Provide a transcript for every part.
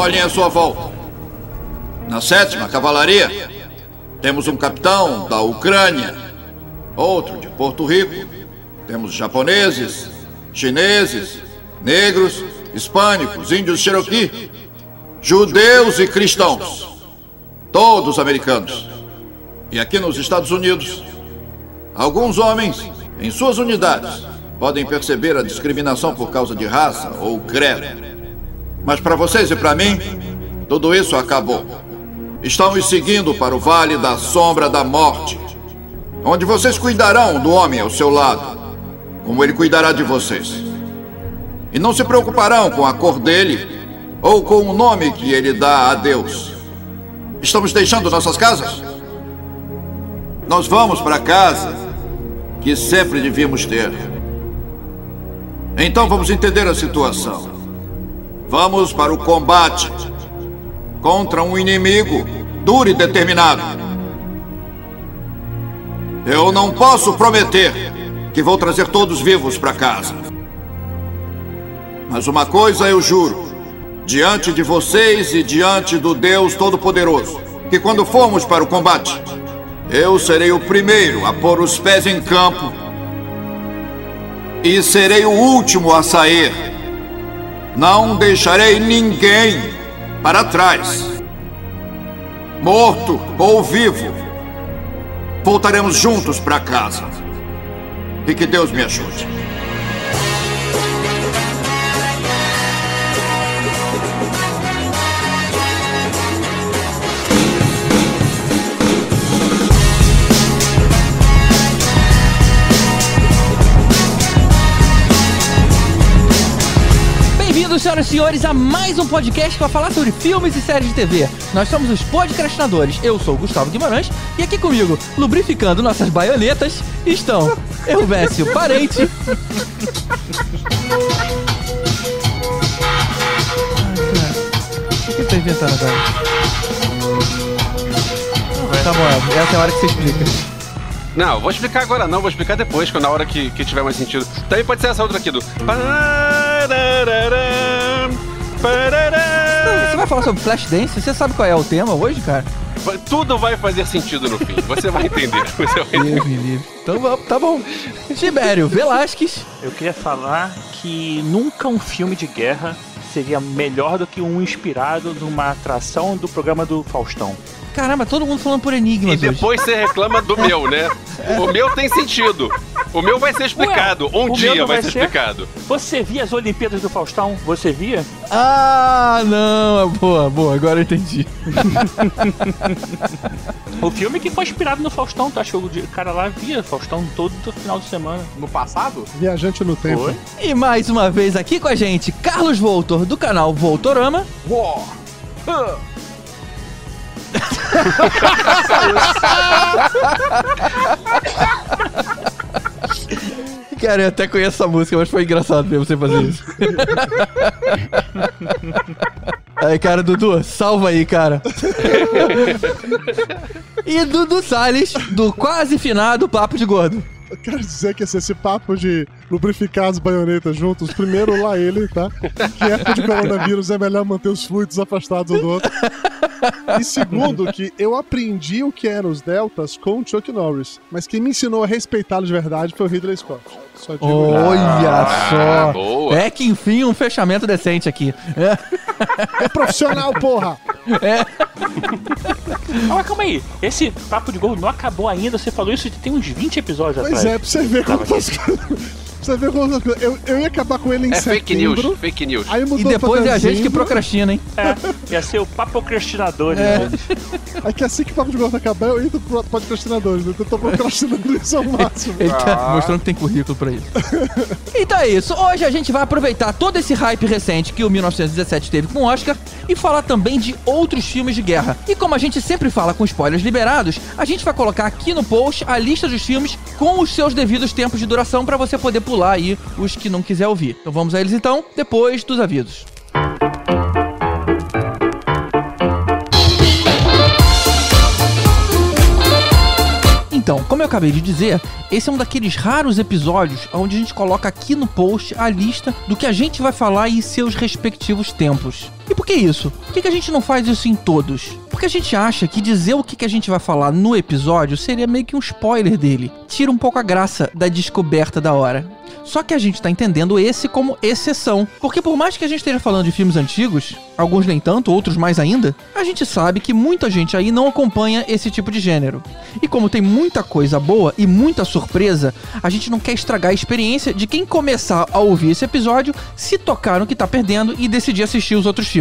olhem à sua volta. Na sétima cavalaria, temos um capitão da Ucrânia, outro de Porto Rico. Temos japoneses, chineses, negros, hispânicos, índios Cherokee, judeus e cristãos. Todos americanos. E aqui nos Estados Unidos, alguns homens, em suas unidades, podem perceber a discriminação por causa de raça ou credo. Mas para vocês e para mim, tudo isso acabou. Estamos seguindo para o Vale da Sombra da Morte, onde vocês cuidarão do homem ao seu lado, como ele cuidará de vocês. E não se preocuparão com a cor dele ou com o nome que ele dá a Deus. Estamos deixando nossas casas? Nós vamos para a casa que sempre devíamos ter. Então vamos entender a situação. Vamos para o combate contra um inimigo duro e determinado. Eu não posso prometer que vou trazer todos vivos para casa. Mas uma coisa eu juro, diante de vocês e diante do Deus Todo-Poderoso, que quando formos para o combate, eu serei o primeiro a pôr os pés em campo e serei o último a sair. Não deixarei ninguém para trás. Morto ou vivo, voltaremos juntos para casa. E que Deus me ajude. Senhoras e senhores, a mais um podcast para falar sobre filmes e séries de TV. Nós somos os podcastinadores. Eu sou o Gustavo Guimarães e aqui comigo, lubrificando nossas baionetas, estão eu, Vécio Parente. O que tá inventando agora? Tá bom, essa é a hora que você explica. Não, vou explicar agora não, vou explicar depois, quando na hora que, que tiver mais sentido. Também pode ser essa outra aqui do. Você vai falar sobre Flashdance? Você sabe qual é o tema hoje, cara? Vai- Tudo vai fazer sentido no fim. Você vai entender. Você vai entender. Então vamos, tá bom. Tibério Velasquez. Eu queria falar que nunca um filme de guerra seria melhor do que um inspirado numa atração do programa do Faustão. Caramba, todo mundo falando por E enigmas hoje. depois você reclama do meu, né? O meu tem sentido. O meu vai ser explicado. Ué, Um dia vai vai ser ser? explicado. Você via as Olimpíadas do Faustão? Você via? Ah, não. Boa, boa. Agora eu entendi. O filme que foi inspirado no Faustão, tu acha que o cara lá via Faustão todo o final de semana? No passado? Viajante no tempo. Foi? E mais uma vez aqui com a gente, Carlos Voltor, do canal Voltorama. Uó! Cara, eu até conheço essa música, mas foi engraçado ver você fazer isso. Aí, cara, Dudu, salva aí, cara. e Dudu Salles, do quase finado Papo de Gordo. Eu quero dizer que esse, esse papo de lubrificar as baionetas juntos, primeiro lá ele, tá? Que época de coronavírus é melhor manter os fluidos afastados um do outro. E segundo, que eu aprendi o que eram os deltas com o Chuck Norris. Mas quem me ensinou a respeitá-los de verdade foi o Ridley Scott. Só digo. Olha só. boa. É que enfim um fechamento decente aqui. É. É profissional, porra! Ah, mas calma aí, esse papo de gol não acabou ainda, você falou isso tem uns 20 episódios Pois atrás. é, pra você ver como tá você ver como. Eu, eu ia acabar com ele em É fake news, setembro. fake news. Aí E mudou depois é a gente que procrastina, hein? É, ia ser o papocrastinador, É. né? Aí que assim que o papo de gordo acabar, eu entro pro podcastinadores. Eu tô procrastinando isso ao máximo. Ele tá mostrando que tem currículo pra isso. então é isso. Hoje a gente vai aproveitar todo esse hype recente que o 1917 teve com o Oscar e falar também de outros filmes de guerra. E como a gente sempre fala com spoilers liberados, a gente vai colocar aqui no post a lista dos filmes com os seus devidos tempos de duração pra você poder pular aí os que não quiser ouvir. Então vamos a eles então, depois dos avisos. Então, como eu acabei de dizer, esse é um daqueles raros episódios onde a gente coloca aqui no post a lista do que a gente vai falar e seus respectivos tempos. E por que isso? Por que, a gente não faz isso em todos? Porque a gente acha que dizer o que, que a gente vai falar no episódio seria meio que um spoiler dele. Tira um pouco a graça da descoberta da hora. Só que a gente tá entendendo esse como exceção. Porque por mais que a gente esteja falando de filmes antigos, alguns nem tanto, outros mais ainda, a gente sabe que muita gente aí não acompanha esse tipo de gênero. E como tem muita coisa boa e muita surpresa, a gente não quer estragar a experiência de quem começar a ouvir esse episódio, se tocar no que tá perdendo e decidir assistir os outros filmes.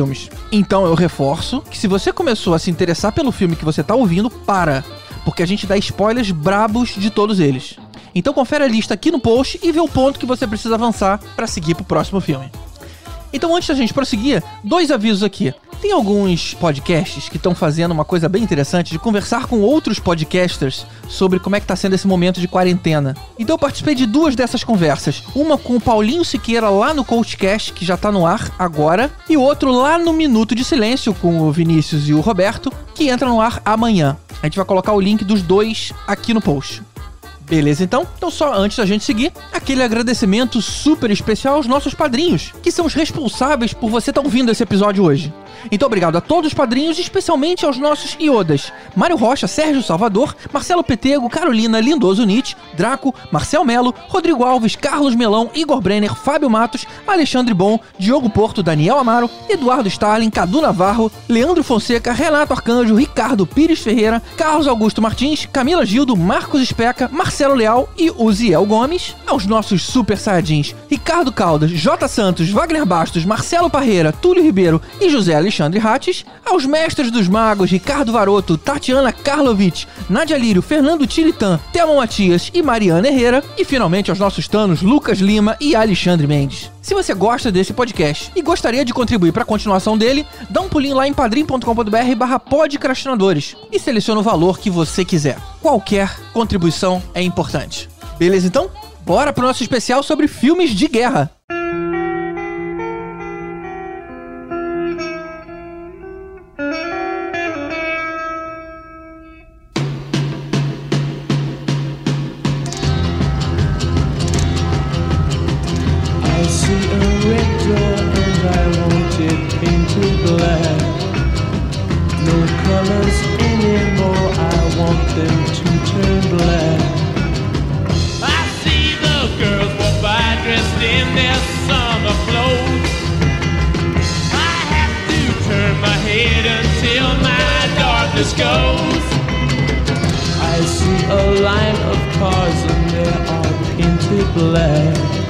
Então eu reforço que se você começou a se interessar pelo filme que você tá ouvindo, para. Porque a gente dá spoilers brabos de todos eles. Então confere a lista aqui no post e vê o ponto que você precisa avançar para seguir pro próximo filme. Então antes da gente prosseguir, dois avisos aqui. Tem alguns podcasts que estão fazendo uma coisa bem interessante de conversar com outros podcasters sobre como é que tá sendo esse momento de quarentena. Então eu participei de duas dessas conversas. Uma com o Paulinho Siqueira lá no Coachcast, que já tá no ar agora, e outro lá no Minuto de Silêncio com o Vinícius e o Roberto, que entra no ar amanhã. A gente vai colocar o link dos dois aqui no post. Beleza, então? Então, só antes da gente seguir, aquele agradecimento super especial aos nossos padrinhos, que são os responsáveis por você estar ouvindo esse episódio hoje. Então, obrigado a todos os padrinhos, especialmente aos nossos iodas: Mário Rocha, Sérgio Salvador, Marcelo Petego, Carolina Lindoso Nietzsche, Draco, Marcel Melo, Rodrigo Alves, Carlos Melão, Igor Brenner, Fábio Matos, Alexandre Bom, Diogo Porto, Daniel Amaro, Eduardo Starling, Cadu Navarro, Leandro Fonseca, Renato Arcanjo, Ricardo Pires Ferreira, Carlos Augusto Martins, Camila Gildo, Marcos Especa, Marcelo Leal e Uziel Gomes, aos nossos super saiyajins Ricardo Caldas, J. Santos, Wagner Bastos, Marcelo Parreira, Túlio Ribeiro e José Alexandre Rates, aos mestres dos magos Ricardo Varoto, Tatiana Karlovic, Nadia Lírio, Fernando Tilitan, Thelma Matias e Mariana Herrera, e finalmente aos nossos tanos Lucas Lima e Alexandre Mendes. Se você gosta desse podcast e gostaria de contribuir para a continuação dele, dá um pulinho lá em padrim.com.br barra podcrastinadores e seleciona o valor que você quiser. Qualquer contribuição é importante. Beleza então? Bora pro nosso especial sobre filmes de guerra. Anymore, I want them to turn black. I see the girls walk by dressed in their summer clothes. I have to turn my head until my darkness goes. I see a line of cars and they are painted black.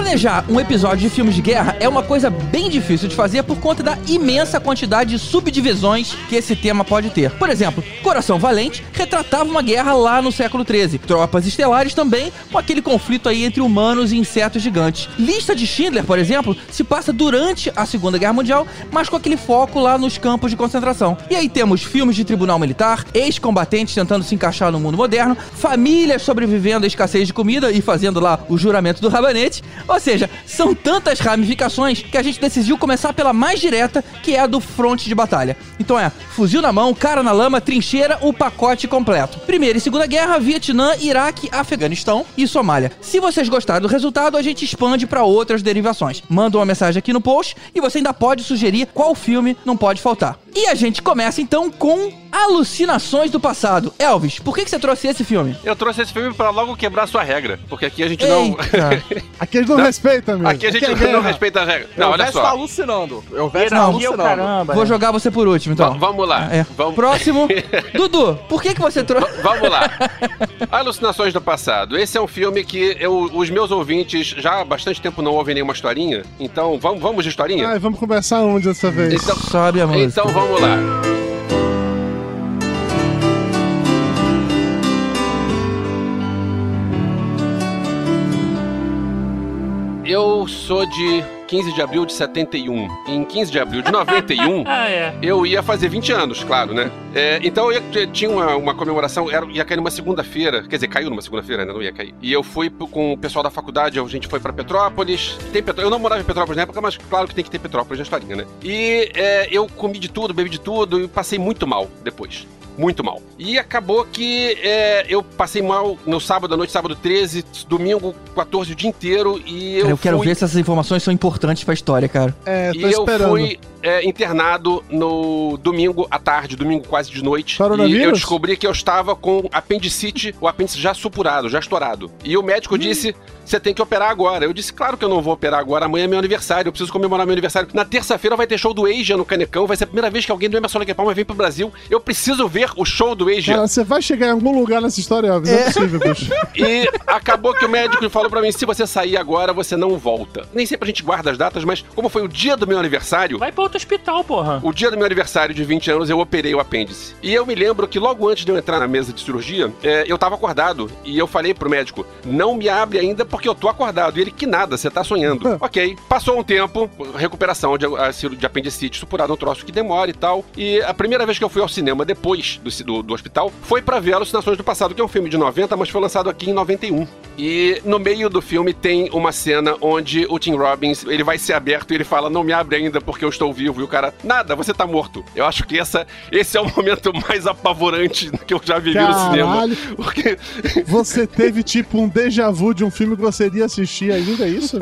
Planejar um episódio de filmes de guerra é uma coisa bem difícil de fazer por conta da imensa quantidade de subdivisões que esse tema pode ter. Por exemplo, Coração Valente retratava uma guerra lá no século XIII. Tropas Estelares também, com aquele conflito aí entre humanos e insetos gigantes. Lista de Schindler, por exemplo, se passa durante a Segunda Guerra Mundial, mas com aquele foco lá nos campos de concentração. E aí temos filmes de tribunal militar, ex-combatentes tentando se encaixar no mundo moderno, famílias sobrevivendo à escassez de comida e fazendo lá o juramento do rabanete. Ou seja, são tantas ramificações que a gente decidiu começar pela mais direta, que é a do fronte de batalha. Então é, fuzil na mão, cara na lama, trincheira, o pacote completo. Primeira e Segunda Guerra, Vietnã, Iraque, Afeganistão e Somália. Se vocês gostaram do resultado, a gente expande para outras derivações. Manda uma mensagem aqui no post e você ainda pode sugerir qual filme não pode faltar. E a gente começa então com Alucinações do Passado. Elvis, por que, que você trouxe esse filme? Eu trouxe esse filme pra logo quebrar sua regra, porque aqui a gente não. Eita. Aqui eles não, Não. respeitam, amigo. aqui a gente é não guerra. respeita a regra. Não, o olha Vest tá só. alucinando. Eu Vest tá Hierarquia é alucinando. caramba. Vou jogar você por último, então. Va- vamos lá. É. Vamos... Próximo. Dudu, por que, que você trouxe. Vamos lá. Alucinações do Passado. Esse é um filme que eu- os meus ouvintes já há bastante tempo não ouvem nenhuma historinha. Então, vamos, vamos de historinha? Ai, vamos começar onde dessa vez? Então, Sobe a música. então vamos lá. Eu sou de 15 de abril de 71. Em 15 de abril de 91, Ah, é. eu ia fazer 20 anos, claro, né? É, então eu tinha uma, uma comemoração, era, ia cair numa segunda-feira, quer dizer, caiu numa segunda-feira, né? Não ia cair. E eu fui com o pessoal da faculdade, a gente foi pra Petrópolis. Tem Petró- Eu não morava em Petrópolis na época, mas claro que tem que ter Petrópolis na historinha, né? E é, eu comi de tudo, bebi de tudo e passei muito mal depois. Muito mal. E acabou que é, eu passei mal no sábado à noite, sábado 13, domingo 14, o dia inteiro, e eu Cara, eu quero fui... ver se essas informações são importantes pra história, cara. É, E tô eu esperando. fui é, internado no domingo à tarde, domingo quase de noite. Coronavírus? E eu descobri que eu estava com apendicite, o apêndice já supurado, já estourado. E o médico disse: você tem que operar agora. Eu disse: claro que eu não vou operar agora, amanhã é meu aniversário, eu preciso comemorar meu aniversário. Na terça-feira vai ter show do Asia no Canecão, vai ser a primeira vez que alguém do Emerson Lake Palma vem pro Brasil. Eu preciso ver o show do Asia. Cara, você vai chegar em algum lugar nessa história, Elvis. Não é possível, bicho. E acabou que o médico falou pra mim: se você sair agora, você não volta. Nem sempre a gente guarda as datas, mas como foi o dia do meu aniversário, Vai pra outro hospital, porra. o dia do meu aniversário de 20 anos, eu operei o apêndice. E eu me lembro que logo antes de eu entrar na mesa de cirurgia, é, eu tava acordado. E eu falei pro médico: não me abre ainda porque eu tô acordado. E ele, que nada, você tá sonhando. ok. Passou um tempo, recuperação de, de apendicite, supurado um troço que demora e tal. E a primeira vez que eu fui ao cinema depois do, do, do hospital foi pra ver Alucinações do Passado, que é um filme de 90, mas foi lançado aqui em 91. E no meio do filme tem uma cena onde o Tim Robbins, ele vai ser aberto e ele fala, não me abre ainda porque eu estou vivo. E o cara, nada, você tá morto. Eu acho que essa, esse é o momento mais apavorante que eu já vivi no cinema. Caralho. Porque, Você teve tipo um déjà vu de um filme que você iria assistir ainda, é isso?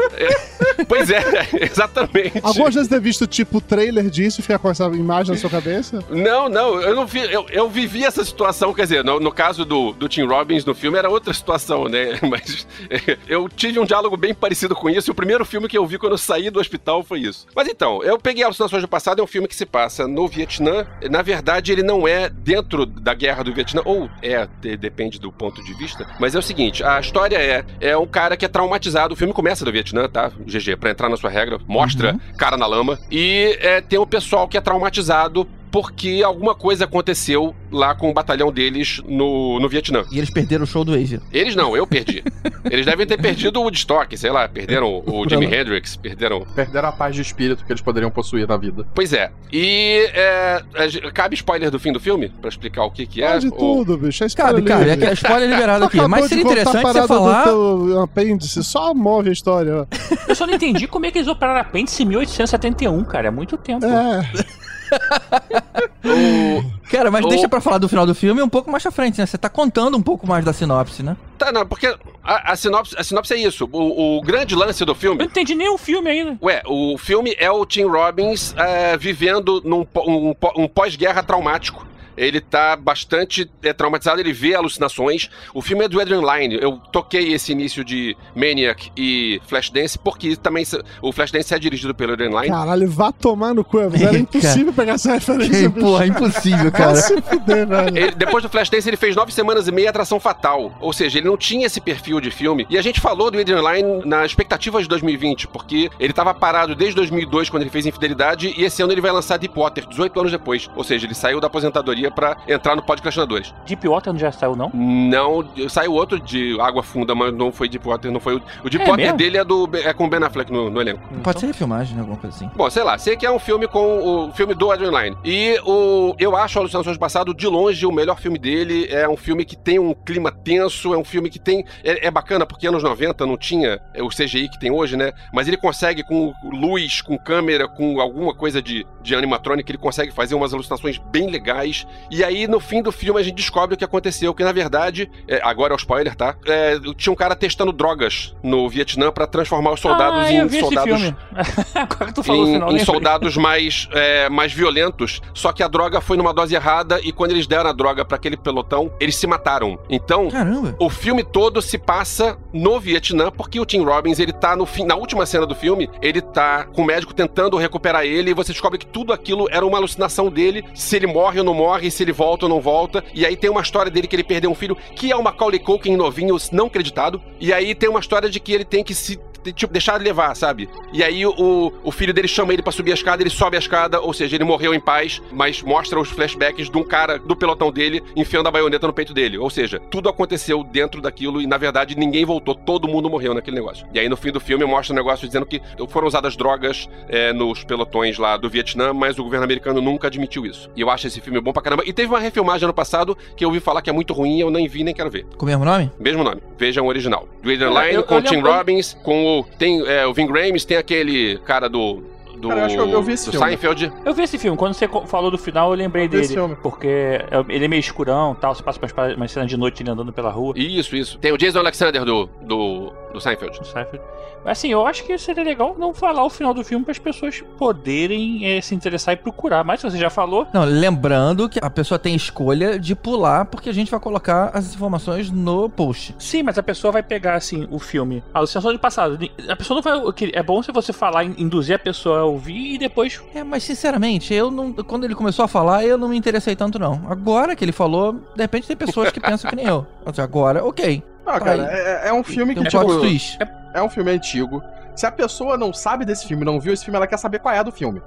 pois é, exatamente. Algumas vezes ter visto tipo o trailer disso e ficar com essa imagem na sua cabeça? Não, não, eu não vi, eu, eu vivi essa situação, quer dizer, no, no caso do, do Tim Robbins no filme era outra situação, né? Mas é, eu tive um diálogo bem parecido com isso, e o primeiro filme que eu vi quando eu saí do hospital foi isso. Mas então, eu peguei Alucinações do Passado, é um filme que se passa no Vietnã. Na verdade, ele não é dentro da guerra do Vietnã, ou é, de- depende do ponto de vista. Mas é o seguinte, a história é, é um cara que é traumatizado, o filme começa no Vietnã, tá? GG, pra entrar na sua regra, mostra cara na lama. E é, tem o pessoal que é traumatizado porque alguma coisa aconteceu lá com o batalhão deles no, no Vietnã. E eles perderam o show do Asia. Eles não, eu perdi. Eles devem ter perdido o Woodstock, sei lá, perderam o Jimi Hendrix, perderam. Perderam a paz de espírito que eles poderiam possuir na vida. Pois é. E é, é, cabe spoiler do fim do filme? Pra explicar o que que é? Pode Ou- tudo, bicho. É Cabe, spoiler cabe. É livre. que é spoiler liberado aqui. Mas seria interessante você falar. do teu apêndice, só move a história. Eu só não entendi como é que eles operaram apêndice em 1871, cara. É muito tempo. É, Cara, mas O- deixa pra falar do final do filme um pouco mais pra frente, né? Você tá contando um pouco mais da sinopse, né? Tá, não, porque a, a sinopse, a sinopse é isso. O, o grande lance do Eu filme não entendi nem o filme ainda. Ué, o filme é o Tim Robbins é, vivendo num um, um pós-guerra traumático. Ele tá bastante é, traumatizado, ele vê alucinações. O filme é do Adrian Lyne. Eu toquei esse início de Maniac e Flashdance porque também o Flashdance é dirigido pelo Adrian Lyne. caralho, vá tomar no cu. Elvis. Era Cara. impossível pegar essa referência, bicho. Porra, impossível, Vai cara. se fuder, velho. Ele- depois do Flashdance, ele fez nove semanas e meia Atração Fatal. Ou seja, ele não tinha esse perfil de filme. E a gente falou do Adrian Lyne na expectativa de 2020, porque ele tava parado desde 2002, quando ele fez Infidelidade, e esse ano ele vai lançar Deepwater, 18 anos depois. Ou seja, ele saiu da aposentadoria pra entrar no Podcastinadores. Deepwater não já saiu, não? Não, saiu outro de Água Funda, mas não foi Deepwater, não foi o... O Deepwater mesmo? dele é, do, é com o Ben Affleck no, no elenco. Pode ser refilmagem, né? Alguma coisa assim. Bom, sei lá, sei que é um filme com o filme do Adrian Lyne. E o, eu acho Alucinações do Passado, de longe, o melhor filme dele. É um filme que tem um clima tenso, é um filme que tem. É, é bacana, porque anos 90 não tinha é, o CGI que tem hoje, né? Mas ele consegue, com luz, com câmera, com alguma coisa de, de animatronic, ele consegue fazer umas alucinações bem legais. E aí, no fim do filme, a gente descobre o que aconteceu, que na verdade, é, agora é o spoiler, tá? É, tinha um cara testando drogas no Vietnã pra transformar os soldados ah, em soldados. Agora que tu falou o em, final, em soldados mais, é, mais violentos. Só que a droga foi numa dose errada e quando eles deram a droga pra aquele pelotão, eles se mataram. Então, Caramba. o filme todo se passa no Vietnã, porque o Tim Robbins, ele tá no fim, na última cena do filme, ele tá com o médico tentando recuperar ele e você descobre que tudo aquilo era uma alucinação dele, se ele morre ou não morre, se ele volta ou não volta. E aí tem uma história dele que ele perdeu um filho, que é o Macaulay Culkin novinho, não acreditado. E aí tem uma história de que ele tem que se tipo, deixar levar, sabe? E aí o, o filho dele chama ele pra subir a escada, ele sobe a escada, ou seja, ele morreu em paz, mas mostra os flashbacks de um cara do pelotão dele enfiando a baioneta no peito dele. Ou seja, tudo aconteceu dentro daquilo e na verdade ninguém voltou, todo mundo morreu naquele negócio. E aí no fim do filme mostra um negócio dizendo que foram usadas drogas é, nos pelotões lá do Vietnã, mas o governo americano nunca admitiu isso. E eu acho esse filme bom pra caramba. E teve uma refilmagem ano passado que eu ouvi falar que é muito ruim, eu nem vi nem quero ver. Com o mesmo nome? Mesmo nome. Vejam o original. Do Adrian Lyne eu- com o Tim Robbins, com o. Tem é, o Vin Rames, tem aquele cara do. do, Cara, eu acho que eu- eu vi esse filme. Seinfeld. Eu vi esse filme, quando você falou do final, eu lembrei Eu dele. Porque é- ele é meio escurão tal, você passa umas, umas cenas de noite ele andando pela rua. Isso, isso. Tem o Jason Alexander do, do, do Seinfeld. no Seinfeld. Mas assim, eu acho que seria legal não falar o final do filme para as pessoas poderem eh, se interessar e procurar. Mas se você já falou, Não, lembrando que a pessoa tem escolha de pular, porque a gente vai colocar as informações no post. sim, mas a pessoa vai pegar assim o filme, a alucinação de passado. A pessoa não vai. o que- É bom se você falar, induzir a pessoa a ouvir e depois. É, mas sinceramente, eu não. Quando ele começou a falar, eu não me interessei tanto, não. Agora que ele falou, de repente tem pessoas que pensam que nem eu. Agora, ok. Ah, cara, Aí. é, é um filme que, um tipo, twist. é um filme antigo. Se a pessoa não sabe desse filme, não viu esse filme, ela quer saber qual é do filme.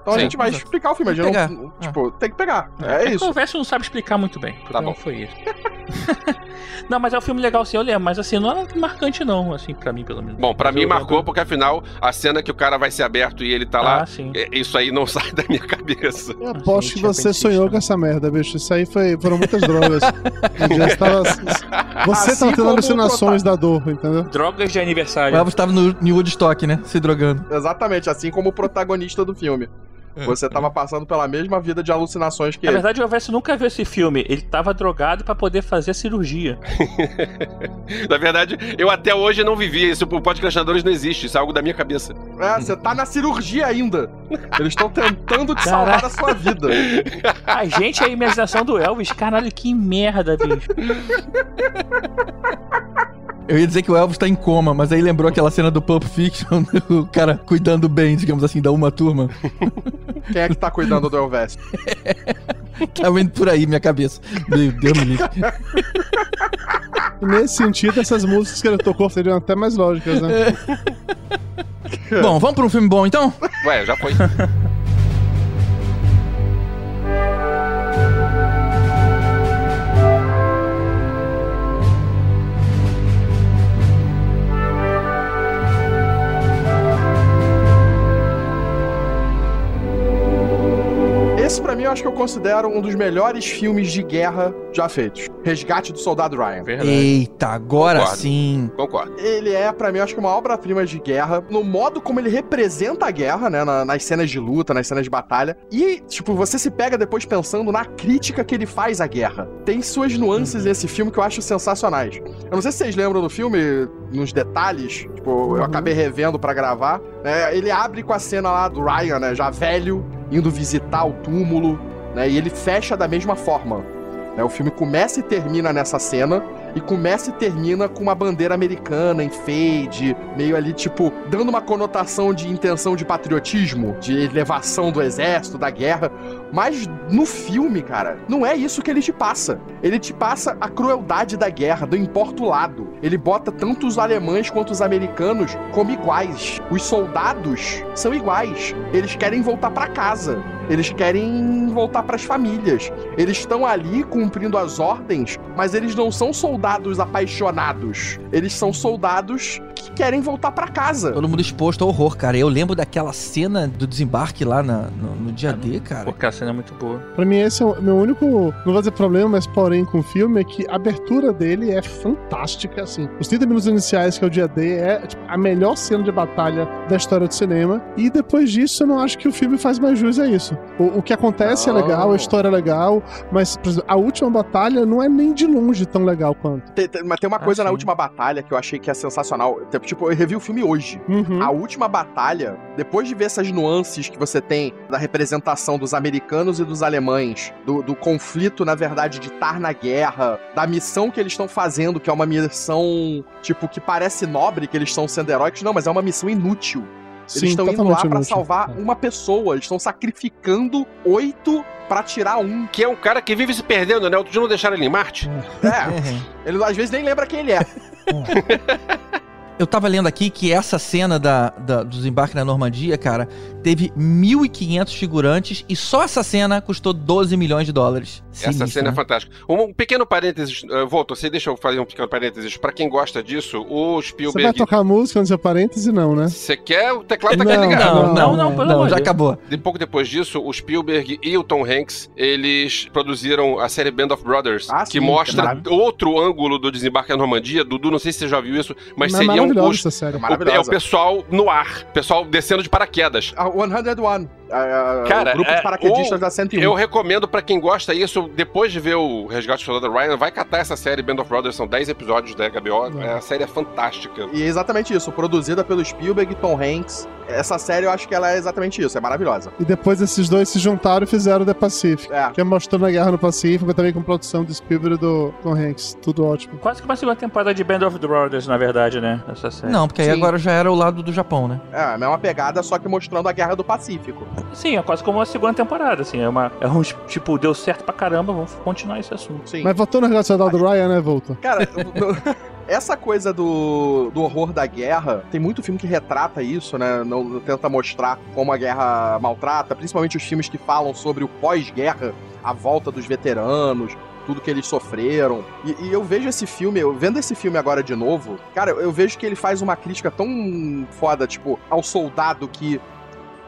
Então a Sim, gente vai exato. explicar o filme. A gente Tem que não, tipo, tem que pegar. É, que isso. O Verso não sabe explicar muito bem. Tá Então bom. Foi isso. não, mas é um filme legal sim, eu lembro. Mas assim, não é marcante não, assim, pra mim pelo menos. Bom, pra Mas mim marcou, lembro- porque afinal, a cena que o cara vai ser aberto e ele tá lá, Ah, sim. é- isso aí não sai da minha cabeça. Eu aposto Sim, que você sonhou com essa merda, bicho. Isso aí foi, foram muitas drogas. Você tava, você Assim tava tendo como o alucinações da dor, entendeu? Drogas de O aniversário. Elvis tava no, no Woodstock, né? Se drogando. Exatamente, assim como o protagonista do filme. Você tava passando pela mesma vida de alucinações que Na ele. verdade, o Verso nunca viu esse filme. Ele tava drogado pra poder fazer a cirurgia. Na verdade, eu até hoje não vivi isso. O podcastinadores não existe, isso é algo da minha cabeça. É, você tá na cirurgia ainda. Eles estão tentando te salvar a sua vida. A gente é a imaginação do Elvis. Caralho, que merda, bicho. Eu ia dizer que o Elvis tá em coma, mas aí lembrou aquela cena do Pulp Fiction, o cara cuidando bem, digamos assim, da uma turma. Quem é que tá cuidando do Elvis? Tava indo por aí, minha cabeça. Meu Deus me livre. Nesse sentido, essas músicas que ele tocou seriam até mais lógicas, né? Bom, vamos pra um filme bom então? Ué, já foi. Esse pra mim eu acho que eu considero um dos melhores filmes de guerra já feitos. Resgate do Soldado Ryan. Verdade. Eita, agora Concordo. sim. Concordo. Ele é, pra mim, eu acho que uma obra-prima de guerra, no modo como ele representa a guerra, né? na- nas cenas de luta, nas cenas de batalha. E, tipo, você se pega depois pensando na crítica que ele faz à guerra. Tem suas nuances nesse filme que eu acho sensacionais. Eu não sei se vocês lembram do filme, nos detalhes, tipo, eu acabei revendo pra gravar. né, ele abre com a cena lá do Ryan, né? Já velho, indo visitar o túmulo, né? E ele fecha da mesma forma. Né, O filme começa e termina nessa cena, e começa e termina com uma bandeira americana em fade, meio ali, tipo, dando uma conotação de intenção de patriotismo, de elevação do exército, da guerra. Mas no filme, cara, não é isso que ele te passa. Ele te passa a crueldade da guerra, não importa o lado. Ele bota tanto os alemães quanto os americanos como iguais. Os soldados são iguais. Eles querem voltar pra casa. Eles querem voltar pras famílias. Eles estão ali cumprindo as ordens, mas eles não são soldados apaixonados. Eles são soldados que querem voltar pra casa. Todo mundo exposto ao horror, cara. Eu lembro daquela cena do desembarque lá na- no, no dia D, cara. Porque a cena é muito boa. Pra mim, esse é o meu único, não vou dizer problema, mas porém com o filme, é que a abertura dele é fantástica, assim. Os 30 minutos iniciais, que é o dia D, é tipo, a melhor cena de batalha da história do cinema. E depois disso, eu não acho que o filme faz mais jus a isso. O, o que acontece é Não. legal, a história é legal, mas, por exemplo, a última batalha não é nem de longe tão legal quanto. Tem- tem- mas tem uma Ah, coisa na sim. última batalha que eu achei que é sensacional. Tipo, Tipo, eu revi o filme hoje. Uhum. A última batalha, depois de ver essas nuances que você tem da representação dos americanos e dos alemães, do, do conflito, na verdade, de estar na guerra, da missão que eles estão fazendo, que é uma missão, tipo, que parece nobre, que eles estão sendo heróicos, não, mas é uma missão inútil. Eles Sim, estão indo lá pra inútil. salvar uma pessoa, eles estão sacrificando oito pra tirar um. Que é um cara que vive se perdendo, né? Outro dia não deixaram ele em Marte. É, ele às vezes nem lembra quem ele é. Eu tava lendo aqui que essa cena da, da- do desembarque na Normandia, cara, teve 1.500 figurantes e só essa cena custou 12 milhões de dólares. Essa Sinistro, cena é né? fantástica. Um, um pequeno parênteses, uh, Volta, você deixa eu fazer um pequeno parênteses. Pra quem gosta disso, o Você vai Spielberg. tocar música no seu parêntese, não, né? Você quer? O teclado tá Não, ligado. Não, Não, não, não, não, já acabou. De pouco depois disso, o Spielberg e o Tom Hanks, eles produziram a série Band of Brothers, Ah, que sim, mostra caralho. outro ângulo do desembarque na Normandia. Dudu, não sei se você já viu isso, mas Mas seria um maravilhosa os- essa série. É o, é pessoal no ar, pessoal descendo de paraquedas. A 101. A- a- Cara, o grupo é, de paraquedistas da 101. Eu recomendo pra quem gosta isso, depois de ver o Resgate do Soldado Ryan, vai catar essa série Band of Brothers, são 10 episódios da HBO, É. a série é fantástica. E é exatamente isso, produzida pelo Spielberg e Tom Hanks. Essa série eu acho que ela é exatamente isso, é maravilhosa. E depois esses dois se juntaram e fizeram The Pacific. É. Que é mostrando a guerra no Pacífico, também com produção do Spielberg e do Tom Hanks. Tudo ótimo. Quase que uma segunda temporada de Band of Brothers, na verdade, né? Essa série. Não, porque aí Sim. agora já era o lado do Japão, né? É, a mesma pegada, só que mostrando a Guerra do Pacífico. Sim, é quase como uma segunda temporada, assim. É uma. É um tipo, deu certo pra caramba, vamos continuar esse assunto. Sim. Mas voltando ao Resgate do Ryan, né, Volta? Cara, no- essa coisa do, do horror da guerra, tem muito filme que retrata isso, né? Não, não tenta mostrar como a guerra maltrata, principalmente os filmes que falam sobre o pós-guerra, a volta dos veteranos, tudo que eles sofreram. E, e eu vejo esse filme, eu vendo esse filme agora de novo, cara, eu vejo que ele faz uma crítica tão foda, tipo, ao soldado que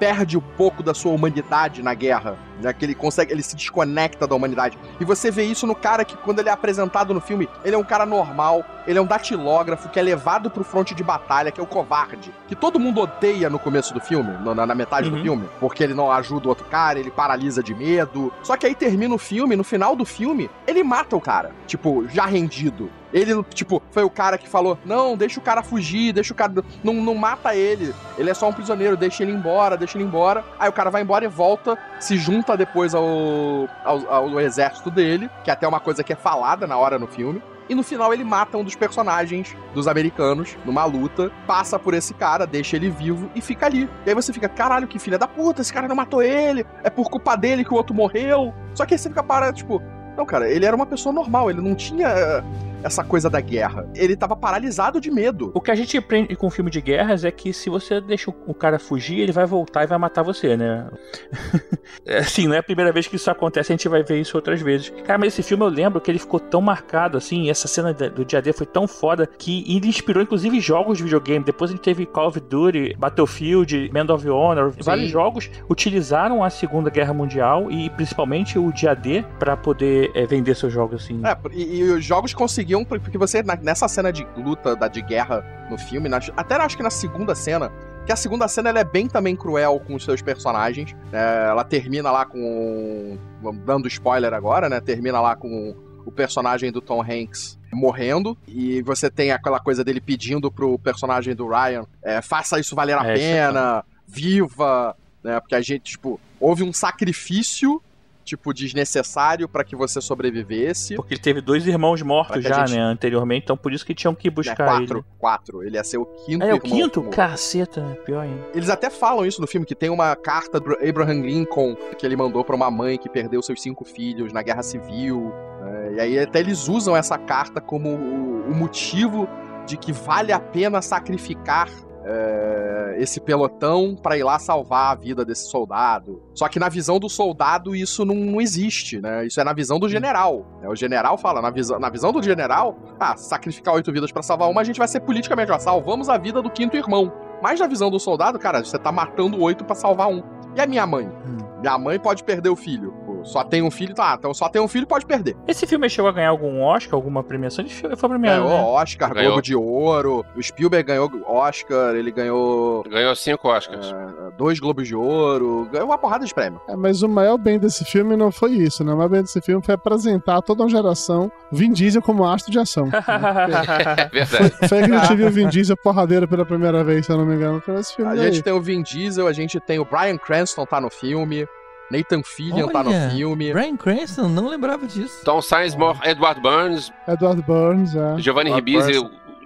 perde um pouco da sua humanidade na guerra, né? Que ele consegue, ele se desconecta da humanidade. E você vê isso no cara que, quando ele é apresentado no filme, ele é um cara normal, ele é um datilógrafo que é levado pro fronte de batalha, que é o covarde. Que todo mundo odeia no começo do filme, na, na metade do Uhum. filme, porque ele não ajuda o outro cara, ele paralisa de medo. Só que aí termina o filme, no final do filme, ele mata o cara, tipo, já rendido. Ele, tipo, foi o cara que falou: não, deixa o cara fugir, deixa o cara. Não, não mata ele. Ele é só um prisioneiro, deixa ele embora, deixa ele embora. Aí o cara vai embora e volta, se junta depois ao, ao, ao exército dele, que é até uma coisa que é falada na hora no filme. E no final ele mata um dos personagens dos americanos numa luta, passa por esse cara, deixa ele vivo e fica ali. E aí você fica, caralho, que filha da puta, esse cara não matou ele, é por culpa dele que o outro morreu. Só que aí você fica parado, tipo, não, cara, ele era uma pessoa normal, ele não tinha essa coisa da guerra. Ele tava paralisado de medo. O que a gente aprende com filme de guerras é que se você deixa o- o cara fugir, ele vai voltar e vai matar você, né? É, assim, não é a primeira vez que isso acontece, a gente vai ver isso outras vezes. Cara, mas esse filme eu lembro que ele ficou tão marcado, assim, e essa cena do dia D foi tão foda que ele inspirou inclusive jogos de videogame. Depois a gente teve Call of Duty, Battlefield, Medal of Honor, vários jogos utilizaram a Segunda Guerra Mundial e principalmente o dia D pra poder é, vender seus jogos, assim. É, e, e os jogos conseguiam, porque você, nessa cena de luta, da, de guerra no filme, na- até acho que na segunda cena, que a segunda cena ela é bem também cruel com os seus personagens. é, ela termina lá com. Dando spoiler agora, né? Termina lá com o personagem do Tom Hanks morrendo. E você tem aquela coisa dele pedindo pro personagem do Ryan: é, faça isso valer a É, é pena, viva, né? Porque a gente, tipo, houve um sacrifício. Tipo, desnecessário pra que você sobrevivesse. Porque ele teve dois irmãos mortos já, gente- né, anteriormente, então por isso que tinham que Né, buscar quatro, ele. quatro. Ele ia ser o quinto Ah, é o irmão quinto? morto. Caceta, pior ainda. Eles até falam isso no filme, que tem uma carta do Abraham Lincoln que ele mandou pra uma mãe que perdeu seus cinco filhos na Guerra Civil. né, e aí até eles usam essa carta como o, o motivo de que vale a pena sacrificar é, esse pelotão pra ir lá salvar a vida desse soldado. Só que na visão do soldado isso não, não existe, né? Isso é na visão do general. né? O general fala, na visão, na visão do general, ah, sacrificar oito vidas pra salvar uma, a gente vai ser politicamente, ó, salvamos a vida do quinto irmão. Mas na visão do soldado, cara, você tá matando oito pra salvar um. E a minha mãe? Minha mãe pode perder o filho. Só tem um filho, tá? Então só tem um filho, pode perder. Esse filme chegou a ganhar algum Oscar, alguma premiação? Ele foi foi premiado, Ganhou né? Oscar, Ganhou. Globo de Ouro. O Spielberg ganhou Oscar, ele ganhou Ganhou cinco Oscars. é, dois Globos de Ouro. Ganhou uma porrada de prêmio. É, mas o maior bem desse filme não foi isso, né? O maior bem desse filme foi apresentar toda uma geração Vin Diesel como astro de ação. né? É Foi, verdade. foi aí que a gente viu o Vin Diesel porradeiro pela primeira vez, se eu não me engano. Foi esse filme A daí. gente tem o Vin Diesel, a gente tem o Brian Cranston tá no filme. Nathan Fillion tá no Olha, filme. Brian Cranston, não lembrava disso. Tom Sizemore, Edward Burns, Edward Burns, é. Giovanni Ribisi.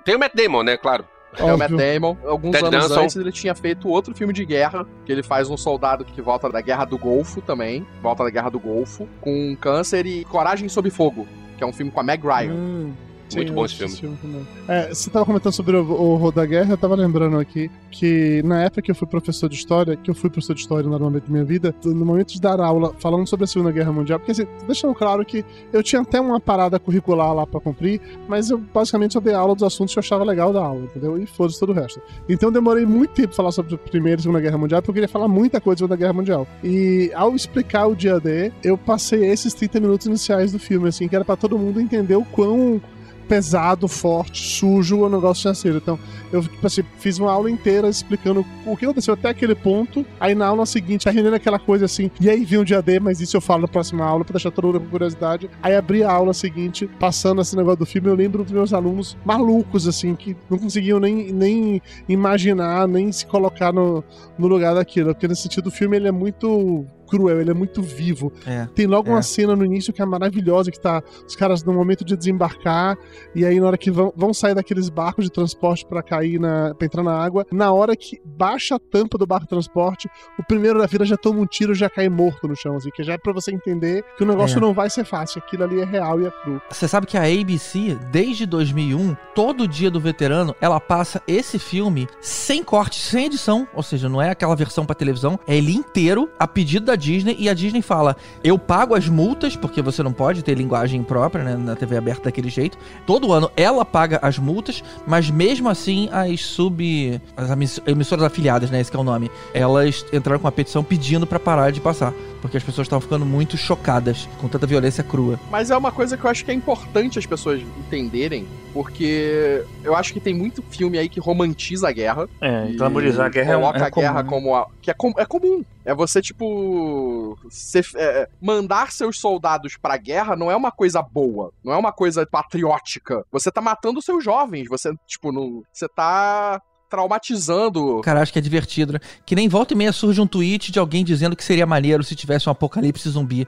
Tem o Matt Damon, né? Claro. É o Matt. Damon. Alguns Ted anos Danson. antes ele tinha feito outro filme de guerra, que ele faz um soldado que volta da Guerra do Golfo também, volta da Guerra do Golfo, com câncer e Coragem sob Fogo, que é um filme com a Meg Ryan. Hum, Muito sim, bom eu esse assisti também. É, você tava comentando sobre o, o horror da guerra, eu tava lembrando aqui que na época que eu fui professor de história, que eu fui professor de história normalmente na minha vida, no momento de dar aula falando sobre a Segunda Guerra Mundial, porque assim, deixando claro que eu tinha até uma parada curricular lá pra cumprir, mas eu basicamente só dei aula dos assuntos que eu achava legal da aula, entendeu? E foda-se todo o resto. Então eu demorei muito tempo pra falar sobre a Primeira e Segunda Guerra Mundial, porque eu queria falar muita coisa sobre a Segunda Guerra Mundial. E ao explicar o dia D, eu passei esses 30 minutos iniciais do filme, assim, que era pra todo mundo entender o quão pesado, forte, sujo, o negócio tinha sido. Então, eu tipo assim, fiz uma aula inteira explicando o que aconteceu até aquele ponto. Aí na aula seguinte, era aquela coisa assim, e aí vinha o dia D, mas isso eu falo na próxima aula, pra deixar todo mundo com curiosidade. Aí abri a aula seguinte, passando esse negócio do filme, eu lembro dos meus alunos malucos, assim, que não conseguiam nem, nem imaginar, nem se colocar no, no lugar daquilo. Porque nesse sentido, o filme ele é muito cruel, ele é muito vivo. É. Tem logo É. uma cena no início que é maravilhosa, que tá os caras no momento de desembarcar, e aí na hora que vão, vão sair daqueles barcos de transporte pra cair na. pra entrar na água, na hora que baixa a tampa do barco de transporte, o primeiro da fila já toma um tiro e já cai morto no chão, assim, que já é pra você entender que o negócio É. não vai ser fácil, aquilo ali é real e é cru. Você sabe que a ABC, desde 2001, todo dia do veterano, ela passa esse filme sem corte, sem edição. Ou seja, não é aquela versão pra televisão, é ele inteiro a pedido da Disney. E a Disney fala: eu pago as multas, porque você não pode ter linguagem própria né, na TV aberta daquele jeito. Todo ano ela paga as multas, mas mesmo assim as sub. as emiss- emissoras afiliadas, né? Esse que é o nome. Elas entraram com uma petição pedindo pra parar de passar. Porque as pessoas estavam ficando muito chocadas com tanta violência crua. Mas é uma coisa que eu acho que é importante as pessoas entenderem, porque eu acho que tem muito filme aí que romantiza a guerra. É, e glamorizar a guerra é coloca é a guerra comum. como a, que é, com- é comum. É você tipo ser- é, mandar seus soldados pra guerra não é uma coisa boa, não é uma coisa patriótica. Você tá matando seus jovens, você tipo não, você tá traumatizando. Cara, acho que é divertido, né? Que nem volta e meia surge um tweet de alguém dizendo que seria maneiro se tivesse um apocalipse zumbi.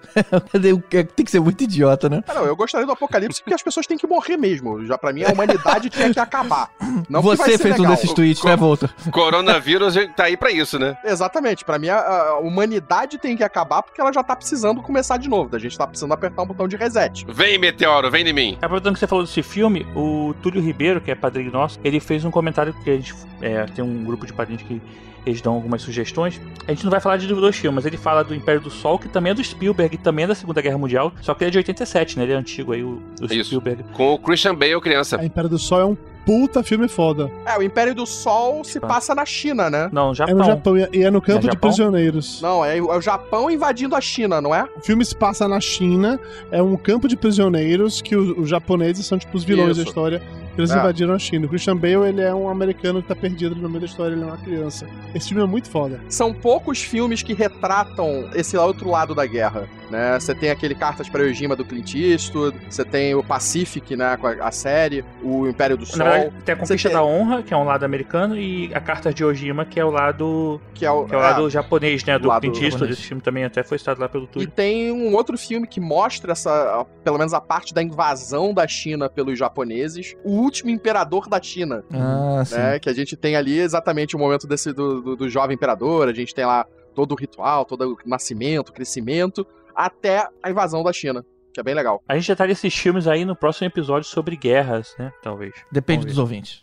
Tem que ser muito idiota, né? Ah, não, eu gostaria do apocalipse porque as pessoas têm que morrer mesmo. Já pra mim a humanidade tinha que acabar. Não Você fez um legal. desses tweets, né, Volta? Coronavírus tá aí pra isso, né? Exatamente. Pra mim, a, a humanidade tem que acabar porque ela já tá precisando começar de novo. A gente tá precisando apertar um botão de reset. Vem, meteoro, vem em mim. Aproveitando que você falou desse filme, o Túlio Ribeiro, que é padrinho nosso, ele fez um comentário que a gente é, tem um grupo de padrinhos que eles dão algumas sugestões. A gente não vai falar de dois filmes, mas ele fala do Império do Sol, que também é do Spielberg, e também é da Segunda Guerra Mundial, só que ele é de 87, né? Ele é antigo aí, o, o Isso. Spielberg. Com o Christian Bale, criança. A Império do Sol é um puta filme foda. É, o Império do Sol se passa na China, né? Não, É Japão. no Japão e é no campo É de prisioneiros. Não, é, o é o Japão invadindo a China, não é? O filme se passa na China, é um campo de prisioneiros que os, os japoneses são tipo os vilões Isso. da história. Eles É. invadiram a China. O Christian Bale, ele é um americano que tá perdido no meio da história, ele é uma criança. Esse filme é muito foda. São poucos filmes que retratam esse outro lado da guerra, né? Você tem aquele Cartas para Ojima do Clint Eastwood, você tem o Pacific, né, com a, a série, o Império do Sol, Na verdade, tem a Conquista Você da tem- Honra, que é um lado americano, e a Carta de Ojima, que é o lado, que é o, que é o é, lado japonês, né? Do Clint Eastwood. Esse filme também até foi citado lá pelo E Túlio. tem um outro filme que mostra essa, pelo menos a parte da invasão da China pelos japoneses, o último imperador da China, Ah, sim. né? Que a gente tem ali exatamente o momento desse do, do, do jovem imperador, a gente tem lá todo o ritual, todo o nascimento, crescimento, até a invasão da China, que é bem legal. A gente já tá nesses filmes aí no próximo episódio sobre guerras, né? Talvez. Depende Vamos dos ouvintes.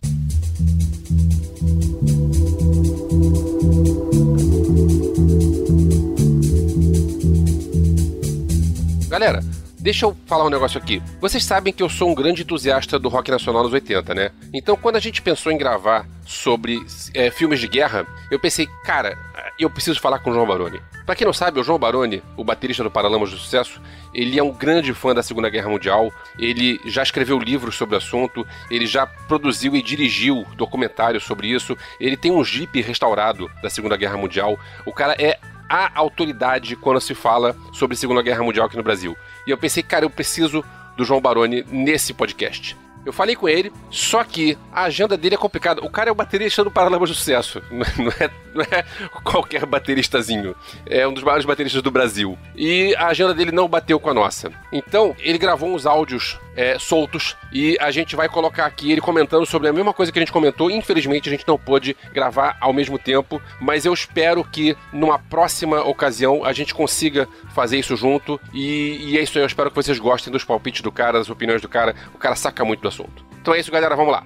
Galera, deixa eu falar um negócio aqui. Vocês sabem que eu sou um grande entusiasta do rock nacional nos 80, né? Então, quando a gente pensou em gravar sobre é, filmes de guerra, eu pensei, cara, eu preciso falar com o João Baroni. Pra quem não sabe, o João Baroni, o baterista do Paralamas do Sucesso, ele é um grande fã da Segunda Guerra Mundial, ele já escreveu livros sobre o assunto, ele já produziu e dirigiu documentários sobre isso, ele tem um Jeep restaurado da Segunda Guerra Mundial. O cara é a autoridade quando se fala sobre Segunda Guerra Mundial aqui no Brasil. E eu pensei, cara, eu preciso do João Baroni nesse podcast. Eu falei com ele, só que a agenda dele é complicada. O cara é o baterista do Paralamas do Sucesso. Não é, não é qualquer bateristazinho. É um dos maiores bateristas do Brasil. E a agenda dele não bateu com a nossa. Então, ele gravou uns áudios é, soltos e a gente vai colocar aqui ele comentando sobre a mesma coisa que a gente comentou. Infelizmente, a gente não pôde gravar ao mesmo tempo, mas eu espero que numa próxima ocasião a gente consiga fazer isso junto. E, e é isso aí. Eu espero que vocês gostem dos palpites do cara, das opiniões do cara. O cara saca muito do assunto. Então é isso, galera. Vamos lá.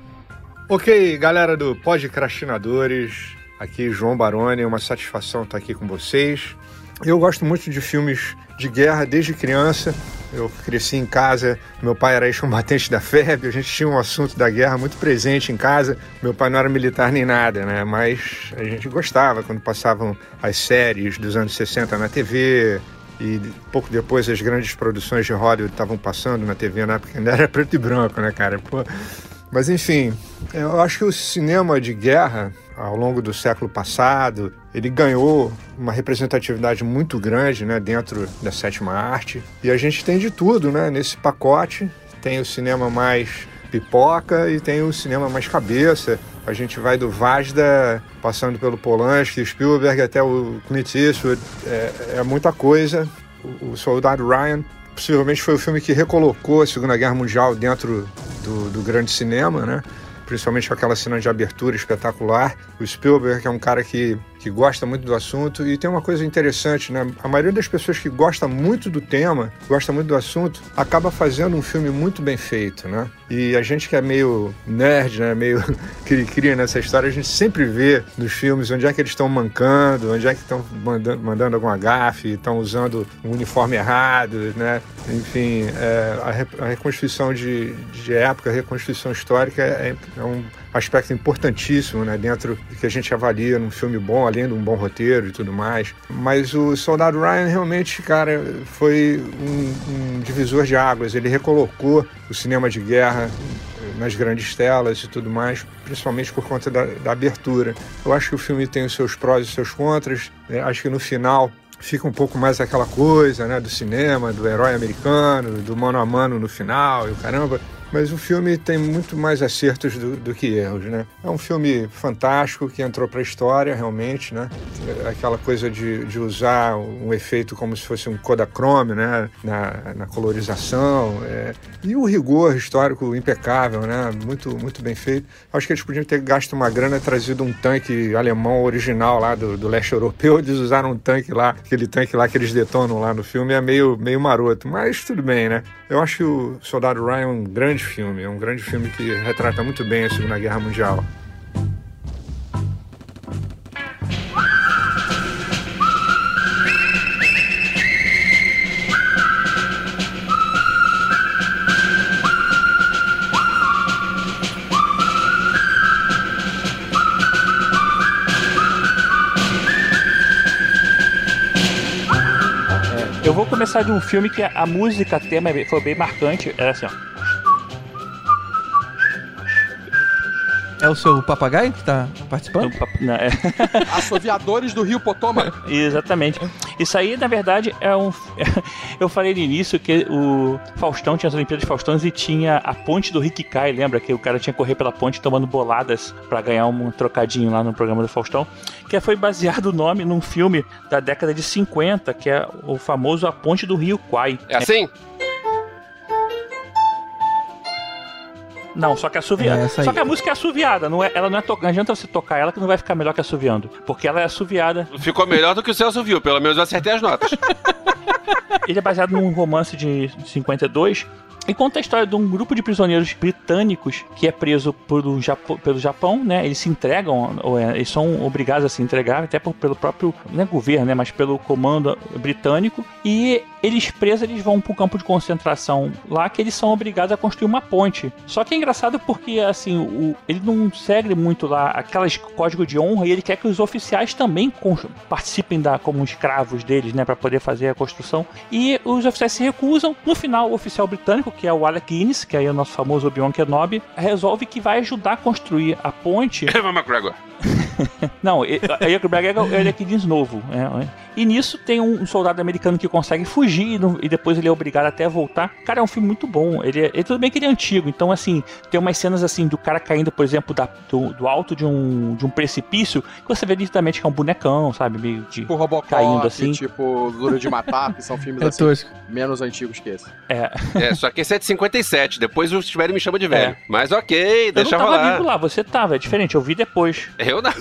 Ok, galera do Podcrastinadores, aqui João Baroni, uma satisfação estar aqui com vocês. Eu gosto muito de filmes de guerra desde criança. Eu cresci em casa, meu pai era ex-combatente da FEB, a gente tinha um assunto da guerra muito presente em casa. Meu pai não era militar nem nada, né? Mas a gente gostava quando passavam as séries dos anos 60 na TV, E pouco depois as grandes produções de Hollywood estavam passando na TV na época, ainda era preto e branco, né, cara? Pô. Mas enfim, eu acho que o cinema de guerra, ao longo do século passado, ele ganhou uma representatividade muito grande né, dentro da sétima arte. E a gente tem de tudo né, nesse pacote. Tem o cinema mais pipoca e tem o cinema mais cabeça. A gente vai do Vazda, passando pelo Polanski, Spielberg até o Clint Eastwood. É, é muita coisa. O, o Soldado Ryan possivelmente foi o filme que recolocou a Segunda Guerra Mundial dentro do, do grande cinema, né? Principalmente com aquela cena de abertura espetacular. O Spielberg é um cara que, que gosta muito do assunto e tem uma coisa interessante, né? A maioria das pessoas que gosta muito do tema, gosta muito do assunto, acaba fazendo um filme muito bem feito, né? E a gente que é meio nerd, né? Meio cria nessa história, a gente sempre vê nos filmes onde é que eles estão mancando, onde é que estão mandando, mandando alguma gafe, estão usando um uniforme errado, né? Enfim, é, a, re- a reconstituição de, de época, a reconstituição histórica é, é um aspecto importantíssimo, né? Dentro do que a gente avalia num filme bom, além de um bom roteiro e tudo mais. Mas o Soldado Ryan realmente, cara, foi um, um divisor de águas. Ele recolocou o cinema de guerra nas grandes telas e tudo mais, principalmente por conta da, da abertura. Eu acho que o filme tem os seus prós e seus contras. né? Acho que no final fica um pouco mais aquela coisa, né, do cinema, do herói americano, do mano a mano no final e o caramba. Mas o filme tem muito mais acertos do, do que erros, né? É um filme fantástico que entrou para a história, realmente, né? Aquela coisa de, de usar um efeito como se fosse um Kodachrome, né? Na, na colorização. é. E o rigor histórico impecável, né? Muito, muito bem feito. Acho que eles podiam ter gasto uma grana trazido um tanque alemão original lá do, do leste europeu. Eles usaram um tanque lá, aquele tanque lá que eles detonam lá no filme. É meio, meio maroto, mas tudo bem, né? Eu acho que o Soldado Ryan é um grande filme. É um grande filme que retrata muito bem a Segunda Guerra Mundial. Vou começar de um filme que a, música tema foi bem marcante. Era assim, ó. É o seu papagaio que tá participando? Não, é. Assoviadores do Rio Potomac. Exatamente. Isso aí, na verdade, é um. Eu falei no início que o Faustão tinha as Olimpíadas de Faustões e tinha a ponte do Rick Kai, lembra? Que o cara tinha que correr pela ponte tomando boladas pra ganhar um trocadinho lá no programa do Faustão. Que foi baseado o nome num filme da década de 50, que é o famoso A Ponte do Rio Kwai. É assim? Não, só que é assoviada. É só que a música é assoviada, não é, ela não é to... não adianta você tocar ela que não vai ficar melhor que assoviando. Porque ela é assoviada. Ficou melhor do que o Celso viu, pelo menos eu acertei as notas. Ele é baseado num romance de 52 e conta a história de um grupo de prisioneiros britânicos que é preso pelo Japão, pelo Japão né? Eles se entregam, é, eles são obrigados a se entregar, até por- pelo próprio, não é governo, né? Mas pelo comando britânico. E eles presos, eles vão para um campo de concentração lá que eles são obrigados a construir uma ponte. Só que é engraçado porque, assim, o, ele não segue muito lá aquelas código de honra e ele quer que os oficiais também participem da, como escravos deles, né? Para poder fazer a construção. E os oficiais se recusam. No final, o oficial britânico, que é o Alec Guinness, que aí é o nosso famoso Obi-Wan Kenobi, resolve que vai ajudar a construir a ponte. Evan McGregor. Não, aí o Greg é o Alec Guinness novo. é. E nisso tem um soldado americano que consegue fugir e, não- e depois ele é obrigado até a voltar. Cara, é um filme muito bom. Ele, é, ele- tudo bem que ele é antigo, então assim, tem umas cenas assim do cara caindo, por exemplo, da- do, do alto de um, de um precipício, que você vê nitidamente que é um bonecão, sabe? Meio de. Tipo Robocop, Caindo assim. tipo Duro de Matar, que são filmes É assim, tosco. menos antigos que esse. É. É, só que esse é de 57. Depois os tiverem me chama de velho. É. Mas ok, Eu deixa não tava rolar. vivo lá, você tava, é diferente, eu vi depois. Eu não.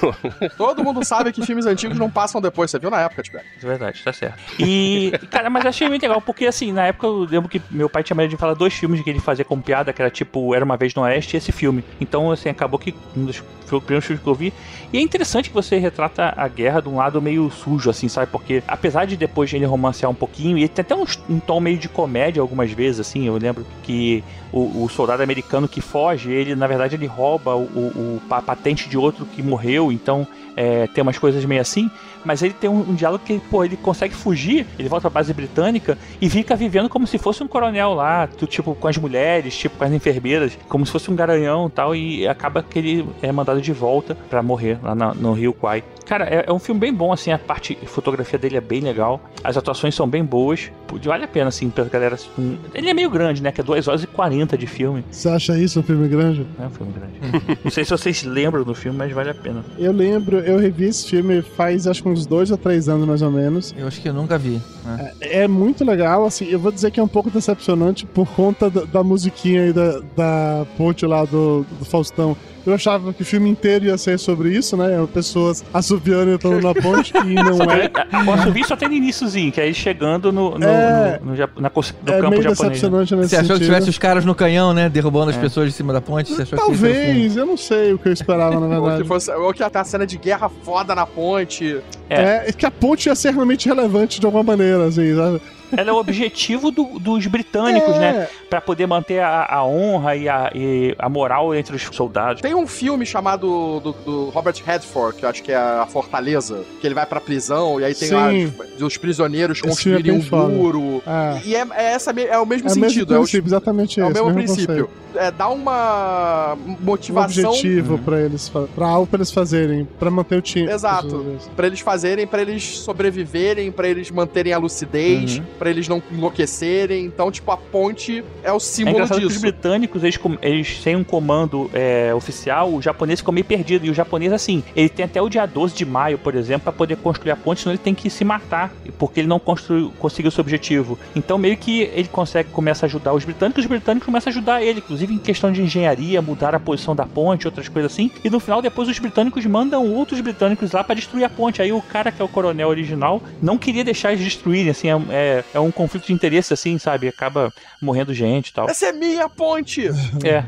Todo mundo sabe que filmes antigos não passam depois, você viu na época, Tibete. É verdade, tá certo. E, cara, mas achei muito legal, porque assim, na época eu lembro que meu pai tinha medo de falar dois filmes que ele fazia como piada, que era tipo Era Uma Vez no Oeste e esse filme. Então, assim, acabou que um dos foi o primeiro filme que eu vi. E é interessante que você retrata a guerra de um lado meio sujo, assim, sabe? Porque apesar de depois ele romancear um pouquinho, e tem até um, um tom meio de comédia algumas vezes, assim, eu lembro que o, o soldado americano que foge, ele, na verdade, ele rouba o- o- a patente de outro que morreu, então é, tem umas coisas meio assim, mas ele tem um, um diálogo que ele, pô, ele consegue fugir, ele volta pra base britânica e fica vivendo como se fosse um coronel lá, tipo, com as mulheres, tipo, com as enfermeiras, como se fosse um garanhão e tal, e acaba que ele é mandado de volta pra morrer lá na- no Rio Kwai. Cara, é, é um filme bem bom, assim, a parte a fotografia dele é bem legal, as atuações são bem boas, vale a pena, assim, pra galera. assim, Ele é meio grande, né? Que é 2 horas e 40 de filme. Você acha isso um filme grande? É um filme grande. Não sei se vocês lembram do filme, mas vale a pena. Eu lembro, eu revi esse filme faz acho que uns dois ou três anos mais ou menos. Eu acho que eu nunca vi. né? É muito legal, assim, eu vou dizer que é um pouco decepcionante por conta da, da musiquinha aí da, da ponte lá do, do Faustão. Eu achava que o filme inteiro ia ser sobre isso, né? Pessoas assobiando e entrando na ponte, e não é. Posso vir só tem no iníciozinho, que é ele chegando no, no, É. no, no, na cos- no É campo meio japonês. né? decepcionante nesse Você achou que sentido. tivesse os caras no canhão, né? Derrubando as É. pessoas de cima da ponte? Você achou que o? Talvez, eu não sei o que eu esperava, na Ou que, verdade. fosse, ou que até a cena de guerra foda na ponte. É, é que a ponte ia ser realmente relevante de alguma maneira, assim, sabe? Ela é o objetivo do- dos britânicos, É. né? Pra poder manter a, a honra e a, e a moral entre os soldados. Tem um filme chamado do, do Robert Redford, que eu acho que é a Fortaleza, que ele vai pra prisão e aí tem lá os, os prisioneiros é construírem um foda. muro. Ah. E é, é essa, é o mesmo É o mesmo sentido. é, o, princípio, exatamente é o esse, mesmo mesmo princípio. conceito. É, dá uma Um motivação objetivo pra eles, fa- pra algo pra eles fazerem, pra manter o time. Exato. Pra eles fazerem, pra eles sobreviverem, pra eles manterem a lucidez, Uhum. Pra eles não enlouquecerem. Então, tipo, a ponte é o É símbolo engraçado que os disso. britânicos, eles, eles têm um comando é, oficial, o japonês ficou meio perdido. E o japonês, assim, ele tem até o dia 12 de maio, por exemplo, pra poder construir a ponte, senão ele tem que se matar, porque ele não construiu, conseguiu seu objetivo. Então, meio que ele consegue, começa a ajudar os britânicos, os britânicos começam a ajudar ele, inclusive em questão de engenharia, mudar a posição da ponte, outras coisas assim. E no final, depois, os britânicos mandam outros britânicos lá pra destruir a ponte. Aí o cara que é o coronel original não queria deixar eles destruírem, assim, é, é, é um conflito de interesse, assim, sabe? Acaba morrendo gente e tal. Essa é minha ponte! É.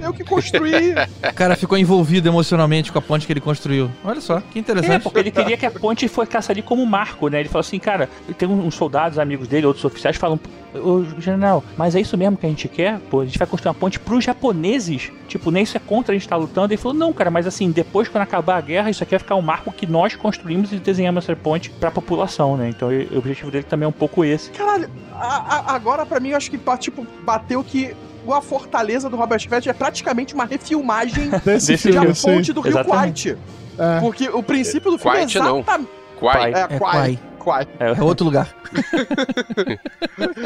Eu que construí! O cara ficou envolvido emocionalmente com a ponte que ele construiu. Olha só, que É, interessante. porque ele queria que a ponte fosse ali como marco, né? Ele falou assim, cara, tem uns soldados, amigos dele, outros oficiais, falam, ô general, mas é isso mesmo que a gente quer? Pô, a gente vai construir uma ponte pros japoneses? Tipo, nem isso é contra a gente estar lutando. Ele falou, não, cara, mas assim, depois quando acabar a guerra, isso aqui vai ficar um marco que nós construímos e desenhamos essa ponte pra população, né? Então o objetivo dele também é um pouco esse. Caralho, a- a- agora pra mim eu acho que tipo, bateu que a Fortaleza do Robert Fett é praticamente uma refilmagem Desse filme, da sim. ponte do Rio Exatamente. Kwai. É. Porque o princípio do filme é não. exatamente... Quai. É, É Kwai. Kwai. Kwai. É outro lugar.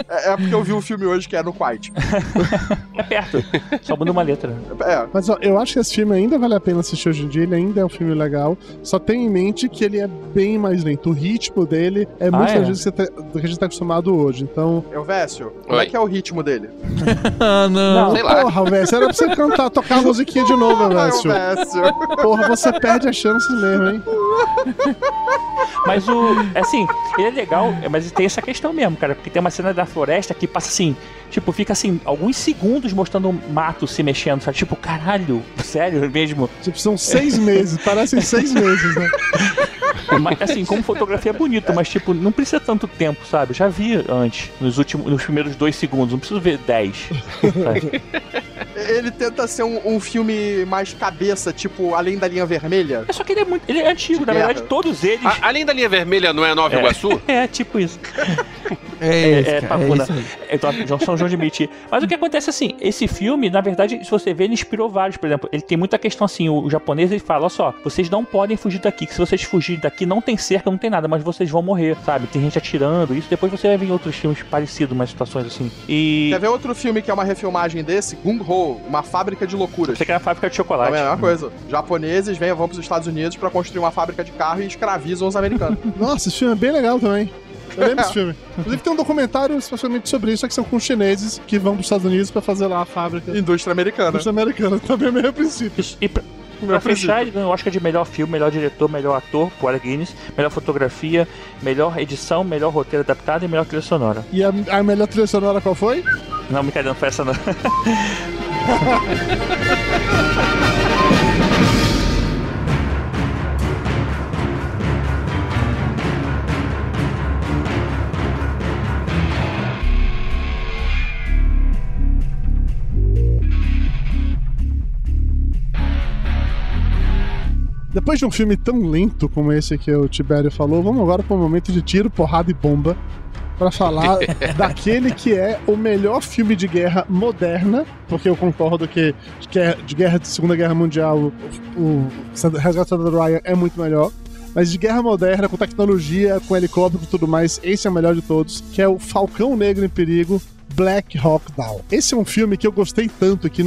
É, é porque eu vi um filme hoje que é no Kuwait. É perto, só muda uma letra. É, Mas ó, eu acho que esse filme ainda vale a pena assistir hoje em dia, ele ainda é um filme legal. Só tenha em mente que ele é bem mais lento. O ritmo dele é muito é? diferente do tá- do que a gente tá acostumado hoje. Então, eu Vécio, como é que é o ritmo dele? Ah, não. Sei lá. porra, velho, era pra você cantar, tocar a musiquinha de novo, Ah, o Vécio. Vécio. Porra, você perde as chances mesmo, hein? Mas o. Assim, ele é legal, mas tem essa questão mesmo, cara. Porque tem uma cena da floresta que passa assim. Tipo, fica assim, alguns segundos mostrando o mato se mexendo, sabe? Tipo, caralho, sério mesmo. Tipo, são seis meses, parecem seis meses, né? Mas, assim, como fotografia é bonito, mas tipo, não precisa tanto tempo, sabe? Eu já vi antes, nos últimos, nos primeiros dois segundos, não preciso ver dez. sabe? Ele tenta ser um, um filme mais cabeça, tipo Além da Linha Vermelha. É só que ele é muito. Ele é antigo, na Guerra. verdade, todos eles. A- além da linha vermelha, não é Nova É. Iguaçu? É, tipo isso. É isso, é, cara, é isso aí. Então, João São João de Miti. Mas o que acontece assim, esse filme, na verdade, se você ver, ele inspirou vários. Por exemplo, ele tem muita questão assim, o, o japonês ele fala, olha só, vocês não podem fugir daqui, que se vocês fugirem daqui não tem cerca, não tem nada, mas vocês vão morrer, sabe? Tem gente atirando, isso. Depois você vai ver em outros filmes parecidos, umas situações assim. E... Quer ver outro filme que é uma refilmagem desse? Gung Ho, uma fábrica de loucuras. Você quer a fábrica de chocolate. Também é a mesma coisa. Japoneses vêm, vão pros Estados Unidos pra construir uma fábrica de carro e escravizam os americanos. Nossa, esse filme é bem legal também. Eu lembro desse filme. Inclusive tem um documentário especialmente sobre isso, só que são com chineses que vão pros Estados Unidos pra fazer lá a fábrica. Indústria americana. Indústria americana também é o mesmo princípio. E pra, pra fechar, ele ganhou o Oscar de melhor filme, melhor diretor, melhor ator, por Alec Guinness, melhor fotografia, melhor edição, melhor roteiro adaptado e melhor trilha sonora. E a, a melhor trilha sonora qual foi? Não, brincadeira, não foi essa não. Depois de um filme tão lento como esse que o Tibério falou, vamos agora para um momento de tiro, porrada e bomba. Pra falar daquele que é o melhor filme de guerra moderna, porque eu concordo que de, guerra de Segunda Guerra Mundial o, o Resgate do Ryan é muito melhor. Mas de guerra moderna, com tecnologia, com helicóptero e tudo mais, esse é o melhor de todos, que é o Falcão Negro em Perigo, Black Hawk Down. Esse é um filme que eu gostei tanto que,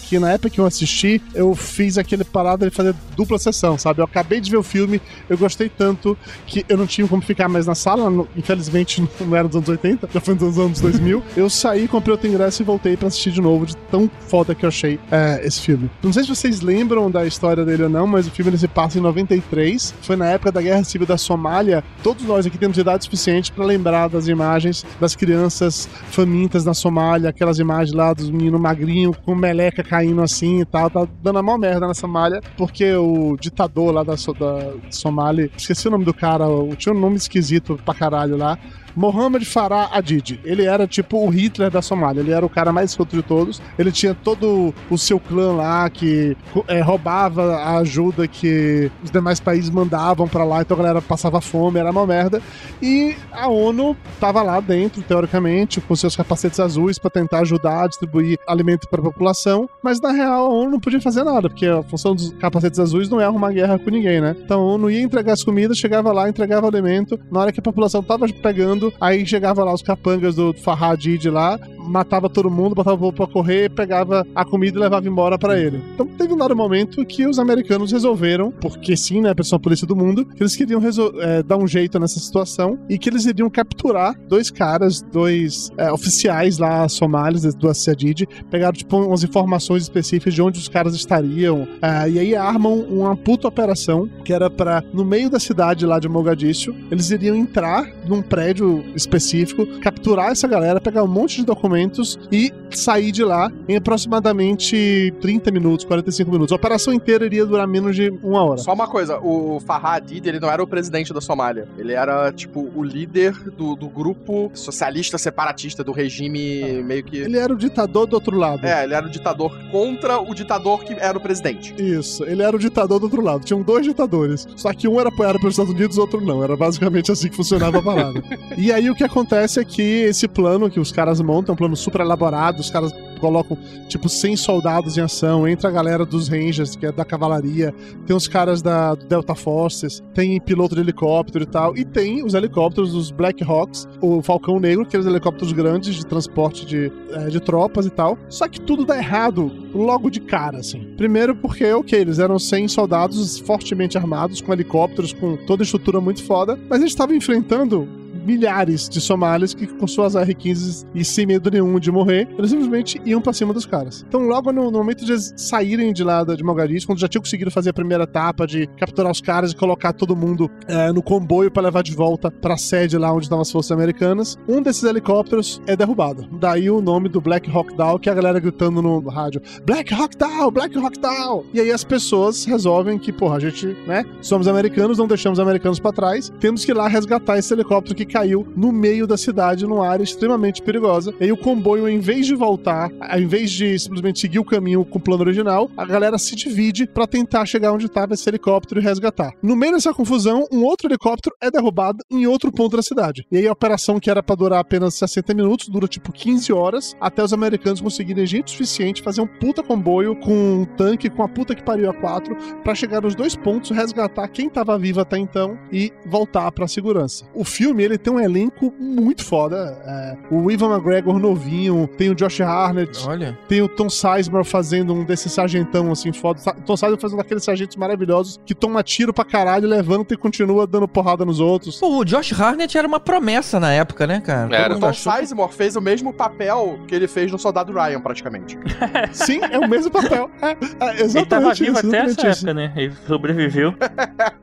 que na época que eu assisti, eu fiz aquele parada de fazer dupla sessão, sabe? Eu acabei de ver o filme, eu gostei tanto que eu não tinha como ficar mais na sala, infelizmente não era dos anos 80, já foi nos anos 2000. eu saí, comprei outro ingresso e voltei pra assistir de novo, de tão foda que eu achei é, esse filme. Não sei se vocês lembram da história dele ou não, mas o filme ele se passa em 93, foi na época da Guerra Civil da Somália. Todos nós aqui temos idade suficiente pra lembrar das imagens das crianças famintas na Somália, aquelas imagens lá dos meninos magrinhos com meleca caindo assim e tal. Tá dando a maior merda na Somália, porque o ditador lá da, da Somália, esqueci o nome do cara, tinha um nome esquisito pra caralho lá. Mohamed Farah Adid. Ele era tipo o Hitler da Somália. Ele era o cara mais escroto de todos. Ele tinha todo o seu clã lá que é, roubava a ajuda que os demais países mandavam pra lá. Então a galera passava fome, era uma merda. E a ONU tava lá dentro, teoricamente, com seus capacetes azuis pra tentar ajudar a distribuir alimento pra população. Mas na real a ONU não podia fazer nada, porque a função dos capacetes azuis não é arrumar guerra com ninguém, né? Então a ONU ia entregar as comidas, chegava lá, entregava alimento. Na hora que a população tava pegando, aí chegava lá os capangas do Farhadid lá, matava todo mundo, botava o povo pra correr, pegava a comida e levava embora pra ele. Então teve um dado momento que os americanos resolveram, porque sim, né, a pessoa polícia do mundo, que eles queriam é, dar um jeito nessa situação e que eles iriam capturar dois caras, dois é, oficiais lá somalis do Assiadid, pegaram tipo umas informações específicas de onde os caras estariam, é, e aí armam uma puta operação que era pra, no meio da cidade lá de Mogadíscio, eles iriam entrar num prédio específico, capturar essa galera, pegar um monte de documentos e sair de lá em aproximadamente 30 minutos, 45 minutos. A operação inteira iria durar menos de uma hora. Só uma coisa, o Farah Hadid, ele não era o presidente da Somália. Ele era, tipo, o líder do, do grupo socialista separatista do regime meio que... Ele era o ditador do outro lado. É, ele era o ditador contra o ditador que era o presidente. Isso, ele era o ditador do outro lado. Tinham dois ditadores. Só que um era apoiado pelos Estados Unidos o outro não. Era basicamente assim que funcionava a parada. e aí o que acontece é que esse plano que os caras montam, é um plano super elaborado, os caras colocam tipo 100 soldados em ação, entra a galera dos Rangers, que é da cavalaria, tem os caras da do Delta Forces, tem piloto de helicóptero e tal, e tem os helicópteros dos Black Hawks, o Falcão Negro, aqueles helicópteros grandes de transporte de, eh, de tropas e tal. Só que tudo dá errado logo de cara, assim. Primeiro porque, ok, eles eram 100 soldados fortemente armados, com helicópteros, com toda a estrutura muito foda, mas eles estavam enfrentando milhares de somalis que com suas R-15 e sem medo nenhum de morrer, eles simplesmente iam pra cima dos caras. Então logo no, no momento de eles saírem de lá de Mogadishu, quando já tinham conseguido fazer a primeira etapa de capturar os caras e colocar todo mundo eh, no comboio pra levar de volta pra sede lá onde estavam as forças americanas, um desses helicópteros é derrubado. Daí o nome do Black Hawk Down, que é a galera gritando no rádio, Black Hawk Down, Black Hawk Down! E aí as pessoas resolvem que, porra, a gente, né, somos americanos, não deixamos os americanos pra trás, temos que ir lá resgatar esse helicóptero que caiu no meio da cidade, numa área extremamente perigosa. E aí o comboio, em vez de voltar, ao invés de simplesmente seguir o caminho com o plano original, a galera se divide pra tentar chegar onde estava esse helicóptero e resgatar. No meio dessa confusão, um outro helicóptero é derrubado em outro ponto da cidade. E aí a operação que era pra durar apenas 60 minutos, dura tipo 15 horas, até os americanos conseguirem gente suficiente, fazer um puta comboio com um tanque, com a puta que pariu a quatro, pra chegar nos dois pontos, resgatar quem tava vivo até então e voltar pra segurança. O filme, ele tem um elenco muito foda. é, o Ivan McGregor novinho, tem o Josh Harnett, Olha. tem o Tom Sizemore fazendo um desses sargentão assim foda. Tom Sizemore fazendo aqueles sargentos maravilhosos que toma tiro pra caralho, levanta e continua dando porrada nos outros. Pô, o Josh Harnett era uma promessa na época, né, cara? Era. Mundo Tom achou Sizemore fez o mesmo papel que ele fez no Soldado Ryan, praticamente. Sim, é o mesmo papel. É, é Ele tava exatamente vivo isso. até exatamente essa isso. época, né? Ele sobreviveu.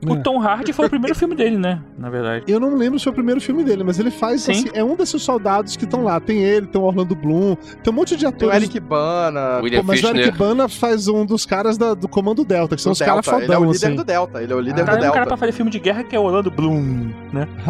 O Tom Hardy foi o primeiro filme dele, né? Na verdade. Eu não lembro se foi o primeiro filme dele, mas ele faz Sim. assim, é um desses soldados que estão lá. Tem ele, tem o Orlando Bloom, tem um monte de Tem o atores. Eric Bana. William Pô, mas o Fichtner. Eric Bana faz um dos caras da- do Comando Delta, que são do os caras Delta. fodão, Ele é o líder assim. do Delta. Ele é o líder Ah, do Tá um cara pra Delta. fazer filme de guerra que é o Orlando Bloom, né?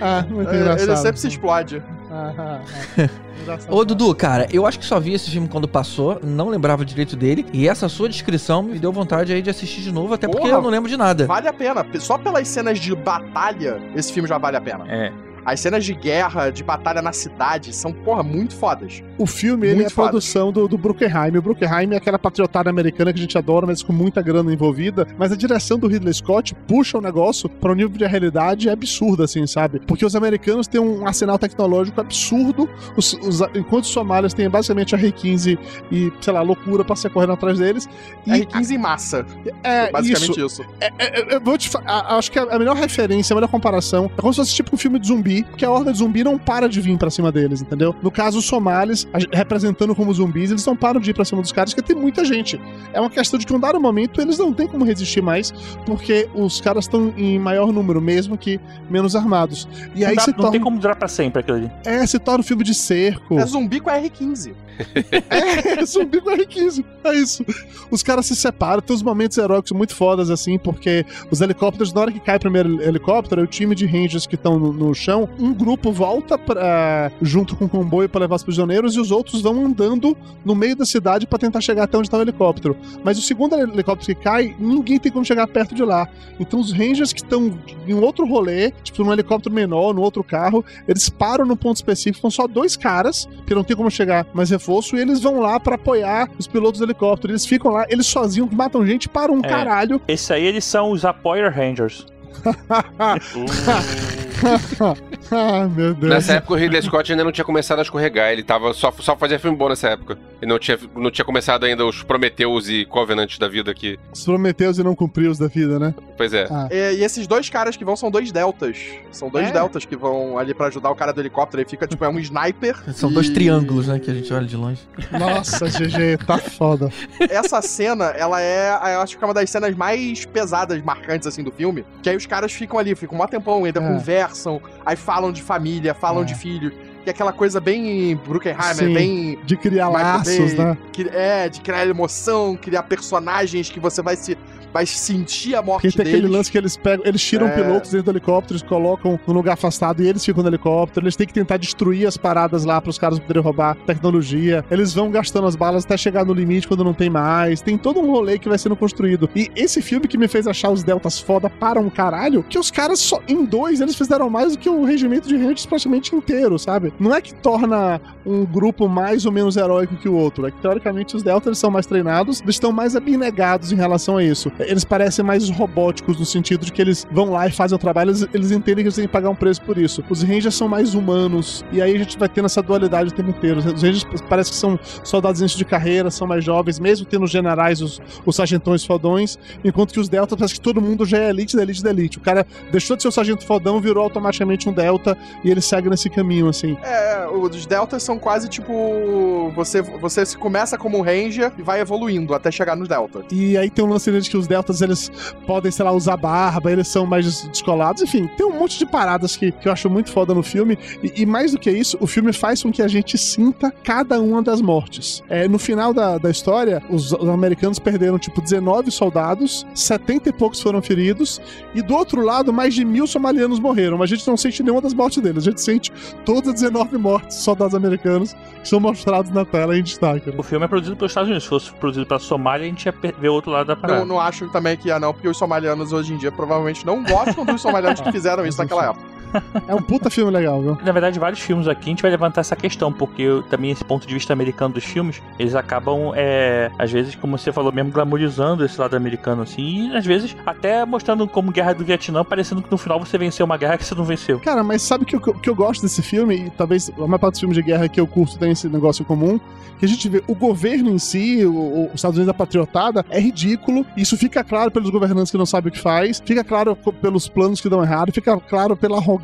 ah, muito engraçado. Ele sempre se explode. Ô, Dudu, cara, eu acho que só vi esse filme quando passou, não lembrava direito dele, e essa sua descrição me deu vontade aí de assistir de novo, até porque Porra. eu não lembro de nada. Vale a pena. Só pelas cenas de batalha, esse filme já vale a pena. É. As cenas de guerra, de batalha na cidade, são, porra, muito fodas. O filme ele Muito é foda. produção do, do Bruckenheim. O Bruckenheim é aquela patriotada americana que a gente adora, mas com muita grana envolvida. Mas a direção do Ridley Scott puxa o negócio para um nível de realidade absurdo, assim, sabe? Porque os americanos têm um arsenal tecnológico absurdo, os, os- enquanto os somálios têm basicamente a R-15 e, sei lá, loucura pra ser correndo atrás deles. E R15 em massa. é Basicamente isso. isso. É, é, eu vou te fa- a- Acho que a melhor referência, a melhor comparação é como se fosse tipo um filme de zumbi, porque a horda de zumbi não para de vir pra cima deles, entendeu? No caso, os somalis, representando como zumbis, eles não param de ir pra cima dos caras, porque tem muita gente. É uma questão de que, num dado momento, eles não têm como resistir mais, porque os caras estão em maior número, mesmo que menos armados. E aí não, dá- se não torna. tem como durar pra sempre aquilo ali. É, se torna um filme de cerco. É zumbi com R15. É, zumbi com R15. É isso. Os caras se separam, tem uns momentos heróicos muito fodas, assim, porque os helicópteros, na hora que cai o primeiro helicóptero, o time de rangers que estão no, no chão, um grupo volta pra, junto com o comboio pra levar os prisioneiros e os outros vão andando no meio da cidade pra tentar chegar até onde tá o helicóptero. Mas o segundo helicóptero que cai, ninguém tem como chegar perto de lá. Então os rangers que estão em outro rolê, tipo num helicóptero menor, no outro carro, eles param no ponto específico, são só dois caras, que não tem como chegar mais reforço, e eles vão lá pra apoiar os pilotos do helicóptero. Eles ficam lá, eles sozinhos matam gente para um É. caralho. Esse aí, eles são os Apoyer Rangers. ah, meu Deus. Nessa época o Ridley Scott ainda não tinha começado a escorregar, ele tava só, só fazia filme bom nessa época. E não tinha, não tinha começado ainda os Prometeus e Covenants da vida aqui. Os prometeus e não cumpriu os da vida, né? Pois é. Ah. É, e esses dois caras que vão são dois deltas. São dois É? deltas que vão ali pra ajudar o cara do helicóptero. Ele fica, tipo, é um sniper. São dois e triângulos, né, que a gente olha de longe. Nossa, GG, tá foda. Essa cena, ela é, eu acho que é uma das cenas mais pesadas, marcantes, assim, do filme. Que aí os caras ficam ali, ficam um tempão, ainda É. conversam, aí falam de família, falam É. de filho. Que é aquela coisa bem Bruckenheimer, Sim. bem De criar Michael laços, Bay, né? que- é, de criar emoção, criar personagens que você vai se vai sentir a morte Porque tem aquele deles. lance que eles pegam, eles tiram É. pilotos dentro do helicóptero, eles colocam num lugar afastado e eles ficam no helicóptero. Eles têm que tentar destruir as paradas lá para os caras poderem roubar tecnologia. Eles vão gastando as balas até chegar no limite quando não tem mais. Tem todo um rolê que vai sendo construído. E esse filme que me fez achar os deltas foda para um caralho, que os caras só em dois eles fizeram mais do que o regimento de Rangers praticamente inteiro, sabe? Não é que torna um grupo mais ou menos heróico que o outro. É que teoricamente os deltas são mais treinados, eles estão mais abnegados em relação a isso. Eles parecem mais robóticos no sentido de que eles vão lá e fazem o trabalho, eles, eles entendem que eles têm que pagar um preço por isso. Os Rangers são mais humanos, e aí a gente vai tendo essa dualidade o tempo inteiro. Os Rangers parece que são soldados início de carreira, são mais jovens, mesmo tendo os generais, os, os sargentões fodões, enquanto que os Deltas parece que todo mundo já é elite da elite da elite. O cara deixou de ser o sargento fodão, virou automaticamente um Delta, e ele segue nesse caminho, assim. É, os deltas são quase tipo. Você, você se começa como um ranger e vai evoluindo até chegar nos deltas. E aí tem um lance de que os deltas, eles podem, sei lá, usar barba, eles são mais des- descolados. Enfim, tem um monte de paradas que, que eu acho muito foda no filme. E, e mais do que isso, o filme faz com que a gente sinta cada uma das mortes. É, no final da, da história, os, os americanos perderam, tipo, 19 soldados, 70 e poucos foram feridos. E do outro lado, mais de mil somalianos morreram. Mas a gente não sente nenhuma das mortes deles. A gente sente todas as 19 mortes de soldados americanos que são mostrados na tela em destaque. né? O filme é produzido pelos Estados Unidos. Se fosse produzido pela Somália, a gente ia ver o outro lado da parada. Não, não acho também que ia, não, porque os somalianos hoje em dia provavelmente não gostam dos somalianos que fizeram isso naquela época. É um puta filme legal, viu? Na verdade, vários filmes aqui a gente vai levantar essa questão, porque eu- também esse ponto de vista americano dos filmes, eles acabam, é, às vezes, como você falou mesmo, glamorizando esse lado americano, assim, e às vezes até mostrando como Guerra do Vietnã, parecendo que no final você venceu uma guerra que você não venceu. Cara, mas sabe que o que eu gosto desse filme, e talvez a maior parte dos filmes de guerra que eu curto tem esse negócio comum, que a gente vê o governo em si, o, os Estados Unidos da patriotada, é ridículo. Isso fica claro pelos governantes que não sabem o que faz, fica claro pelos planos que dão errado, fica claro pela arrogância,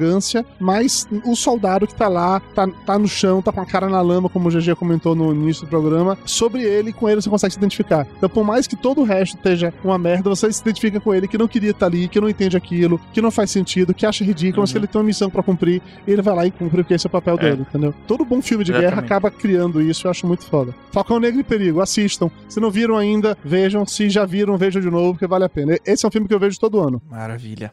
mas o soldado que tá lá, tá, tá no chão, tá com a cara na lama, como o GG comentou no início do programa, sobre ele, com ele você consegue se identificar. Então, por mais que todo o resto esteja uma merda, você se identifica com ele que não queria estar ali, que não entende aquilo, que não faz sentido, que acha ridículo, mas que ele tem uma missão pra cumprir, e ele vai lá e cumpre porque esse é o papel É. dele, entendeu? Todo bom filme de guerra acaba criando isso, eu acho muito foda. Falcão Negro e Perigo, assistam. Se não viram ainda, vejam. Se já viram, vejam de novo, porque vale a pena. Esse é um filme que eu vejo todo ano. Maravilha.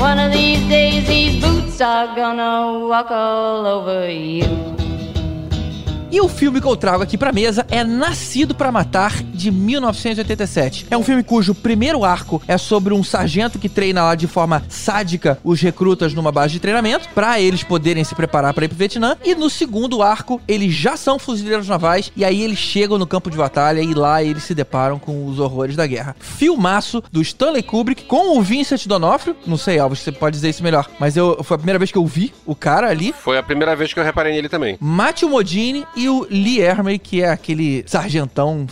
One of these days, these boots are gonna walk all over you. E o filme que eu trago aqui pra mesa é Nascido pra Matar, de 1987. É um filme cujo primeiro arco é sobre um sargento que treina lá de forma sádica os recrutas numa base de treinamento, pra eles poderem se preparar pra ir pro Vietnã. E no segundo arco, eles já são fuzileiros navais, e aí eles chegam no campo de batalha e lá eles se deparam com os horrores da guerra. Filmaço do Stanley Kubrick com o Vincent D'Onofrio. Não sei, Alves, você pode dizer isso melhor, mas eu, foi a primeira vez que eu vi o cara ali. Foi a primeira vez que eu reparei nele também. Matthew Modine e o Lee Ermey, que é aquele sargentão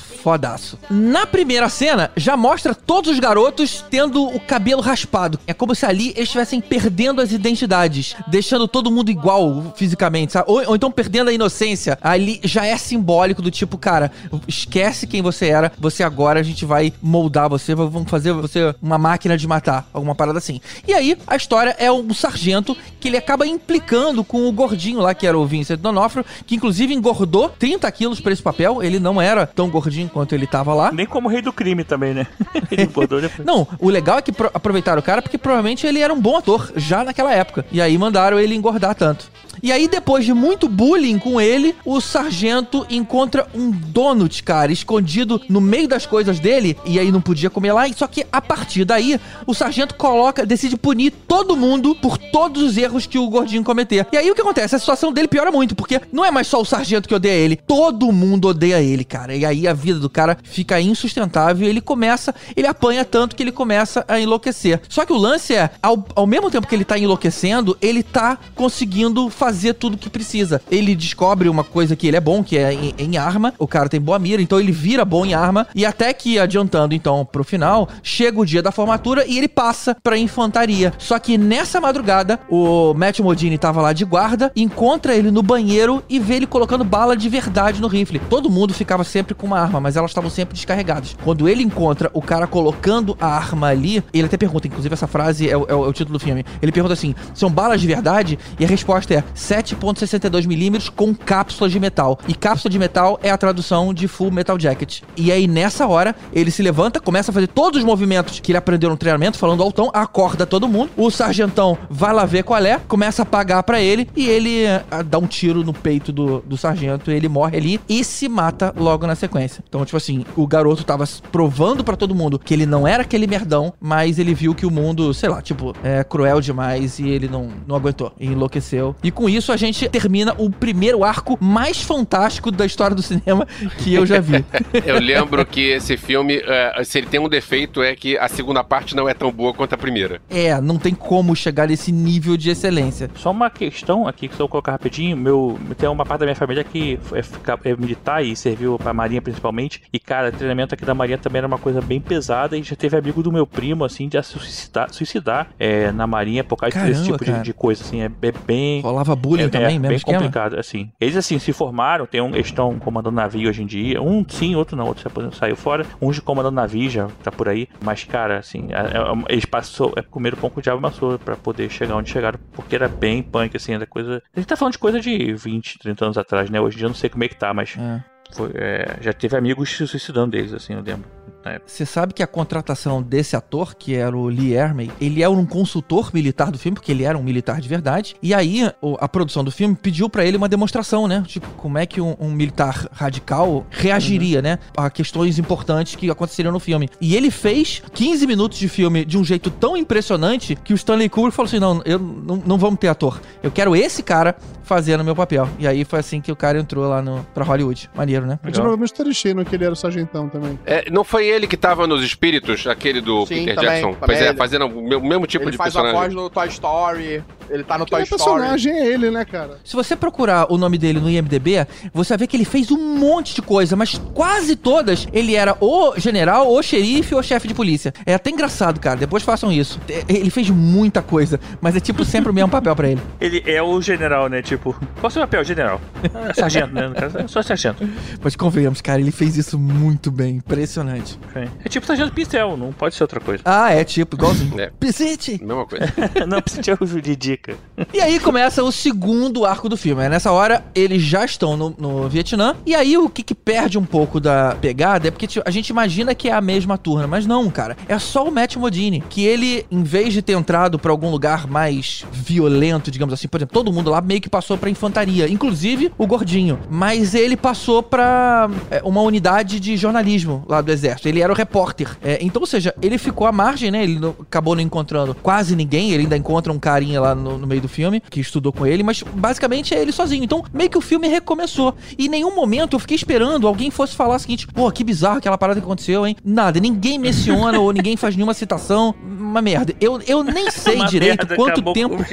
fodaço. Na primeira cena, já mostra todos os garotos tendo o cabelo raspado. É como se ali eles estivessem perdendo as identidades, deixando todo mundo igual fisicamente, sabe? Ou, ou então perdendo a inocência. Ali já é simbólico do tipo, cara, esquece quem você era, você agora a gente vai moldar você, vamos fazer você uma máquina de matar, alguma parada assim. E aí, a história é um sargento que ele acaba implicando com o gordinho lá, que era o Vincent D'Onofrio, que inclusive engordou 30 quilos pra esse papel. Ele não era tão gordinho quanto ele tava lá. Nem como rei do crime também, né? Depois. Não, o legal é que pro- aproveitaram o cara porque provavelmente ele era um bom ator já naquela época. E aí mandaram ele engordar tanto. E aí, depois de muito bullying com ele, o sargento encontra um donut, cara, escondido no meio das coisas dele. E aí não podia comer lá. Só que a partir daí, o sargento coloca, decide punir todo mundo por todos os erros que o gordinho cometer. E aí o que acontece? A situação dele piora muito, porque não é mais só o sargento que odeia ele, todo mundo odeia ele, cara. E aí a vida do cara fica insustentável e ele começa, ele apanha tanto que ele começa a enlouquecer. Só que o lance é, ao, ao mesmo tempo que ele tá enlouquecendo, ele tá conseguindo fazer tudo que precisa. Ele descobre uma coisa que ele é bom, que é em, em arma. O cara tem boa mira, então ele vira bom em arma. E até que, adiantando então pro final, chega o dia da formatura e ele passa pra infantaria. Só que nessa madrugada, o Matt Modini tava lá de guarda, encontra ele no banheiro e vê ele colocando bala de verdade no rifle. Todo mundo ficava sempre com uma arma, mas elas estavam sempre descarregadas. Quando ele encontra o cara colocando a arma ali, ele até pergunta, inclusive essa frase é, o- é o é título do filme. Ele pergunta assim: são balas de verdade? E a resposta é 7,62mm com cápsulas de metal. E cápsula de metal é a tradução de Full Metal Jacket. E aí, nessa hora, ele se levanta, começa a fazer todos os movimentos que ele aprendeu no treinamento, falando altão, acorda todo mundo. O sargentão vai lá ver qual é, começa a pagar pra ele e ele ah, dá um tiro no peito do, do sargento. Ele morre ali e se mata logo na sequência. Então, tipo assim, o garoto tava provando pra todo mundo que ele não era aquele merdão, mas ele viu que o mundo, sei lá, tipo, é cruel demais e ele não, não aguentou e enlouqueceu. E com isso a gente termina o primeiro arco mais fantástico da história do cinema que eu já vi. Eu lembro que esse filme, é, se ele tem um defeito, é que a segunda parte não é tão boa quanto a primeira. é, não tem como chegar nesse nível de excelência. Só uma questão aqui que se eu colocar rapidinho, meu, tem uma parte da minha família que é, é militar e serviu pra marinha principalmente. E cara, treinamento aqui da marinha também era uma coisa bem pesada e já teve amigo do meu primo assim de se suicidar, suicidar é, na marinha por causa desse Caramba, tipo de, de coisa assim, é, é bem Rolava bullying é, também, é mesmo bem esquema? complicado, assim. Eles, assim, se formaram, tem um, eles estão comandando navio hoje em dia. Um sim, outro não, outro saiu fora. Um de comandando navio já tá por aí. Mas, cara, assim, é- é- eles passou, é, comeram pão com o diabo amassou pra poder chegar onde chegaram, porque era bem punk, assim, era coisa... A gente tá falando de coisa de 20, 30 anos atrás, né? Hoje em dia eu não sei como é que tá, mas É. foi, é, já teve amigos se suicidando deles, assim, eu lembro. Na época. Você sabe que a contratação desse ator, que era o Lee Ermey, ele é um consultor militar do filme, porque ele era um militar de verdade. E aí, a produção do filme pediu pra ele uma demonstração, né? Tipo, como é que um, um militar radical reagiria, né? A questões importantes que aconteceriam no filme. E ele fez 15 minutos de filme de um jeito tão impressionante que o Stanley Kubrick falou assim: não, eu não, não vamos ter ator. Eu quero esse cara fazendo o meu papel. E aí foi assim que o cara entrou lá no, pra Hollywood. Maneiro, né? De novo, o Mystery Shane, que ele era o sargentão também. É, não foi ele que tava nos espíritos, aquele do Sim, Peter também, Jackson? também Pois é, ele. fazendo o me- o mesmo tipo ele de faz a voz personagem. no Toy Story. Ele tá no Toy Que Story. personagem é ele, né, cara? Se você procurar o nome dele no IMDB, você vai ver que ele fez um monte de coisa, mas quase todas ele era ou general, ou xerife, ou chefe de polícia. É até engraçado, cara. Depois façam isso. É, Ele fez muita coisa, mas é tipo sempre o mesmo papel pra ele. Ele é o general, né? Tipo, qual é o seu papel, general? Ah, sargento, né? No caso, eu sou sargento. Mas convenhamos, cara, ele fez isso muito bem. Impressionante. É tipo sargento pincel, não pode ser outra coisa. Ah, é tipo, igualzinho. É. Piscite! Mesma coisa. não, precisa ter de E aí começa o segundo arco do filme. né? Nessa hora, eles já estão no, no Vietnã. E aí, o que, que perde um pouco da pegada é porque tipo, a gente imagina que é a mesma turma. Mas não, cara. É só o Matt Modini. Que ele, em vez de ter entrado pra algum lugar mais violento, digamos assim, por exemplo, todo mundo lá meio que passou pra infantaria. Inclusive o gordinho. Mas ele passou pra é, uma unidade de jornalismo lá do exército. Ele era o repórter. É, então, ou seja, ele ficou à margem, né? Ele não- acabou não encontrando quase ninguém. Ele ainda encontra um carinha lá no, no meio do filme que estudou com ele, mas basicamente é ele sozinho. Então, meio que o filme recomeçou. E em nenhum momento eu fiquei esperando alguém fosse falar o seguinte: pô, que bizarro aquela parada que aconteceu, hein? Nada, ninguém menciona ou ninguém faz nenhuma citação. Uma merda. Eu, eu nem sei Uma direito merda, quanto tempo.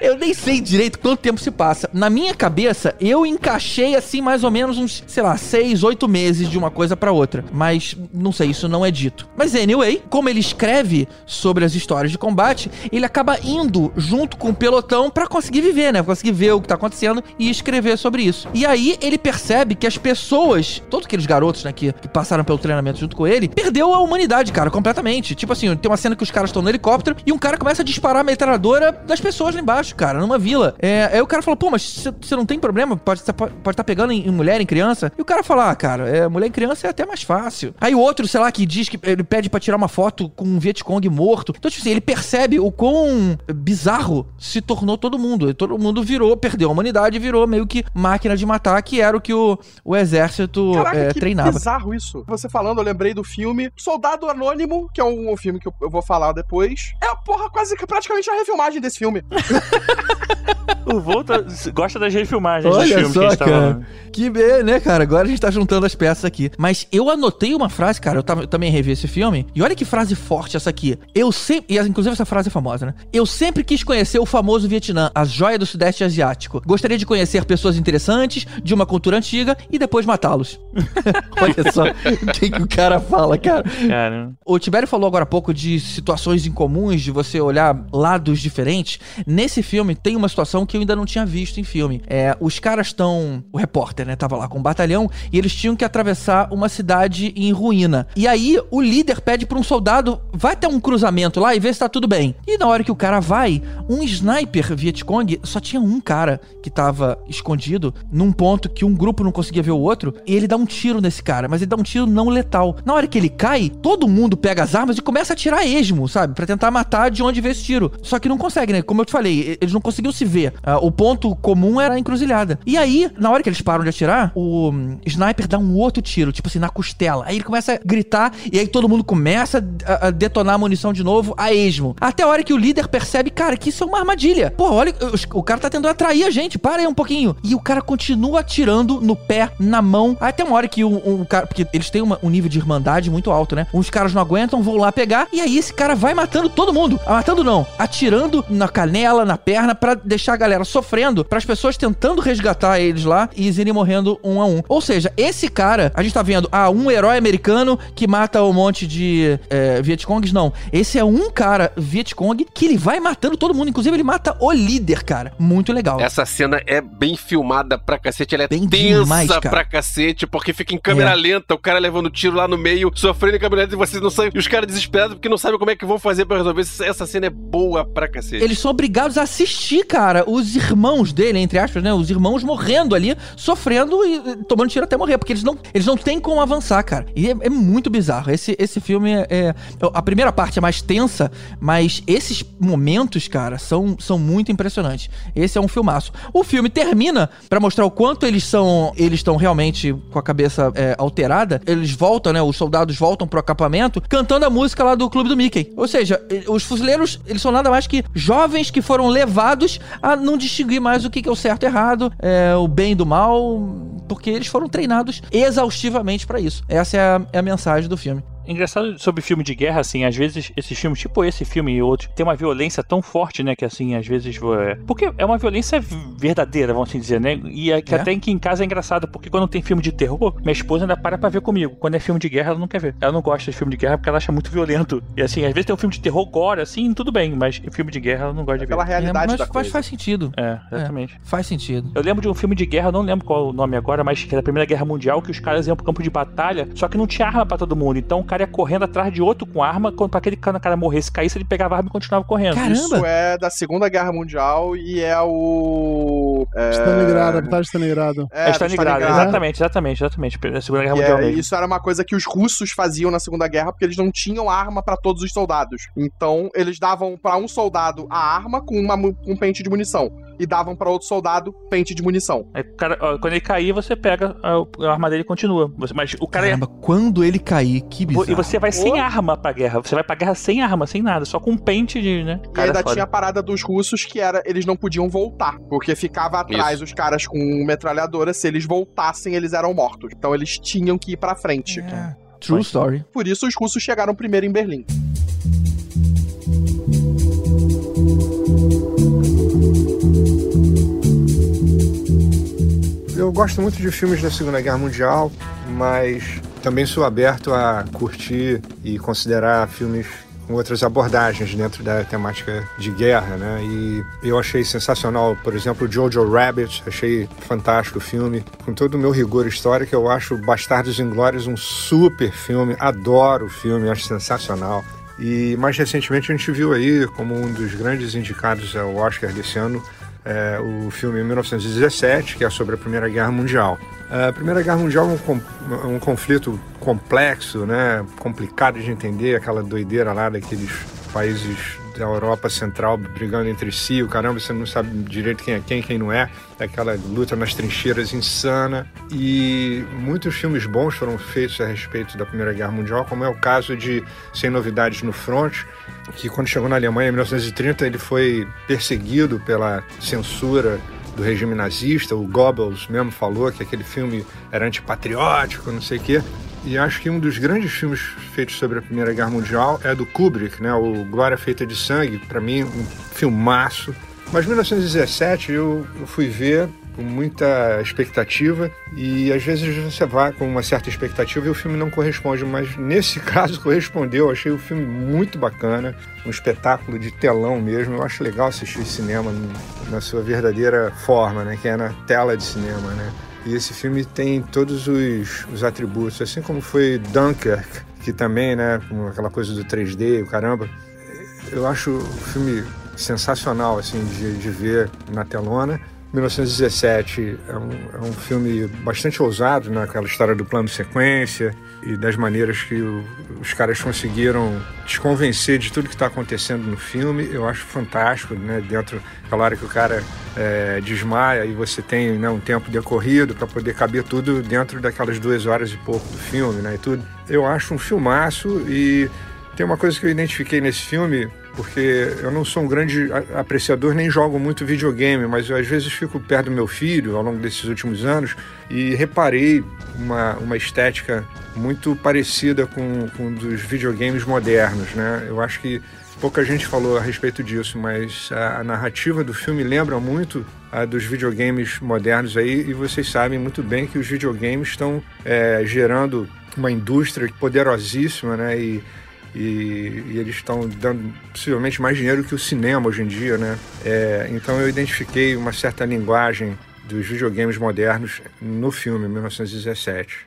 Eu nem sei direito quanto tempo se passa. Na minha cabeça, eu encaixei assim mais ou menos uns, sei lá, seis, oito meses de uma coisa pra outra. Mas não sei, isso não é dito. Mas anyway, como ele escreve sobre as histórias de combate, ele acaba indo junto com o pelotão pra conseguir viver, né? Conseguir ver o que tá acontecendo e escrever sobre isso. E aí ele percebe que as pessoas, todos aqueles garotos, né, que, que passaram pelo treinamento junto com ele, perdeu a humanidade, cara, completamente. Tipo assim, tem uma cena que os caras estão no helicóptero e um cara começa a disparar a metralhadora das pessoas lá embaixo, cara, numa vila. É, aí o cara fala, pô, mas você não tem problema? Pode estar pode tá pegando em, em mulher, em criança? E o cara fala, ah, cara, é, mulher em criança é até mais fácil. Aí o outro, sei lá, que diz que ele pede pra tirar uma foto com um Vietcong morto. Então, tipo assim, ele percebe o quão bizarro se tornou todo mundo. E todo mundo virou, perdeu a humanidade virou meio que máquina de matar, que era o que o, o exército Caraca, é, que treinava. bizarro isso. Você falando, eu lembrei do filme Soldado Anônimo, que é um, um filme que eu, eu vou falar depois. É, porra, quase que praticamente a refilmagem desse filme. O Volta gosta das refilmagens Olha que só, gente tava cara. Que bem, né, cara? Agora a gente tá juntando as peças aqui. Mas eu anotei uma frase, cara. Eu, eu também revi esse filme. E olha que frase forte essa aqui. Eu sempre. E inclusive essa frase é famosa, né? Eu sempre quis conhecer o famoso Vietnã, a joia do Sudeste Asiático. Gostaria de conhecer pessoas interessantes, de uma cultura antiga e depois matá-los. olha só o que, que o cara fala, cara. Cara, O Tibério falou agora há pouco de situações incomuns, de você olhar lados diferentes. Nesse filme tem uma situação que eu ainda não tinha visto em filme. É, os caras estão. O repórter, né? Tava lá com um batalhão e eles tinham que atravessar uma cidade em ruína. E aí o líder pede pra um soldado: vai até um cruzamento lá e vê se tá tudo bem. E na hora que o cara vai, um sniper Vietcong só tinha um cara que tava escondido num ponto que um grupo não conseguia ver o outro. E ele dá um tiro nesse cara, mas ele dá um tiro não letal. Na hora que ele cai, todo mundo pega as armas e começa a atirar a esmo, sabe? Pra tentar matar de onde veio esse tiro. Só que não consegue, né? Como eu te falei, eles não conseguiam se ver. Ah, o ponto comum era a encruzilhada. E aí, na hora que eles param de atirar, o hum, sniper dá um outro tiro, tipo assim, na costela. Aí ele começa a gritar e aí todo mundo começa a, a detonar a munição de novo a esmo. Até a hora que o líder percebe, cara, que isso é uma armadilha. Pô, olha, os- o cara tá tentando atrair a gente, para aí um pouquinho. E o cara continua atirando no pé, na mão. Até uma hora que um, um cara. Porque eles têm uma- um nível de irmandade muito alto, né? Uns caras não aguentam, vão lá pegar. E aí esse cara vai matando todo mundo. Ah, Matando não, atirando na canela, na perna, pra deixar a galera sofrendo, para as pessoas tentando resgatar eles lá e eles irem morrendo um a um. Ou seja, esse cara, a gente tá vendo, ah, um herói americano que mata um monte de é, Vietcongs, não. Esse é um cara Vietcong que ele vai matando todo mundo. Inclusive, ele mata o líder, cara. Muito legal. Essa cena é bem filmada pra cacete, ela é Bem tensa demais, cara. pra cacete, porque fica em câmera É. lenta, o cara levando tiro lá no meio, sofrendo em câmera lenta e vocês não sabem, e os caras desesperados porque não sabem como é que vão fazer pra resolver. Essa cena é boa pra cacete. Eles são obrigados a assistir, cara, os irmãos dele, entre aspas, né? Os irmãos morrendo ali, sofrendo e e tomando tiro até morrer, porque eles não, eles não têm como avançar, cara. E é, é muito bizarro. Esse, esse filme é, é- A primeira parte é mais tensa, mas esses momentos, cara, são, são muito impressionantes. Esse é um filmaço. O filme termina pra mostrar o quanto eles são. Eles estão realmente com a cabeça é, alterada. Eles voltam, né? Os soldados voltam pro acampamento cantando a música lá do Clube do Mickey. Ou seja, os fuzileiros, eles são nada mais que jovens que foram levados a não distinguir mais o que que é o certo e errado, é, o bem do mal, porque eles foram treinados exaustivamente pra isso. Essa é a, é a mensagem do filme. Engraçado sobre filme de guerra, assim, às vezes esses filmes, tipo esse filme e outros, tem uma violência tão forte, né, que assim, às vezes. É... Porque é uma violência verdadeira, vamos assim dizer, né? E é que É? até aqui em casa é engraçado, porque quando tem filme de terror, minha esposa ainda para pra ver comigo. Quando é filme de guerra, ela não quer ver. Ela não gosta de filme de guerra porque ela acha muito violento. E assim, às vezes tem um filme de terror gore, assim, tudo bem, mas filme de guerra ela não gosta de ver. Pela É, realidade mas da faz, coisa. faz sentido. É, exatamente. Faz sentido. Eu lembro de um filme de guerra, não lembro qual o nome agora, mas que era a Primeira Guerra Mundial, que os caras iam pro campo de batalha, só que não tinha arma pra todo mundo. Então o cara ia correndo atrás de outro com arma, quando pra aquele cara, cara morresse, caísse, ele pegava a arma e continuava correndo. Caramba! Isso é da Segunda Guerra Mundial e é o. É... Stalingrado, a de Stalingrado. É, É, Stalingrado, exatamente, exatamente, exatamente. A Segunda Guerra E Mundial é, mesmo. isso era uma coisa que os russos faziam na Segunda Guerra porque eles não tinham arma pra todos os soldados. Então eles davam pra um soldado a arma com, uma, com um pente de munição e davam pra outro soldado pente de munição. Aí, cara, ó, quando ele cair, você pega a, a arma dele e continua. Você- mas o cara é- Caramba, quando ele cair, que bizarro. E você vai sem arma pra guerra. Você vai pra guerra sem arma, sem nada, só com um pente de, né? E ainda foda. tinha a parada dos russos que era eles não podiam voltar, porque ficava atrás os caras com metralhadora, se eles voltassem eles eram mortos. Então eles tinham que ir pra frente. É, True story. Por isso os russos chegaram primeiro em Berlim. Eu gosto muito de filmes da Segunda Guerra Mundial, mas também sou aberto a curtir e considerar filmes com outras abordagens dentro da temática de guerra, né? E eu achei sensacional, por exemplo, Jojo Rabbit, achei fantástico o filme, com todo o meu rigor histórico, eu acho Bastardos Inglórios um super filme, adoro o filme, acho sensacional. E mais recentemente a gente viu aí como um dos grandes indicados ao Oscar desse ano é, o filme 1917, que é sobre a Primeira Guerra Mundial. A Primeira Guerra Mundial é um, um conflito complexo, né, complicado de entender, aquela doideira lá daqueles países da Europa Central brigando entre si, o caramba, você não sabe direito quem é quem, quem não é, aquela luta nas trincheiras insana. E muitos filmes bons foram feitos a respeito da Primeira Guerra Mundial, como é o caso de Sem Novidades no Front, que quando chegou na Alemanha em 1930 ele foi perseguido pela censura do regime nazista. O Goebbels mesmo falou que aquele filme era antipatriótico, não sei o quê. E acho que um dos grandes filmes feitos sobre a Primeira Guerra Mundial é do Kubrick, né? O Glória Feita de Sangue, para mim um filmaço. Mas 1917 eu, eu fui ver com muita expectativa e às vezes você vai com uma certa expectativa e o filme não corresponde, mas nesse caso correspondeu. Eu achei o filme muito bacana, um espetáculo de telão mesmo. Eu acho legal assistir cinema na sua verdadeira forma, né? Que é na tela de cinema, né? E esse filme tem todos os, os atributos, assim como foi Dunkirk, que também, né, com aquela coisa do 3D, o caramba. Eu acho o filme sensacional, assim, de, de ver na telona. 1917 é um, é um filme bastante ousado, né? aquela história do plano sequência e das maneiras que o- os caras conseguiram te convencer de tudo que está acontecendo no filme. Eu acho fantástico, né? Dentro daquela hora que o cara é, desmaia e você tem né, um tempo decorrido para poder caber tudo dentro daquelas duas horas e pouco do filme, né? E tudo. Eu acho um filmaço e tem uma coisa que eu identifiquei nesse filme, porque eu não sou um grande apreciador nem jogo muito videogame, mas eu às vezes fico perto do meu filho ao longo desses últimos anos e reparei uma, uma estética muito parecida com, com dos videogames modernos, né? Eu acho que pouca gente falou a respeito disso, mas a, a narrativa do filme lembra muito a dos videogames modernos aí e vocês sabem muito bem que os videogames estão é, gerando uma indústria poderosíssima, né? E, e, e eles estão dando possivelmente mais dinheiro que o cinema hoje em dia, né? É, então eu identifiquei uma certa linguagem dos videogames modernos no filme 1917.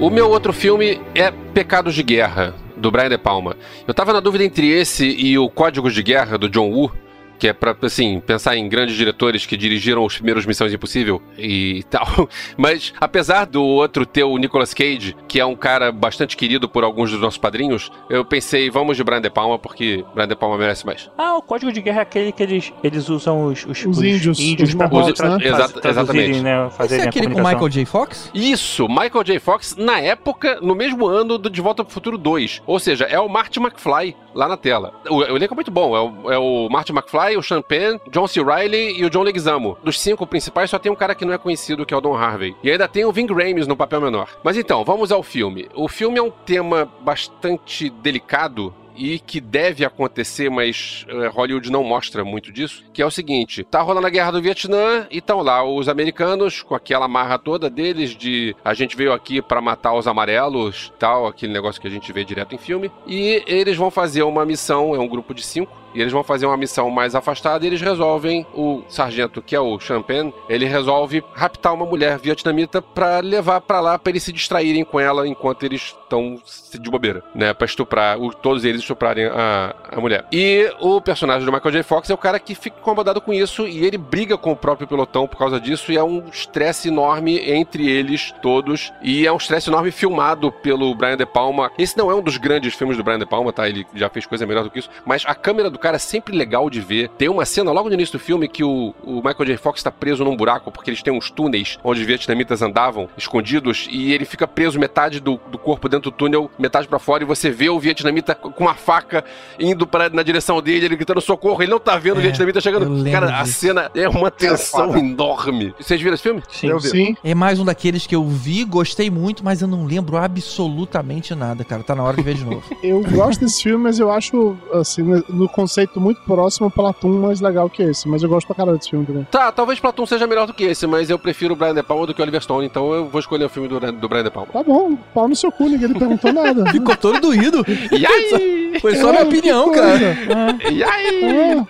O meu outro filme é Pecados de Guerra, do Brian De Palma. Eu tava na dúvida entre esse e o Códigos de Guerra, do John Woo, que é pra, assim, pensar em grandes diretores que dirigiram os primeiros Missões Impossível e tal. Mas, apesar do outro ter o Nicolas Cage, que é um cara bastante querido por alguns dos nossos padrinhos, eu pensei, vamos de Brian De Palma, porque Brian De Palma merece mais. Ah, o código de guerra é aquele que eles, eles usam os, os, Os índios, os pra Mohawks, tra- né? traduzirem, exatamente. né? Esse é aquele com o. Michael J. Fox? Isso, Michael J. Fox, na época, no mesmo ano do De Volta pro Futuro 2. Ou seja, é o Marty McFly lá na tela. O, o elenco é muito bom. É o, é o Marty McFly, o Penn, John C. Reilly e o John Leguizamo. Dos cinco principais, só tem um cara que não é conhecido, que é o Don Harvey. E ainda tem o Ving Rhames no papel menor. Mas então, vamos ao filme. O filme é um tema bastante delicado e que deve acontecer, mas eh, Hollywood não mostra muito disso, que é o seguinte, tá rolando a guerra do Vietnã e estão lá os americanos com aquela marra toda deles de a gente veio aqui pra matar os amarelos, tal, aquele negócio que a gente vê direto em filme, e eles vão fazer uma missão, é um grupo de cinco, e eles vão fazer uma missão mais afastada e eles resolvem, o sargento, que é o Champagne, ele resolve raptar uma mulher vietnamita pra levar pra lá pra eles se distraírem com ela enquanto eles estão de bobeira, né? Pra estuprar, todos eles estuprarem a, a mulher. E o personagem do Michael J. Fox é o cara que fica incomodado com isso e ele briga com o próprio pelotão por causa disso e é um estresse enorme entre eles todos e é um estresse enorme filmado pelo Brian De Palma. Esse não é um dos grandes filmes do Brian De Palma, tá? Ele já fez coisa melhor do que isso, mas a câmera do cara é sempre legal de ver. Tem uma cena logo no início do filme que o, o Michael J. Fox tá preso num buraco porque eles têm uns túneis onde os vietnamitas andavam escondidos e ele fica preso metade do, do corpo dentro do túnel, metade pra fora e você vê o vietnamita com uma faca indo pra, na direção dele, ele gritando socorro, ele não tá vendo o É, vietnamita eu chegando. Cara, a disso. cena é uma tensão foda. enorme. Vocês viram esse filme? Sim. Eu vi. Sim. É mais um daqueles que eu vi, gostei muito, mas eu não lembro absolutamente nada, cara. Tá na hora de ver de novo. Eu gosto desse filme, mas eu acho, assim, no- no conceito muito próximo ao Platum mais legal que esse. Mas eu gosto pra caralho desse filme também. Tá, talvez Platum seja melhor do que esse, mas eu prefiro o Brian De Palma do que o Oliver Stone, então eu vou escolher o filme do, do Brian De Palma. Tá bom, pau no seu cu, ninguém lhe perguntou nada. Ficou todo doído. E aí? Foi só É, minha opinião, cara. E aí? É.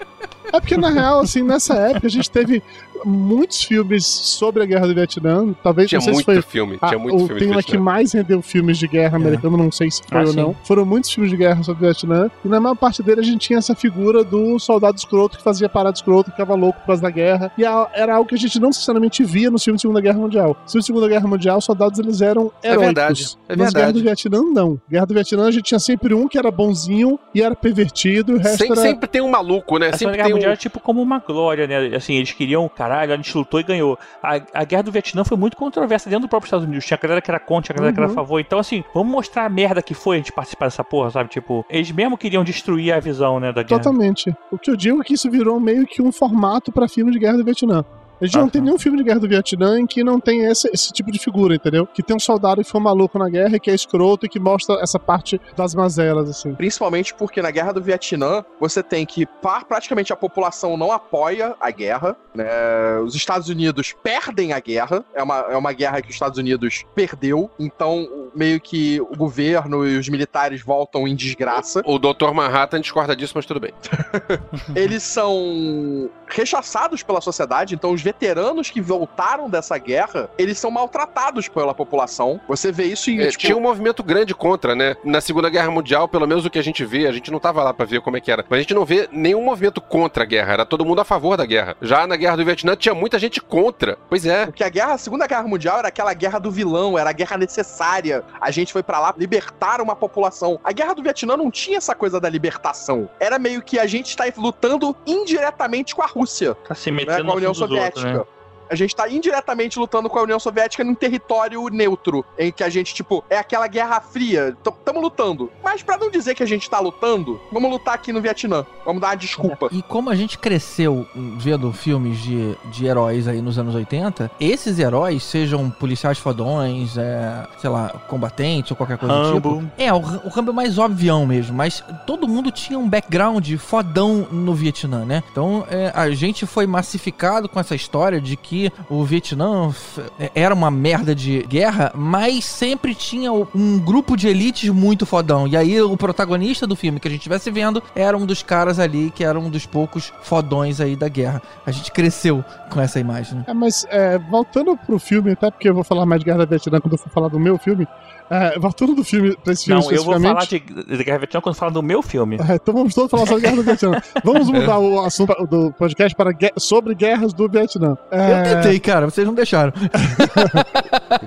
É porque, na real, assim, nessa época a gente teve muitos filmes sobre a Guerra do Vietnã. Talvez, Tinha não sei muito se foi filme, Ah, tinha muito o filme tema de que mais rendeu filmes de guerra americano, não sei se foi Ah, ou sim. não. Foram muitos filmes de guerra sobre o Vietnã. E na maior parte dele a gente tinha essa figura do soldado escroto que fazia parada escroto, que ficava louco por causa da guerra. E a- era algo que a gente não necessariamente via no filme de Segunda Guerra Mundial. No filme de Segunda Guerra Mundial, os soldados eles eram É heróicos. verdade, é Mas Guerra do verdade. Vietnã, não. Guerra do Vietnã, a gente tinha sempre um que era bonzinho e era pervertido, e o resto Sem- era... Sempre tem um maluco, né? A Segunda Sempre Guerra tem Mundial um... é tipo como uma glória, né? Assim, eles queriam, caralho, a gente lutou e ganhou. A, a Guerra do Vietnã foi muito controversa dentro do próprio Estados Unidos. Tinha a galera que era contra, tinha a galera que era a Uhum. favor. Então, assim, vamos mostrar a merda que foi a gente participar dessa porra, sabe? Tipo, eles mesmo queriam destruir a visão, né, da guerra. Totalmente. O que eu digo é que isso virou meio que um formato pra filme de Guerra do Vietnã. A gente Ah, não tem tá. nenhum filme de Guerra do Vietnã em que não tem esse, esse tipo de figura, entendeu? Que tem um soldado que foi maluco na guerra e que é escroto e que mostra essa parte das mazelas, assim. Principalmente porque na guerra do Vietnã, você tem que par- praticamente a população não apoia a guerra. né? Os Estados Unidos perdem a guerra. É uma, é uma guerra que os Estados Unidos perdeu. Então, meio que o governo e os militares voltam em desgraça. O Dr. Manhattan discorda disso, mas tudo bem. Eles são rechaçados pela sociedade, então os veteranos que voltaram dessa guerra, eles são maltratados pela população. Você vê isso em É, tipo, Tinha um movimento grande contra, né? Na Segunda Guerra Mundial, pelo menos o que a gente vê, a gente não tava lá pra ver como é que era, mas a gente não vê nenhum movimento contra a guerra, era todo mundo a favor da guerra. Já na Guerra do Vietnã tinha muita gente contra. Pois é. Porque a guerra, a Segunda Guerra Mundial era aquela guerra do vilão, era a guerra necessária. A gente foi pra lá libertar uma população. A guerra do Vietnã não tinha essa coisa da libertação. Era meio que a gente tá lutando indiretamente com a Rússia, Tá se né, metendo com a União Soviética. outros, né? A gente tá indiretamente lutando com a União Soviética num território neutro, em que a gente, tipo, é aquela guerra fria. T- Tamo lutando. Mas pra não dizer que a gente tá lutando, vamos lutar aqui no Vietnã. Vamos dar uma desculpa. E como a gente cresceu vendo filmes de, de heróis aí nos anos 80, esses heróis, sejam policiais fodões, é, sei lá, combatentes ou qualquer coisa do Rambo. tipo. É, o, o Rambo é mais obvião mesmo, mas todo mundo tinha um background fodão no Vietnã, né? Então é, a gente foi massificado com essa história de que o Vietnã f- era uma merda de guerra, mas sempre tinha um grupo de elites muito fodão. E aí o protagonista do filme que a gente estivesse vendo era um dos caras ali que era um dos poucos fodões aí da guerra. A gente cresceu com essa imagem. É, mas é, voltando pro filme, até porque eu vou falar mais de Guerra da Vietnã quando eu for falar do meu filme, É, voltando do filme, pra esse filme Não, eu vou falar de, de Guerra do Vietnã quando falar do meu filme. É, então vamos todos falar sobre Guerra do Vietnã. Vamos mudar o assunto do podcast para sobre guerras do Vietnã. É, Eu tentei, cara, vocês não deixaram.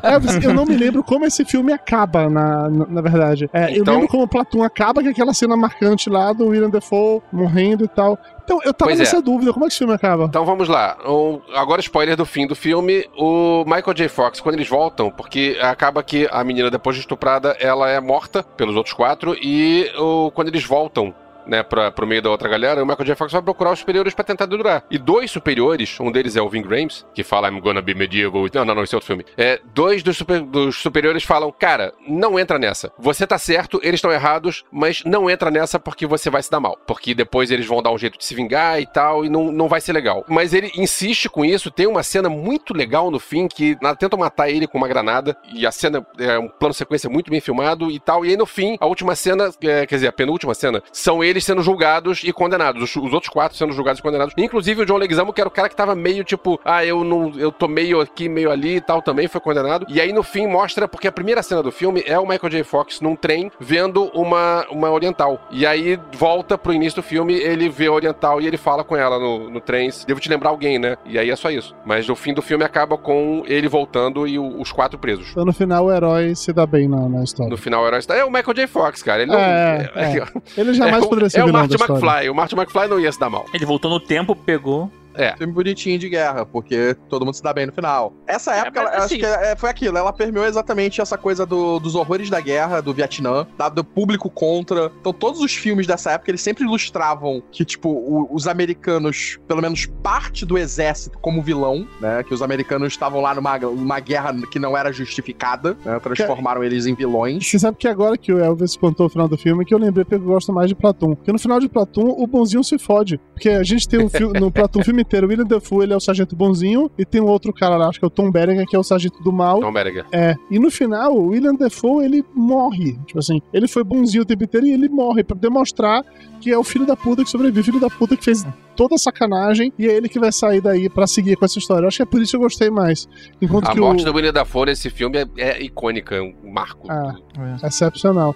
É, eu não me lembro como esse filme acaba, na, na, na verdade. É, Eu Então- lembro como o Platum acaba, que é aquela cena marcante lá do William Defoe morrendo e tal. Então, eu tava Pois é. nessa dúvida, como é que esse filme acaba? Então vamos lá. O- agora, spoiler do fim do filme. O Michael J. Fox, quando eles voltam, porque acaba que a menina, depois de estuprada, ela é morta pelos outros quatro. E o- quando eles voltam. Né, pra, pro meio da outra galera, o Michael J. Fox vai procurar os superiores pra tentar durar. E dois superiores, um deles é o Vin Grimes, que fala I'm gonna be medieval. Não, não, não, esse é outro filme. É, dois dos, super- dos superiores falam: Cara, não entra nessa. Você tá certo, eles estão errados, mas não entra nessa porque você vai se dar mal. Porque depois eles vão dar um jeito de se vingar e tal, e não, não vai ser legal. Mas ele insiste com isso. Tem uma cena muito legal no fim que tentam matar ele com uma granada. E a cena é um plano sequência muito bem filmado e tal. E aí no fim, a última cena, é, quer dizer, a penúltima cena, são eles sendo julgados e condenados. Os, os outros quatro sendo julgados e condenados. Inclusive o John Leguizamo, que era o cara que tava meio tipo, ah, eu não, eu tô meio aqui, meio ali e tal, também foi condenado. E aí no fim mostra, porque a primeira cena do filme é o Michael J. Fox num trem vendo uma, uma oriental. E aí volta pro início do filme, ele vê a oriental e ele fala com ela no, no trem, devo te lembrar alguém, né? E aí é só isso. Mas no fim do filme acaba com ele voltando e o- os quatro presos. Então, no final, o herói se dá bem na, na história. No final, o herói está. É o Michael J. Fox, cara. Ele não. É, é. Ele jamais é, poderia ser É o vilão Marty. McFly. O Marty McFly não ia se dar mal. Ele voltou no tempo, pegou. É. Filme bonitinho de guerra, porque todo mundo se dá bem no final. Essa época, mas ela- assim- acho que é- foi aquilo. Ela permeou exatamente essa coisa do- dos horrores da guerra, do Vietnã, da- do público contra. Então, todos os filmes dessa época, eles sempre ilustravam que, tipo, o- os americanos, pelo menos parte do exército como vilão, né? Que os americanos estavam lá numa, numa guerra que não era justificada, né, Transformaram eles em vilões. Você sabe que agora que o Elvis contou o final do filme, que eu lembrei porque eu gosto mais de Platum. Porque no final de Platum, o bonzinho se fode. Porque a gente tem um filme, no Platum o filme inteiro, o William Dafoe, ele é o sargento bonzinho, e tem um outro cara lá, acho que é o Tom Berenger, que é o sargento do mal. Tom Berger. É, e no final, o William Defoe, ele morre. Tipo assim, ele foi bonzinho o tempo inteiro e ele morre pra demonstrar que é o filho da puta que sobrevive, o filho da puta que fez toda a sacanagem e é ele que vai sair daí pra seguir com essa história. Eu acho que é por isso que eu gostei mais. Enquanto A que morte o... do William Dafoe nesse filme é, é icônica, é um marco. Ah, excepcional.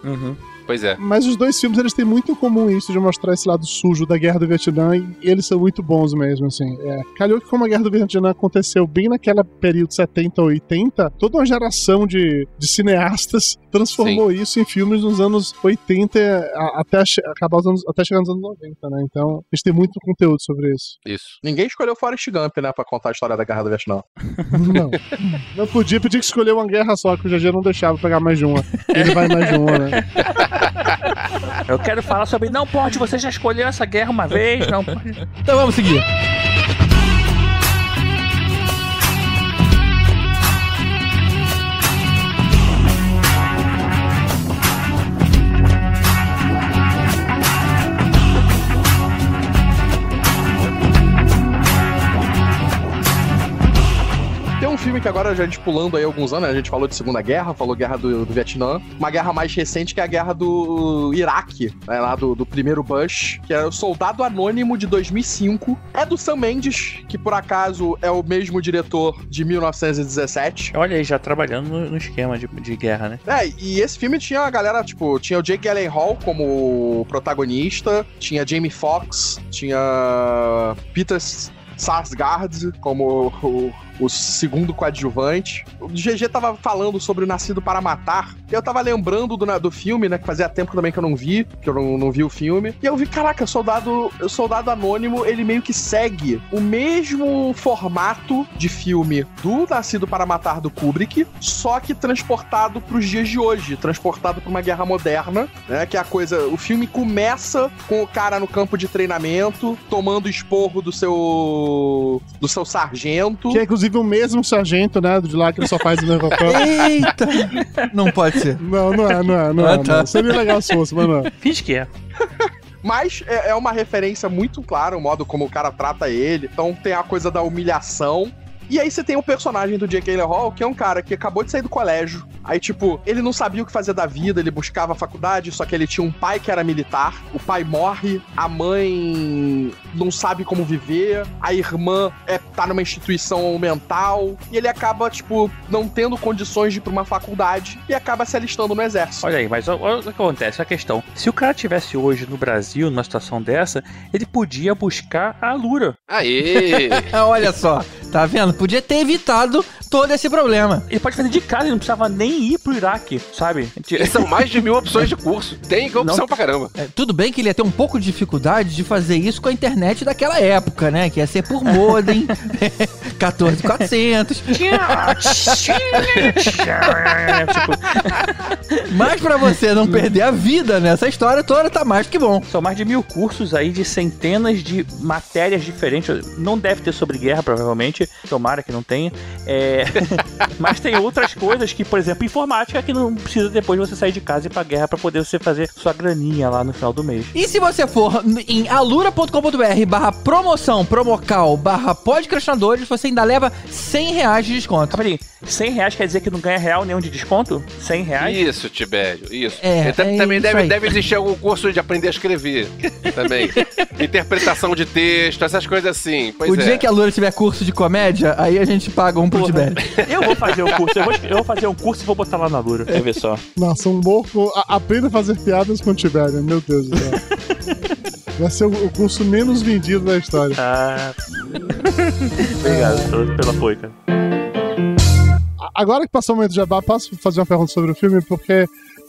Pois é. Mas os dois filmes, eles têm muito em comum isso, de mostrar esse lado sujo da Guerra do Vietnã, e eles são muito bons mesmo, assim. É. Calhou que como a Guerra do Vietnã aconteceu bem naquela período 70 ou 80, toda uma geração de, de cineastas transformou isso em filmes nos anos 80 a- até, acabar os anos, até chegar nos anos 90, né? Então, a gente tem muito conteúdo sobre isso. Isso. Ninguém escolheu Forrest Gump, né, pra contar a história da Guerra do Vietnã. Não. Não podia, podia que escolher uma guerra só, que o GG não deixava pegar mais de uma. Ele vai mais de uma, né? Eu quero falar sobre. Não pode, você já escolheu essa guerra uma vez, não pode. Então vamos seguir. Filme que agora já a gente pulando aí alguns anos, né? a gente falou de Segunda Guerra, falou Guerra do, do Vietnã, uma guerra mais recente que é a Guerra do Iraque, né, lá do, do primeiro Bush, que é o Soldado Anônimo de 2005. É do Sam Mendes, que por acaso é o mesmo diretor de 1917. Olha aí, já trabalhando no, no esquema de, de guerra, né? É, e esse filme tinha a galera, tipo, tinha o Jake Gyllenhaal como protagonista, tinha Jamie Foxx, tinha Peter Sarsgaard como o, o segundo coadjuvante. O GG tava falando sobre o Nascido para Matar, eu tava lembrando do, do filme, né, que fazia tempo também que eu não vi, que eu não, não vi o filme, e eu vi, caraca, Soldado, Soldado Anônimo, ele meio que segue o mesmo formato de filme do Nascido para Matar do Kubrick, só que transportado pros dias de hoje, transportado pra uma guerra moderna, né, que é a coisa, o filme começa com o cara no campo de treinamento, tomando esporro do seu do seu sargento. Que é inclusive o mesmo sargento, né? De lá que ele só faz o mesmo papel. Eita! Não pode ser. Não, não é, não é, não é. Ah, tá. não. Seria legal se fosse, mas não é. Finge que é. Mas é, é uma referência muito clara o modo como o cara trata ele. Então tem a coisa da humilhação. E aí você tem o personagem do Jake Gyllenhaal, que é um cara que acabou de sair do colégio, Aí, tipo, ele não sabia o que fazer da vida, ele buscava a faculdade, só que ele tinha um pai que era militar. O pai morre, a mãe não sabe como viver, a irmã é, tá numa instituição mental, e ele acaba, tipo, não tendo condições de ir pra uma faculdade e acaba se alistando no exército. Olha aí, mas olha o que acontece, a questão. Se o cara tivesse hoje no Brasil, numa situação dessa, ele podia buscar a Lura. Aê! Olha só, tá vendo? Podia ter evitado todo esse problema. Ele pode fazer de casa, ele não precisava nem ir pro Iraque, sabe? E são mais de mil opções de curso. Tem opção Não. pra caramba. É, tudo bem que ele ia ter um pouco de dificuldade de fazer isso com a internet daquela época, né? Que ia ser por modem, 14400. tipo, Mas pra você não perder a vida nessa história toda, tá mais que bom. são mais de mil cursos aí de centenas de matérias diferentes. Não deve ter sobre guerra, provavelmente. Tomara que não tenha. É, Mas tem outras coisas que, por exemplo, informática, que não precisa depois você sair de casa e ir pra guerra pra poder você fazer sua graninha lá no final do mês. E se você for em alura.com.br barra promoção, promocal, barra podcastinadores, você ainda leva 100 reais de desconto. Ah, peraí, 100 reais quer dizer que não ganha real nenhum de desconto? 100 reais? Isso, Tibério, isso. É, é também isso deve, aí. deve existir algum curso de aprender a escrever. Também. Interpretação de texto, essas coisas assim. Pois o é. dia que a Lura tiver curso de comédia, aí a gente paga um pro Porra. Tibério. Eu vou fazer um curso, eu vou, eu vou fazer um curso e vou botar lá na Lura. Quer ver só? Nossa, um morco. a- Aprenda a fazer piadas com o Tibério, meu Deus do céu. Vai ser o, o curso menos vendido da história. Ah. Obrigado pelo, pelo apoio, cara. Agora que passou o momento de jabá, posso fazer uma pergunta sobre o filme? Porque,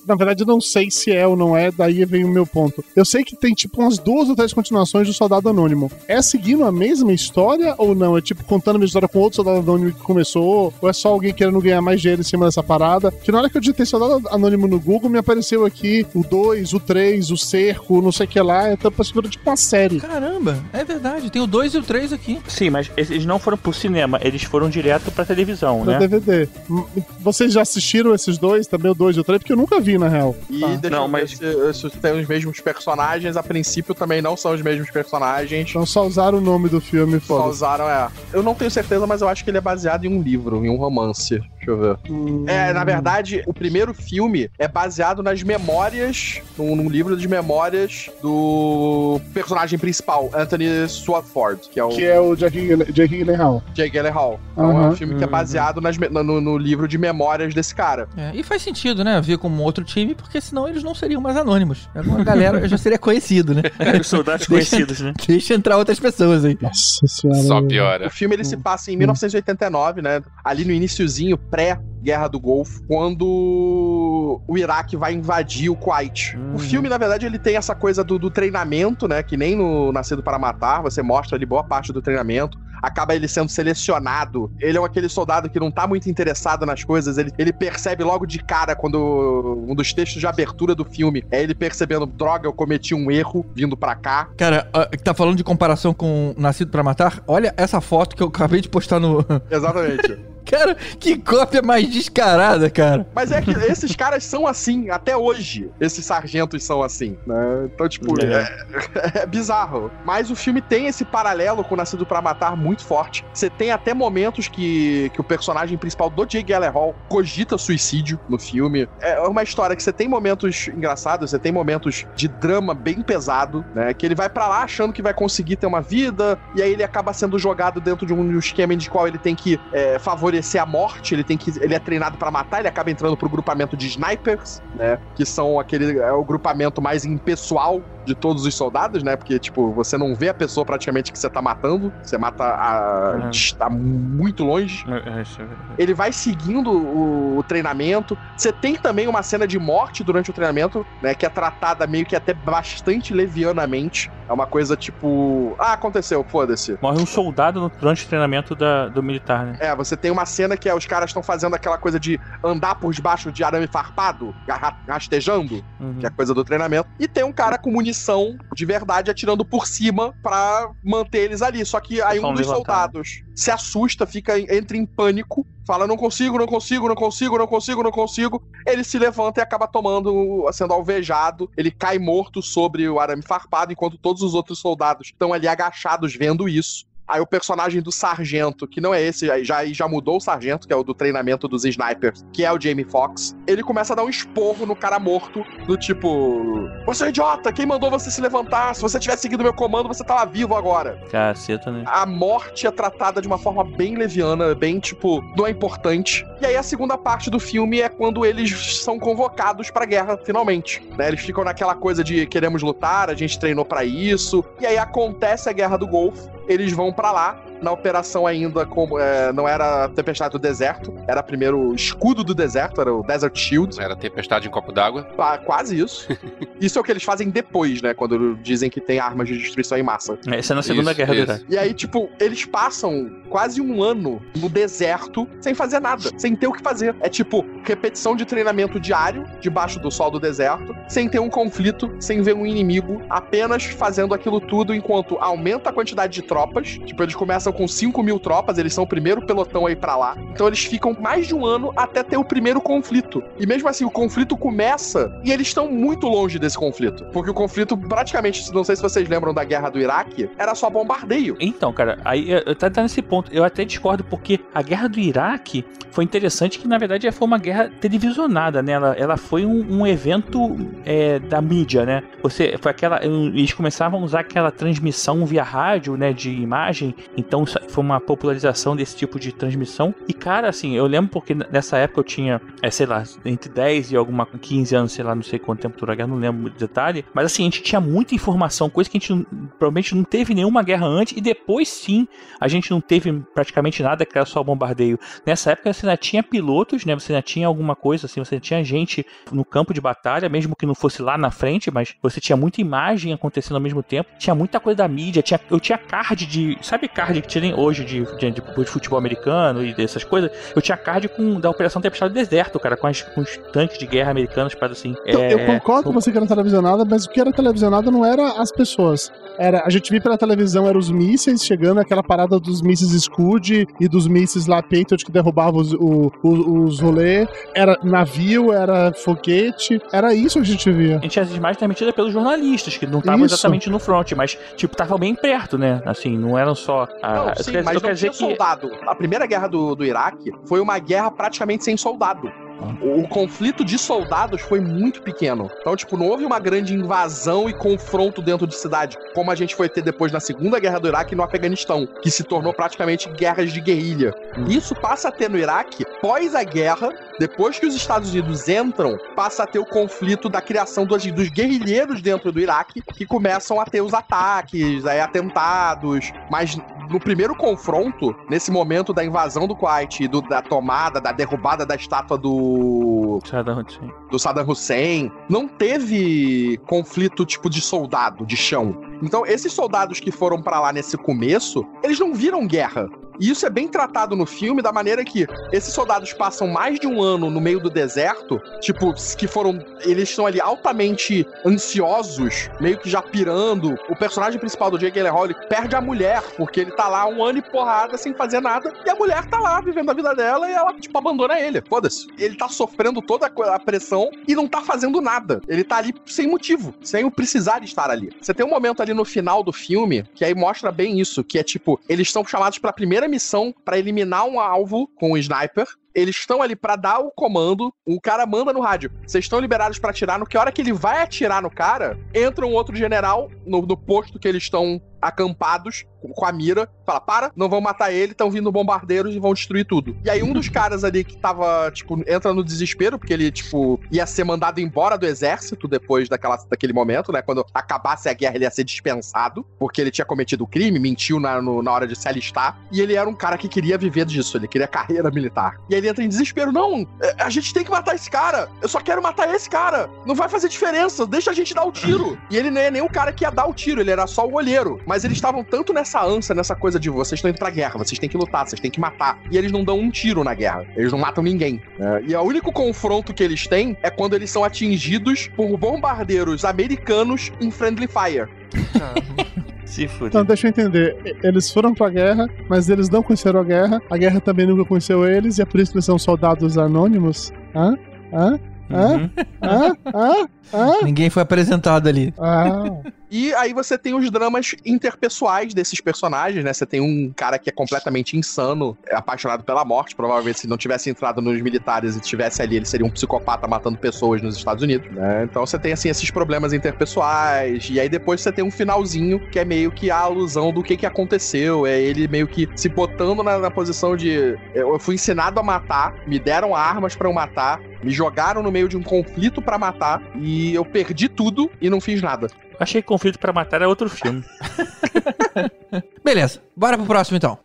na verdade, eu não sei se é ou não é, daí vem o meu ponto. Eu sei que tem, tipo, umas duas ou três continuações do Soldado Anônimo. É seguindo a mesma história ou não? É, tipo, contando a mesma história com outro Soldado Anônimo que começou? Ou é só alguém querendo ganhar mais dinheiro em cima dessa parada? Que na hora que eu digitei Soldado Anônimo no Google, me apareceu aqui o 2, o 3, o Cerco, não sei o que lá. Então, parece que virou, tipo, uma série. Caramba, é verdade. Tem o 2 e o 3 aqui. Sim, mas eles não foram pro cinema, eles foram direto pra televisão, No né? DVD. Vocês já assistiram esses dois, também o 2 e o 3? Porque eu nunca vi, na real. E Tá. deixa Não, eu mas- ver se, se tem os mesmos personagens. A princípio também não são os mesmos personagens. Então só usaram o nome do filme, Só foda usaram, é. Eu não tenho certeza, mas eu acho que ele é baseado em um livro, em um romance. Deixa eu ver. É, na verdade, o primeiro filme é baseado nas memórias, num, num livro de memórias do personagem principal, Anthony Swartford, que é o Que é o Jake, Gyllen- Jake Gyllenhaal. Jake Gyllenhaal. Então é Aham. um filme que é baseado nas no, no livro de memórias desse cara. É, e faz sentido, né? Vir como outro time, porque senão eles não seriam mais anônimos. Alguma galera já seria conhecido, né? Os soldados conhecidos, né? Deixa entrar outras pessoas aí. Nossa senhora. Só O piora. filme ele se passa em 1989, né? Ali no iniciozinho, pré-Guerra do Golfo, quando o Iraque vai invadir o Kuwait. O filme, na verdade, ele tem essa coisa do, do treinamento, né? Que nem no Nascido para Matar, você mostra ali boa parte do treinamento. Acaba ele sendo selecionado. Ele é aquele soldado que não tá muito interessado nas coisas. Ele, ele percebe logo de cara quando um dos textos de abertura do filme é ele percebendo, droga, eu cometi um erro vindo pra cá. Cara, que tá falando de comparação com Nascido pra Matar? Olha essa foto que eu acabei de postar no. Exatamente. cara, que cópia mais descarada, cara. Mas é que esses caras são assim, até hoje. Esses sargentos são assim, né? Então, tipo, é, é bizarro. Mas o filme tem esse paralelo com Nascido pra Matar muito forte. Você tem até momentos que, que o personagem principal do Jake Gyllenhaal cogita suicídio no filme. É uma história que você tem momentos engraçados, você tem momentos de drama bem pesado, né? Que ele vai pra lá achando que vai conseguir ter uma vida, e aí ele acaba sendo jogado dentro de um esquema de qual ele tem que é, favorecer a morte, ele tem que. Ele é treinado pra matar, ele acaba entrando pro grupamento de snipers, né? Que são aquele. É o grupamento mais impessoal de todos os soldados, né? Porque, tipo, você não vê a pessoa praticamente que você tá matando, você mata a. Uhum. tá muito longe ele vai seguindo o, o treinamento. Você tem também uma cena de morte durante o treinamento, né? Que é tratada meio que até bastante levianamente. É uma coisa tipo. Ah, aconteceu, foda-se. Morre um soldado durante o treinamento da- do militar, né? É, você tem uma cena que é, os caras estão fazendo aquela coisa de andar por debaixo de arame farpado, ra- rastejando, Uhum. que é coisa do treinamento. E tem um cara com munição de verdade atirando por cima pra manter eles ali. Só que aí um dos soldados se assusta, fica entra em pânico, fala não consigo, não consigo, não consigo, não consigo, não consigo. Ele se levanta e acaba tomando, sendo alvejado. Ele cai morto sobre o arame farpado, enquanto todos os outros soldados estão ali agachados vendo isso. Aí o personagem do sargento, que não é esse, já, já mudou o sargento, que é o do treinamento dos snipers, que é o Jamie Foxx, ele começa a dar um esporro no cara morto, do tipo: Você é idiota, quem mandou você se levantar? Se você tivesse seguido meu comando, você tava vivo agora. Caceta, né? A morte é tratada de uma forma bem leviana, bem tipo, não é importante. E aí a segunda parte do filme é quando eles são convocados pra guerra, finalmente. né? Eles ficam naquela coisa de queremos lutar, a gente treinou pra isso. E aí acontece a guerra do Golfo, eles vão pra lá. Na operação ainda como é, não era a Tempestade do Deserto, era primeiro o Escudo do Deserto, era o Desert Shield. Era tempestade em copo d'água. Ah, quase isso. isso é o que eles fazem depois, né? Quando dizem que tem armas de destruição em massa. Essa é na Segunda Isso, Guerra do isso. Iraque. E aí, tipo, eles passam quase um ano no deserto sem fazer nada, sem ter o que fazer. É tipo, repetição de treinamento diário, debaixo do sol do deserto, sem ter um conflito, sem ver um inimigo, apenas fazendo aquilo tudo enquanto aumenta a quantidade de tropas. Tipo, eles começam com 5 mil tropas, eles são o primeiro pelotão aí pra lá. Então eles ficam mais de um ano até ter o primeiro conflito. E mesmo assim, o conflito começa e eles estão muito longe desse conflito. Porque o conflito, praticamente, não sei se vocês lembram da guerra do Iraque, era só bombardeio. Então, cara, aí eu- eu tá, tá nesse ponto. Eu até discordo porque a guerra do Iraque foi interessante que, na verdade, foi uma guerra televisionada, né? Ela, ela foi um, um evento é, da mídia, né? Você, foi aquela. Eles começavam a usar aquela transmissão via rádio, né? De imagem. Então isso foi uma popularização desse tipo de transmissão. E, cara, assim, eu lembro porque nessa época eu tinha, é, sei lá, entre 10 e alguma 15 anos, sei lá, não sei quanto tempo durou a guerra, não lembro muito detalhe. Mas assim, a gente tinha muita informação, coisa que a gente provavelmente não teve nenhuma guerra antes, e depois sim a gente não teve praticamente nada, que era só bombardeio. Nessa época você ainda tinha pilotos, né? Você ainda tinha alguma coisa, assim, você tinha gente no campo de batalha, mesmo que não fosse lá na frente, mas você tinha muita imagem acontecendo ao mesmo tempo. Tinha muita coisa da mídia, tinha, eu tinha card de. Sabe card tirem hoje de, de, de, de futebol americano e dessas coisas? Eu tinha card com da Operação Tempestade do Deserto, cara, com, as- com os tanques de guerra americanos, para assim. Então, é, eu concordo com você que era televisionada, mas o que era televisionada não era as pessoas. Era, a gente via pela televisão, eram os mísseis chegando, aquela parada dos mísseis Scud e dos mísseis lá Patriot que derrubavam os, o- o- os rolê. Era navio, era foguete, era isso que a gente via. A gente tinha as imagens transmitidas pelos jornalistas, que não estavam exatamente no front, mas, tipo, estavam bem perto, né? Assim, não eram só. a- Não, eu sim, mas eu não quero tinha dizer que. soldado. A primeira guerra do, do Iraque foi uma guerra praticamente sem soldado. O, conflito de soldados foi muito pequeno. Então, tipo, não houve uma grande invasão e confronto dentro de cidade, como a gente foi ter depois na Segunda Guerra do Iraque e no Afeganistão, que se tornou praticamente guerras de guerrilha. Isso passa a ter no Iraque pós a guerra, depois que os Estados Unidos entram, passa a ter o conflito da criação dos, dos guerrilheiros dentro do Iraque, que começam a ter os ataques, aí, atentados, mas no primeiro confronto, nesse momento da invasão do Kuwait e do- da tomada, da derrubada da estátua do, Saddam Hussein. do Saddam Hussein, não teve conflito tipo de soldado, de chão. Então, esses soldados que foram pra lá nesse começo, eles não viram guerra. E isso é bem tratado no filme, da maneira que esses soldados passam mais de um ano no meio do deserto, tipo, que foram. Eles estão ali altamente ansiosos, meio que já pirando. O personagem principal do Jake Gyllenhaal, ele perde a mulher, porque ele tá lá um ano e porrada sem fazer nada, e a mulher tá lá vivendo a vida dela e ela, tipo, abandona ele. Foda-se. Ele tá sofrendo toda a pressão e não tá fazendo nada. Ele tá ali sem motivo, sem o precisar estar ali. Você tem um momento ali no final do filme que aí mostra bem isso, que é tipo, eles são chamados pra primeira missão pra eliminar um alvo com um sniper. Eles estão ali pra dar o comando, o cara manda no rádio. Vocês estão liberados pra atirar, no que hora que ele vai atirar no cara, entra um outro general no, no posto que eles estão acampados com- a mira, fala: "Para, não vão matar ele, estão vindo bombardeiros e vão destruir tudo". E aí um dos caras ali que tava, tipo, entra no desespero porque ele, tipo, ia ser mandado embora do exército depois daquela, daquele momento, né, quando acabasse a guerra ele ia ser dispensado, porque ele tinha cometido o crime, mentiu na, no- na hora de se alistar, e ele era um cara que queria viver disso, ele queria carreira militar. E aí ele entra em desespero: "Não, é, a gente tem que matar esse cara. Eu só quero matar esse cara. Não vai fazer diferença, deixa a gente dar o tiro". E ele não é nem o cara que ia dar o tiro, ele era só o olheiro. Mas eles estavam tanto nessa ânsia, nessa coisa de vocês estão indo pra guerra, vocês têm que lutar, vocês têm que matar. E eles não dão um tiro na guerra. Eles não matam ninguém. né? E o único confronto que eles têm é quando eles são atingidos por bombardeiros americanos em friendly fire. Se fuder. Então, deixa eu entender. Eles foram pra guerra, mas eles não conheceram a guerra. A guerra também nunca conheceu eles, e é por isso que eles são soldados anônimos. Hã? Hã? Hã? Uhum. Hã? Hã? Hã? Ninguém foi apresentado ali. Ah. E aí você tem os dramas interpessoais desses personagens, né? Você tem um cara que é completamente insano, apaixonado pela morte. Provavelmente, se não tivesse entrado nos militares e estivesse ali, ele seria um psicopata matando pessoas nos Estados Unidos, né? Então você tem, assim, esses problemas interpessoais. E aí depois você tem um finalzinho que é meio que a alusão do que, que aconteceu. É ele meio que se botando na, na posição de. Eu fui ensinado a matar, me deram armas pra eu matar, me jogaram no meio de um conflito pra matar e eu perdi tudo e não fiz nada. Achei Conflito pra Matar é outro filme. Beleza, bora pro próximo então.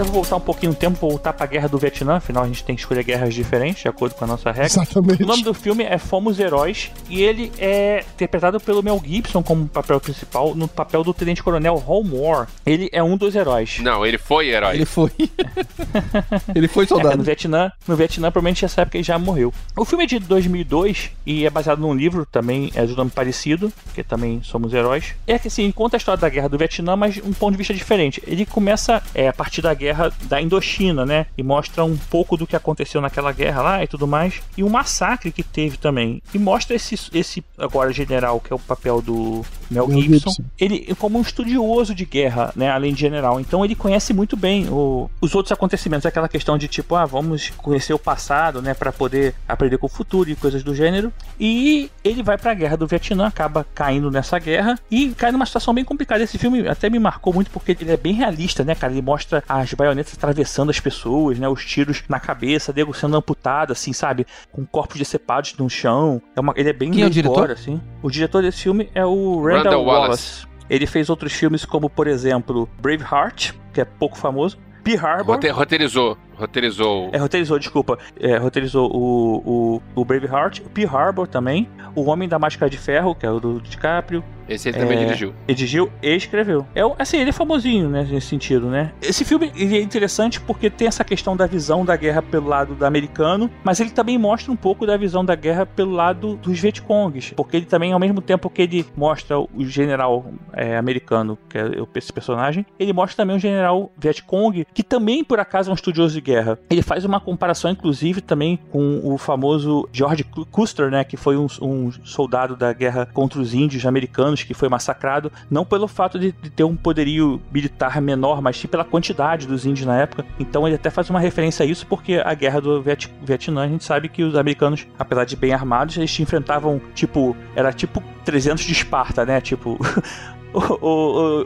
Agora, eu vou voltar um pouquinho no tempo, voltar pra Guerra do Vietnã, afinal a gente tem que escolher guerras diferentes, de acordo com a nossa regra. Exatamente. O nome do filme é Fomos Heróis e ele é interpretado pelo Mel Gibson como papel principal no papel do Tenente Coronel Homeworth. Ele é um dos heróis. Não, ele foi herói. Ele foi. ele foi É, soldado. no Vietnã, no Vietnã, provavelmente nessa época ele já morreu. O filme é de 2002 e é baseado num livro também, é de nome parecido, que também somos heróis. É que assim, conta a história da guerra do Vietnã, mas um ponto de vista diferente. Ele começa é, a partir da guerra da Indochina, né? E mostra um pouco do que aconteceu naquela guerra lá e tudo mais. E o massacre que teve também. E mostra esse, esse agora general, que é o papel do Mel, Gibson. Gibson. Ele como um estudioso de guerra, né? Além de general. Então ele conhece muito bem o- os outros acontecimentos. Aquela questão de tipo, ah, vamos conhecer o passado, né? Pra poder aprender com o futuro e coisas do gênero. E ele vai pra guerra do Vietnã, acaba caindo nessa guerra e cai numa situação bem complicada. Esse filme até me marcou muito porque ele é bem realista, né, cara? Ele mostra as baionetas atravessando as pessoas, né? Os tiros na cabeça, nego sendo amputado, assim, sabe? Com corpos decepados no chão. É uma, ele é bem Quem é o diretor? gore, assim. O diretor desse filme é o Randall, Randall Wallace. Wallace. Ele fez outros filmes como, por exemplo, Braveheart, que é pouco famoso. Pearl Harbor. Rote- roteirizou. Roteirizou. É, roteirizou, desculpa. É, roteirizou o, o, o Braveheart, o Pearl Harbor também, o Homem da Máscara de Ferro, que é o do DiCaprio, Esse ele também É. dirigiu. ele dirigiu e escreveu. É, assim, ele é famosinho, né, nesse sentido, né? Esse filme ele é interessante porque tem essa questão da visão da guerra pelo lado do americano, mas ele também mostra um pouco da visão da guerra pelo lado dos Vietcongs, porque ele também, ao mesmo tempo que ele mostra o general é, americano, que é esse personagem, ele mostra também o general Vietcong, que também, por acaso, é um estudioso de guerra. Ele faz uma comparação, inclusive, também com o famoso George Cu- Custer, né, que foi um, um soldado da guerra contra os índios americanos, que foi massacrado, não pelo fato de, de ter um poderio militar menor, mas sim pela quantidade dos índios na época. Então ele até faz uma referência a isso, porque a guerra do Viet- Vietnã, a gente sabe que os americanos, apesar de bem armados, eles enfrentavam, tipo, era tipo 300 de Esparta, né? Tipo,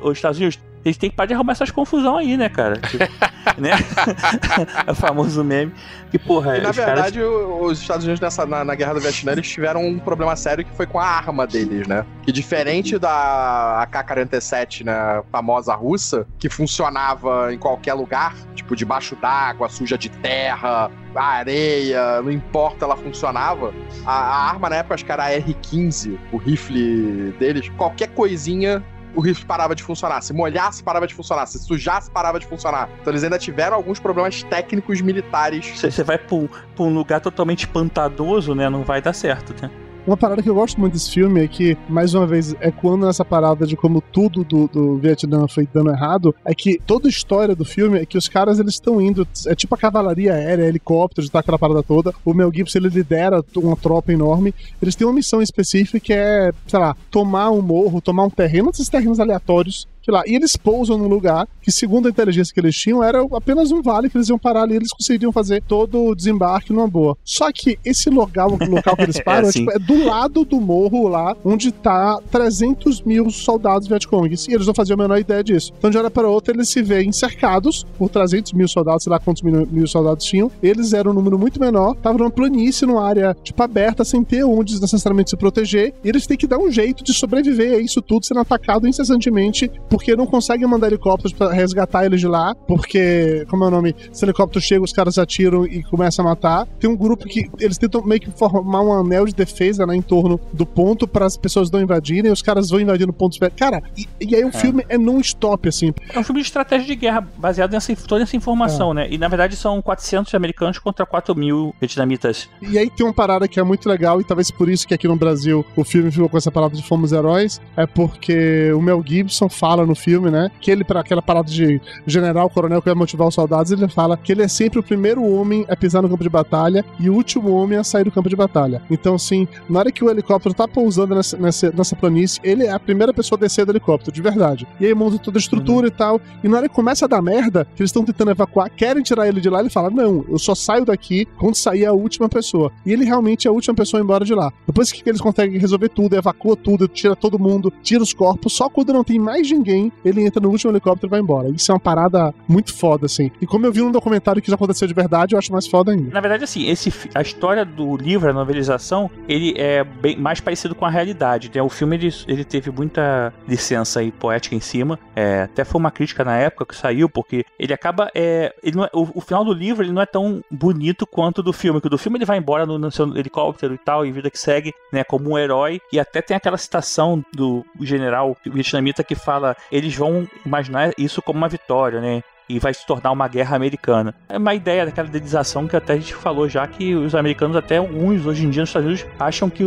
os Estados Unidos eles têm que parar de arrumar essas confusão aí, né, cara? Tipo, né? é o famoso meme. Que, porra, E na os caras- verdade, o- os Estados Unidos nessa, na, na Guerra do Vietnã, eles tiveram um problema sério que foi com a arma deles, né? Que diferente da AK-47, né, famosa russa, que funcionava em qualquer lugar, tipo debaixo d'água, suja de terra, areia, não importa, ela funcionava. A, a arma na época, acho que era a R-15, o rifle deles, qualquer coisinha o rifle parava de funcionar. Se molhasse, parava de funcionar. Se sujasse, parava de funcionar. Então eles ainda tiveram alguns problemas técnicos militares Você vai pra um, lugar totalmente pantanoso, né? Não vai dar certo, né? Uma parada que eu gosto muito desse filme é que, mais uma vez, é quando essa parada de como tudo do, do Vietnã foi dando errado, é que toda a história do filme é que os caras eles estão indo, é tipo a cavalaria aérea, helicópteros, tá aquela parada toda. O Mel Gibson ele lidera uma tropa enorme. Eles têm uma missão específica que é, sei lá, tomar um morro, tomar um terreno, esses terrenos aleatórios. Sei lá, e eles pousam num lugar que, segundo a inteligência que eles tinham, era apenas um vale que eles iam parar ali e eles conseguiriam fazer todo o desembarque numa boa. Só que esse local, local que eles param é, assim. tipo, é do lado do morro lá, onde tá 300 mil soldados Vietcongs. E eles não faziam a menor ideia disso. Então, de hora para outra, eles se veem cercados por 300 mil soldados, sei lá quantos mil, mil soldados tinham. Eles eram um número muito menor, estavam numa planície, numa área, tipo, aberta, sem ter onde necessariamente se proteger. E eles têm que dar um jeito de sobreviver a isso tudo, sendo atacado incessantemente porque não conseguem mandar helicópteros pra resgatar eles de lá, porque, como é o nome, se o helicóptero chega, os caras atiram e começam a matar. Tem um grupo que eles tentam meio que formar um anel de defesa né, em torno do ponto para as pessoas não invadirem, os caras vão invadindo pontos. Cara, e, e aí o filme é non-stop, assim. É um filme de estratégia de guerra baseado nessa toda essa informação, né? E na verdade são 400 americanos contra 4 mil vietnamitas. E aí tem uma parada que é muito legal, e talvez por isso que aqui no Brasil o filme ficou com essa palavra de fomos heróis, é porque o Mel Gibson fala no filme, né? Que ele, para aquela parada de general, coronel que vai motivar os soldados, ele fala que ele é sempre o primeiro homem a pisar no campo de batalha e o último homem a sair do campo de batalha. Então, assim, na hora que o helicóptero tá pousando nessa, nessa, nessa planície, ele é a primeira pessoa a descer do helicóptero, de verdade. E aí monta toda a estrutura e tal. E na hora que começa a dar merda, que eles estão tentando evacuar, querem tirar ele de lá, ele fala: Não, eu só saio daqui quando sair a última pessoa. E ele realmente é a última pessoa a ir embora de lá. Depois que eles conseguem resolver tudo, evacua tudo, tira todo mundo, tira os corpos, só quando não tem mais ninguém, ele entra no último helicóptero e vai embora. Isso é uma parada muito foda, assim. E como eu vi num documentário que já aconteceu de verdade, eu acho mais foda ainda. Na verdade, assim, esse, a história do livro, a novelização, ele é bem mais parecido com a realidade. Né? O filme ele, ele teve muita licença aí poética em cima. É, até foi uma crítica na época que saiu, porque ele acaba. É, ele é- o, o final do livro ele não é tão bonito quanto do filme. Que do filme ele vai embora no, no seu helicóptero e tal, e vida que segue, né, como um herói. E até tem aquela citação do general vietnamita que fala: eles vão imaginar isso como uma vitória, né? e vai se tornar uma guerra americana. É uma ideia daquela idealização que até a gente falou já que os americanos, até alguns hoje em dia nos Estados Unidos, acham que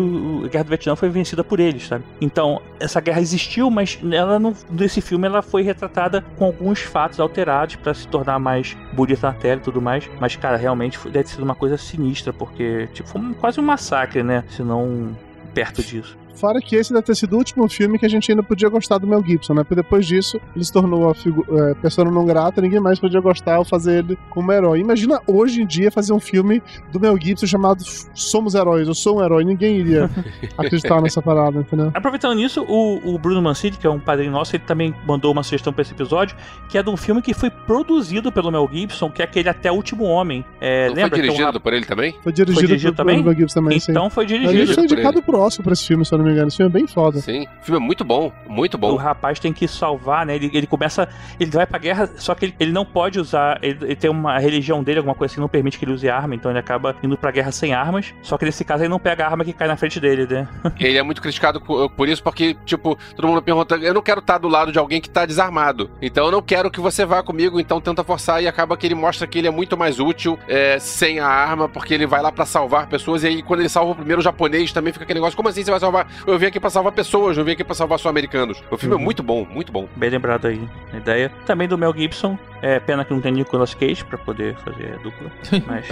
a guerra do Vietnã foi vencida por eles, sabe? Então, essa guerra existiu, mas ela não, nesse filme ela foi retratada com alguns fatos alterados para se tornar mais bonita na tela e tudo mais. Mas, cara, realmente deve ter sido uma coisa sinistra, porque tipo, foi quase um massacre, né? Se não perto disso. Fora que esse deve ter sido o último filme que a gente ainda podia gostar do Mel Gibson, né? Porque depois disso, ele se tornou a é, persona não grata, ninguém mais podia gostar ou fazer ele como herói. Imagina hoje em dia fazer um filme do Mel Gibson chamado Somos Heróis, eu sou um herói. Ninguém iria acreditar nessa parada, entendeu? Aproveitando nisso, o, o Bruno Mancini, que é um padrinho nosso, ele também mandou uma sugestão para esse episódio, que é de um filme que foi produzido pelo Mel Gibson, que é aquele Até o Último Homem. É, Não lembra? foi dirigido rap- por ele também? Foi dirigido, Foi dirigido por, também? pelo Mel Gibson também, sim. Então foi Ele dirigido. foi por indicado pro Oscar pra esse filme, se eu não me engano. Esse filme é bem foda. Sim. O filme é muito bom, muito O bom. rapaz tem que salvar, né? Ele, ele começa. Ele vai pra guerra, só que ele, ele não pode usar. Ele, ele tem uma religião dele, alguma coisa assim, não permite que ele use arma, então ele acaba indo pra guerra sem armas. Só que nesse caso ele não pega a arma que cai na frente dele, né? Ele é muito criticado co- por isso, porque, tipo, todo mundo pergunta: eu não quero estar do lado de alguém que tá desarmado. Então eu não quero que você vá comigo, então tenta forçar. E acaba que ele mostra que ele é muito mais útil é, sem a arma, porque ele vai lá pra salvar pessoas. E aí, quando ele salva o primeiro japonês, também fica aquele negócio: como assim você vai salvar? Eu vim aqui pra salvar pessoas, eu vim aqui pra salvar só americanos. O filme é muito bom, muito bom. Bem lembrado aí a ideia. Também do Mel Gibson. É pena que não tem Nicolas Cage pra poder fazer a dupla. Mas.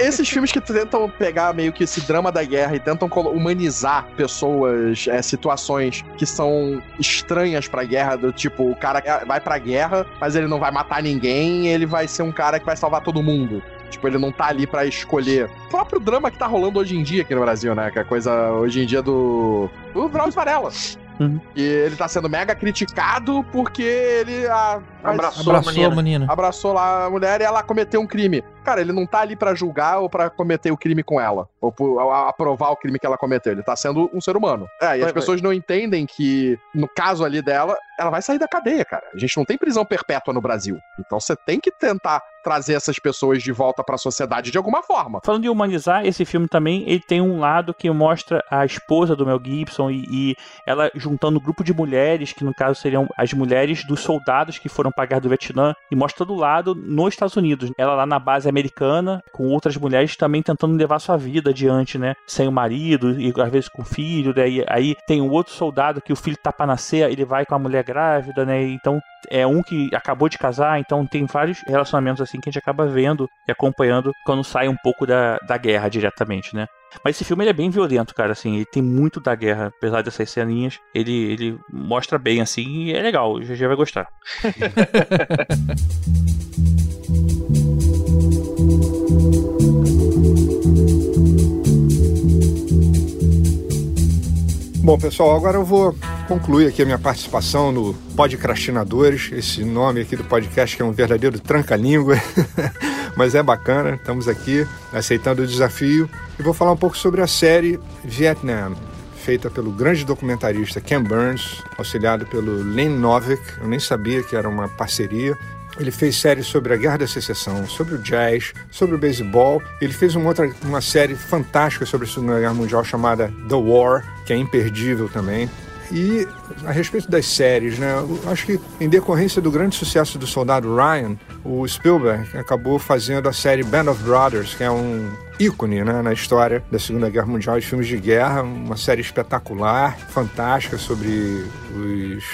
Esses filmes que tentam pegar meio que esse drama da guerra e tentam humanizar pessoas, é, situações que são estranhas pra guerra, do tipo, o cara vai pra guerra, mas ele não vai matar ninguém, ele vai ser um cara que vai salvar todo mundo. Tipo, ele não tá ali pra escolher. O próprio drama que tá rolando hoje em dia aqui no Brasil, né? Que é a coisa hoje em dia do. do Drauzio Varela. Uhum. E ele tá sendo mega criticado porque ele Abraçou, Abraçou a menina. abraçou lá a mulher e ela cometeu um crime. Cara, ele não tá ali pra julgar ou pra cometer o crime com ela, ou por, a- aprovar o crime que ela cometeu. Ele tá sendo um ser humano. É, e as Vai, vai. pessoas não entendem que, no caso ali dela, ela vai sair da cadeia, cara. A gente não tem prisão perpétua no Brasil. Então você tem que tentar trazer essas pessoas de volta pra sociedade de alguma forma. Falando de humanizar, esse filme também ele tem um lado que mostra a esposa do Mel Gibson e, e ela juntando um grupo de mulheres, que no caso seriam as mulheres dos soldados que foram pra guerra do Vietnã, e mostra do lado nos Estados Unidos. Ela lá na base americana, com outras mulheres também tentando levar sua vida adiante, né? Sem o marido, e às vezes com o filho, né? E aí tem um outro soldado que o filho tá pra nascer, ele vai com a mulher grávida, né? Então é um que acabou de casar, então tem vários relacionamentos assim que a gente acaba vendo e acompanhando quando sai um pouco da, da guerra diretamente, né? Mas esse filme ele é bem violento, cara, assim, ele tem muito da guerra, apesar dessas ceninhas, ele, ele mostra bem, assim, e é legal, o GG vai gostar. Bom, pessoal, agora eu vou concluir aqui a minha participação no Podcrastinadores, esse nome aqui do podcast que é um verdadeiro tranca-língua, mas é bacana, estamos aqui aceitando o desafio e vou falar um pouco sobre a série Vietnam, feita pelo grande documentarista Ken Burns, auxiliado pelo Len Novick. Eu nem sabia que era uma parceria. Ele fez séries sobre a Guerra da Secessão, sobre o jazz, sobre o beisebol. Ele fez uma outra uma série fantástica sobre a Segunda Guerra Mundial chamada The War, que é imperdível também. E a respeito das séries, né? acho que em decorrência do grande sucesso do Soldado Ryan, o Spielberg acabou fazendo a série Band of Brothers, que é um ícone né, na história da Segunda Guerra Mundial de filmes de guerra, uma série espetacular, fantástica sobre os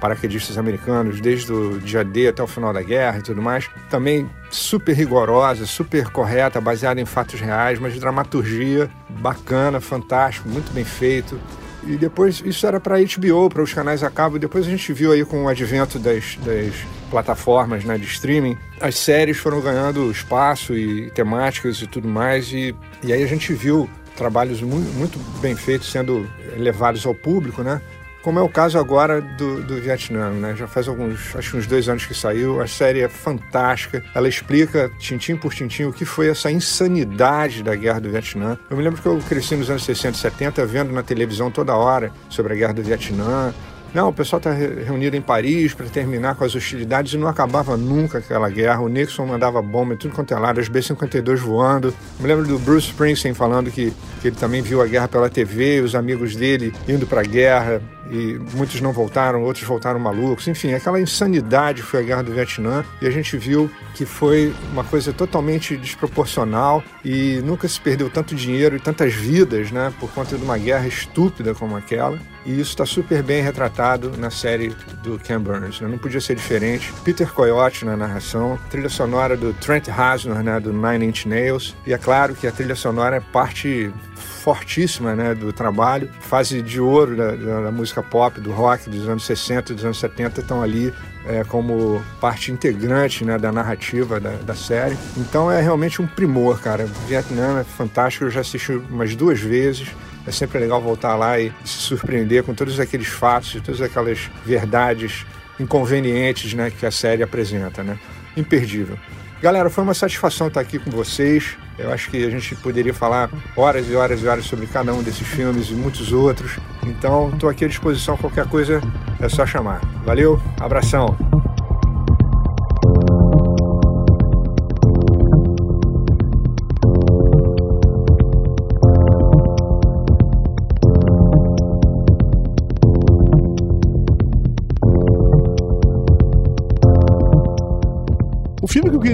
paraquedistas americanos desde o dia D até o final da guerra e tudo mais. Também super rigorosa, super correta, baseada em fatos reais, mas de dramaturgia bacana, fantástico, muito bem feito. E depois isso era para HBO, para os canais a cabo. Depois a gente viu aí com o advento das, das plataformas né, de streaming, as séries foram ganhando espaço e temáticas e tudo mais. E, e aí a gente viu trabalhos muito, muito bem feitos sendo levados ao público, né? Como é o caso agora do, do Vietnã, né? Já faz alguns, acho que uns dois anos que saiu. A série é fantástica. Ela explica, tintim por tintim, o que foi essa insanidade da guerra do Vietnã. Eu me lembro que eu cresci nos anos 60 e 70 vendo na televisão toda hora sobre a guerra do Vietnã. Não, o pessoal está reunido em Paris para terminar com as hostilidades e não acabava nunca aquela guerra. O Nixon mandava bomba em tudo quanto é lado, as B-52 voando. Me lembro do Bruce Springsteen falando que, que ele também viu a guerra pela TV, os amigos dele indo para a guerra e muitos não voltaram, outros voltaram malucos. Enfim, aquela insanidade foi a guerra do Vietnã e a gente viu que foi uma coisa totalmente desproporcional e nunca se perdeu tanto dinheiro e tantas vidas, né, por conta de uma guerra estúpida como aquela. E isso está super bem retratado na série do Ken Burns. Né? Não podia ser diferente. Peter Coyote na narração, trilha sonora do Trent Reznor, né, do Nine Inch Nails. E é claro que a trilha sonora é parte fortíssima né, do trabalho. Fase de ouro da, da, música pop, do rock dos anos 60 e dos anos 70 estão ali é, como parte integrante né, da narrativa da, da, série. Então é realmente um primor, cara. Vietnã é fantástico, eu já assisti umas duas vezes. É sempre legal voltar lá e se surpreender com todos aqueles fatos todas aquelas verdades inconvenientes né, que a série apresenta. Né? Imperdível. Galera, foi uma satisfação estar aqui com vocês. Eu acho que a gente poderia falar horas e horas e horas sobre cada um desses filmes e muitos outros. Então, estou aqui à disposição. Qualquer coisa é só chamar. Valeu, abração.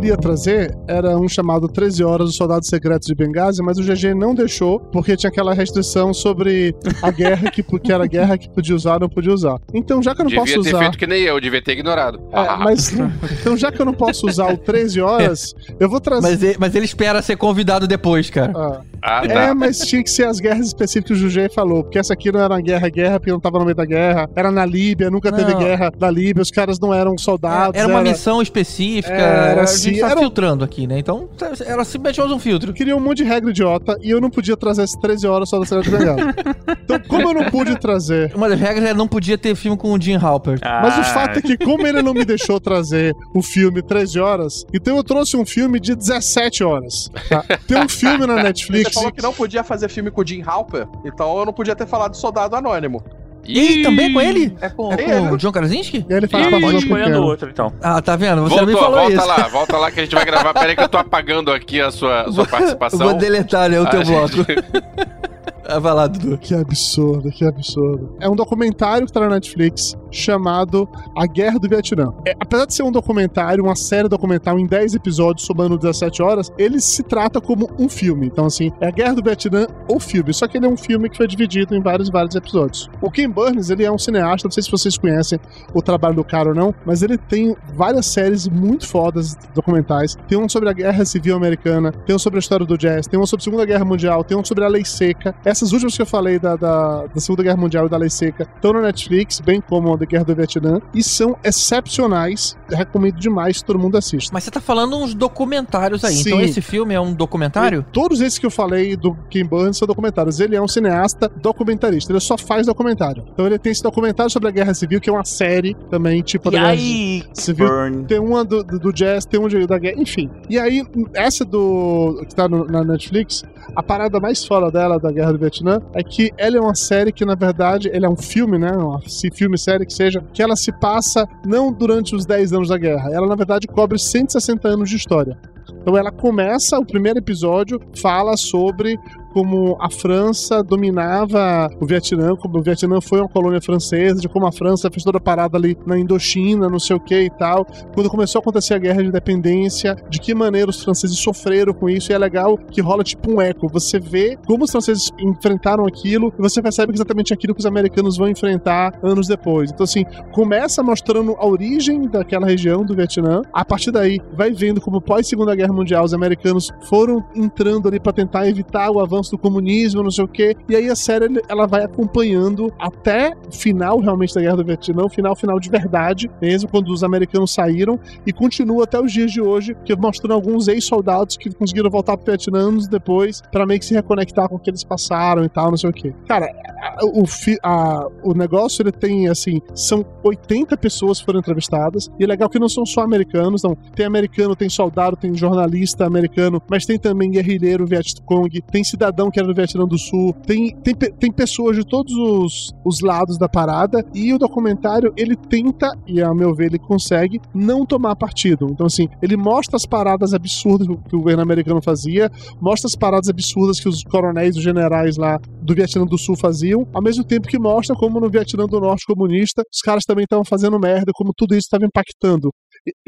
Queria trazer era um chamado 13 Horas dos Soldados Secretos de Benghazi, mas o GG não deixou, porque tinha aquela restrição sobre a guerra, que, que era a guerra que podia usar ou não podia usar. Então, já que eu não devia posso ter usar. feito que nem eu, devia ter ignorado. É, mas, então, já que eu não posso usar o 13 horas, eu vou trazer. Mas ele, mas ele espera ser convidado depois, cara. Ah. Ah, É, tá. mas tinha que ser as guerras específicas que o Jugé falou, porque essa aqui não era uma guerra, guerra, porque não tava no meio da guerra. Era na Líbia, nunca teve Não. guerra da Líbia, os caras não eram soldados. Era uma missão específica. Era a assim, gente tá era filtrando aqui, né? Então, ela simplesmente usa um filtro. Queria um monte de regra idiota e eu não podia trazer as 13 horas só da cidade de Bengala. então, como eu não pude trazer. Uma das regras é não podia ter filme com o Jim Halpert. Mas o fato é que, como ele não me deixou trazer o filme 13 horas, então eu trouxe um filme de 17 horas. tá? Tem um filme na Netflix. Falou que não podia fazer filme com o Jim Halper, então eu não podia ter falado Soldado Anônimo. E também com ele? É com, É com o John Krasinski? E ele papel pode escolhendo pequeno. outro, então. Ah, tá vendo? Você não me Voltou, falou volta isso. lá, volta lá que a gente vai gravar. Pera aí que eu tô apagando aqui a sua, a sua participação. Vou deletar né, o teu A bloco. gente- Ah, Vai lá, Dudu. Que absurdo, que absurdo. É um documentário que tá na Netflix chamado A Guerra do Vietnã. É, apesar de ser um documentário, uma série documental em 10 episódios, somando 17 horas, ele se trata como um filme. Então, assim, é a Guerra do Vietnã ou filme. Só que ele é um filme que foi dividido em vários, vários episódios. O Ken Burns, ele é um cineasta, não sei se vocês conhecem o trabalho do cara ou não, mas ele tem várias séries muito fodas documentais. Tem um sobre a Guerra Civil Americana, tem um sobre a história do jazz, tem um sobre a Segunda Guerra Mundial, tem um sobre a Lei Seca. Essas últimas que eu falei da, da, da Segunda Guerra Mundial e da Lei Seca estão na Netflix, bem como a Guerra do Vietnã e são excepcionais. Recomendo demais que todo mundo assista. Mas você tá falando uns documentários aí. Então Sim. esse filme é um documentário? Todos esses que eu falei do Kim Burns são documentários. Ele é um cineasta documentarista. Ele só faz documentário. Então ele tem esse documentário sobre a Guerra Civil, que é uma série também, tipo E da Guerra aí, Civil. Burn. Tem uma do, do, do jazz, tem um da guerra, enfim. E aí, essa do. que tá no- na Netflix, a parada mais foda dela, da Guerra do Vietnã, é que ela é uma série que, na verdade, ele é um filme, né? Uma se- filme, série que seja, que ela se passa não durante os 10 anos da guerra. Ela, na verdade, cobre 160 anos de história. Então ela começa, o primeiro episódio fala sobre como a França dominava o Vietnã, como o Vietnã foi uma colônia francesa, de como a França fez toda a parada ali na Indochina, não sei o que e tal. Quando começou a acontecer a guerra de independência, de que maneira os franceses sofreram com isso, e é legal que rola tipo um eco. Você vê como os franceses enfrentaram aquilo, e você percebe exatamente aquilo que os americanos vão enfrentar anos depois. Então, assim, começa mostrando a origem daquela região do Vietnã. A partir daí, vai vendo como pós-Segunda Guerra Mundial os americanos foram entrando ali para tentar evitar o avanço do comunismo, não sei o quê. E aí a série ela vai acompanhando até o final realmente da Guerra do Vietnã, o final final de verdade, mesmo quando os americanos saíram e continua até os dias de hoje, que mostrando alguns ex-soldados que conseguiram voltar pro Vietnã anos depois para meio que se reconectar com o que eles passaram e tal, não sei o quê. Cara, o, fi- a- o negócio ele tem assim, são 80 pessoas foram entrevistadas, e é legal que não são só americanos, não. Tem americano, tem soldado, tem jornalista americano, mas tem também guerrilheiro Vietcong, tem cidadão que era do Vietnã do Sul, tem, tem, tem pessoas de todos os, os lados da parada, e o documentário ele tenta, e a meu ver ele consegue, não tomar partido. Então, assim, ele mostra as paradas absurdas que o governo americano fazia, mostra as paradas absurdas que os coronéis, os generais lá do Vietnã do Sul faziam, ao mesmo tempo que mostra como no Vietnã do Norte comunista os caras também estavam fazendo merda, como tudo isso estava impactando.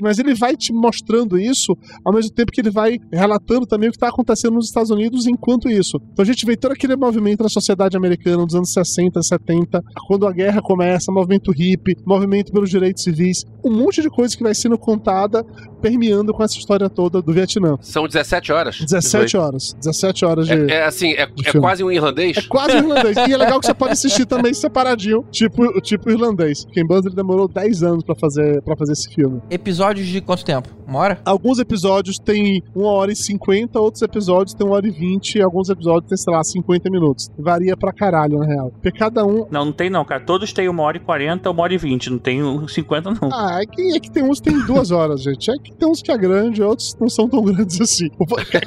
Mas ele vai te mostrando isso ao mesmo tempo que ele vai relatando também o que está acontecendo nos Estados Unidos enquanto isso. Então a gente vê todo aquele movimento da sociedade americana dos anos 60, 70, quando a guerra começa, movimento hippie, movimento pelos direitos civis, um monte de coisa que vai sendo contada, permeando com essa história toda do Vietnã. São 17 horas. 17 horas. 17 horas de. É, é assim, é, é filme. quase um irlandês? É quase um irlandês. E é legal que você pode assistir também separadinho, tipo, tipo irlandês. Ken Burns ele demorou 10 anos pra fazer, pra fazer esse filme. Episódios de quanto tempo? Uma hora? Alguns episódios têm 1 hora e 50, outros episódios têm 1 hora e 20, e alguns episódios têm, sei lá, 50 minutos. Varia pra caralho, na real. Porque cada um. Não, não tem não, cara. Todos têm uma hora e quarenta, uma hora e vinte. Não tem um 50, não. Ah, é que, é que tem uns que tem duas horas, gente. É que tem uns que é grande, outros não são tão grandes assim.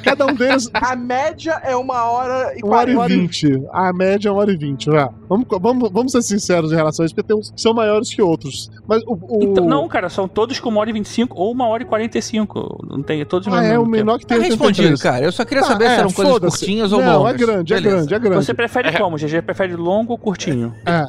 Cada um deles. A média é uma hora e Uma hora e vinte. A média é uma hora e vinte, já. Vamos, vamos, vamos ser sinceros em relação a isso, porque tem uns que são maiores que outros. Mas o. o... Então, não, cara, são todos com uma hora e vinte e cinco ou uma hora e quarenta e cinco. Não tem todos no Ah, é o menor que tem Tá respondido, 83. cara. Eu só queria Tá, saber se é, eram coisas curtinhas ou Não, longas. é grande, é Beleza. grande, é grande. Você prefere como, GG? Prefere longo ou curtinho? É.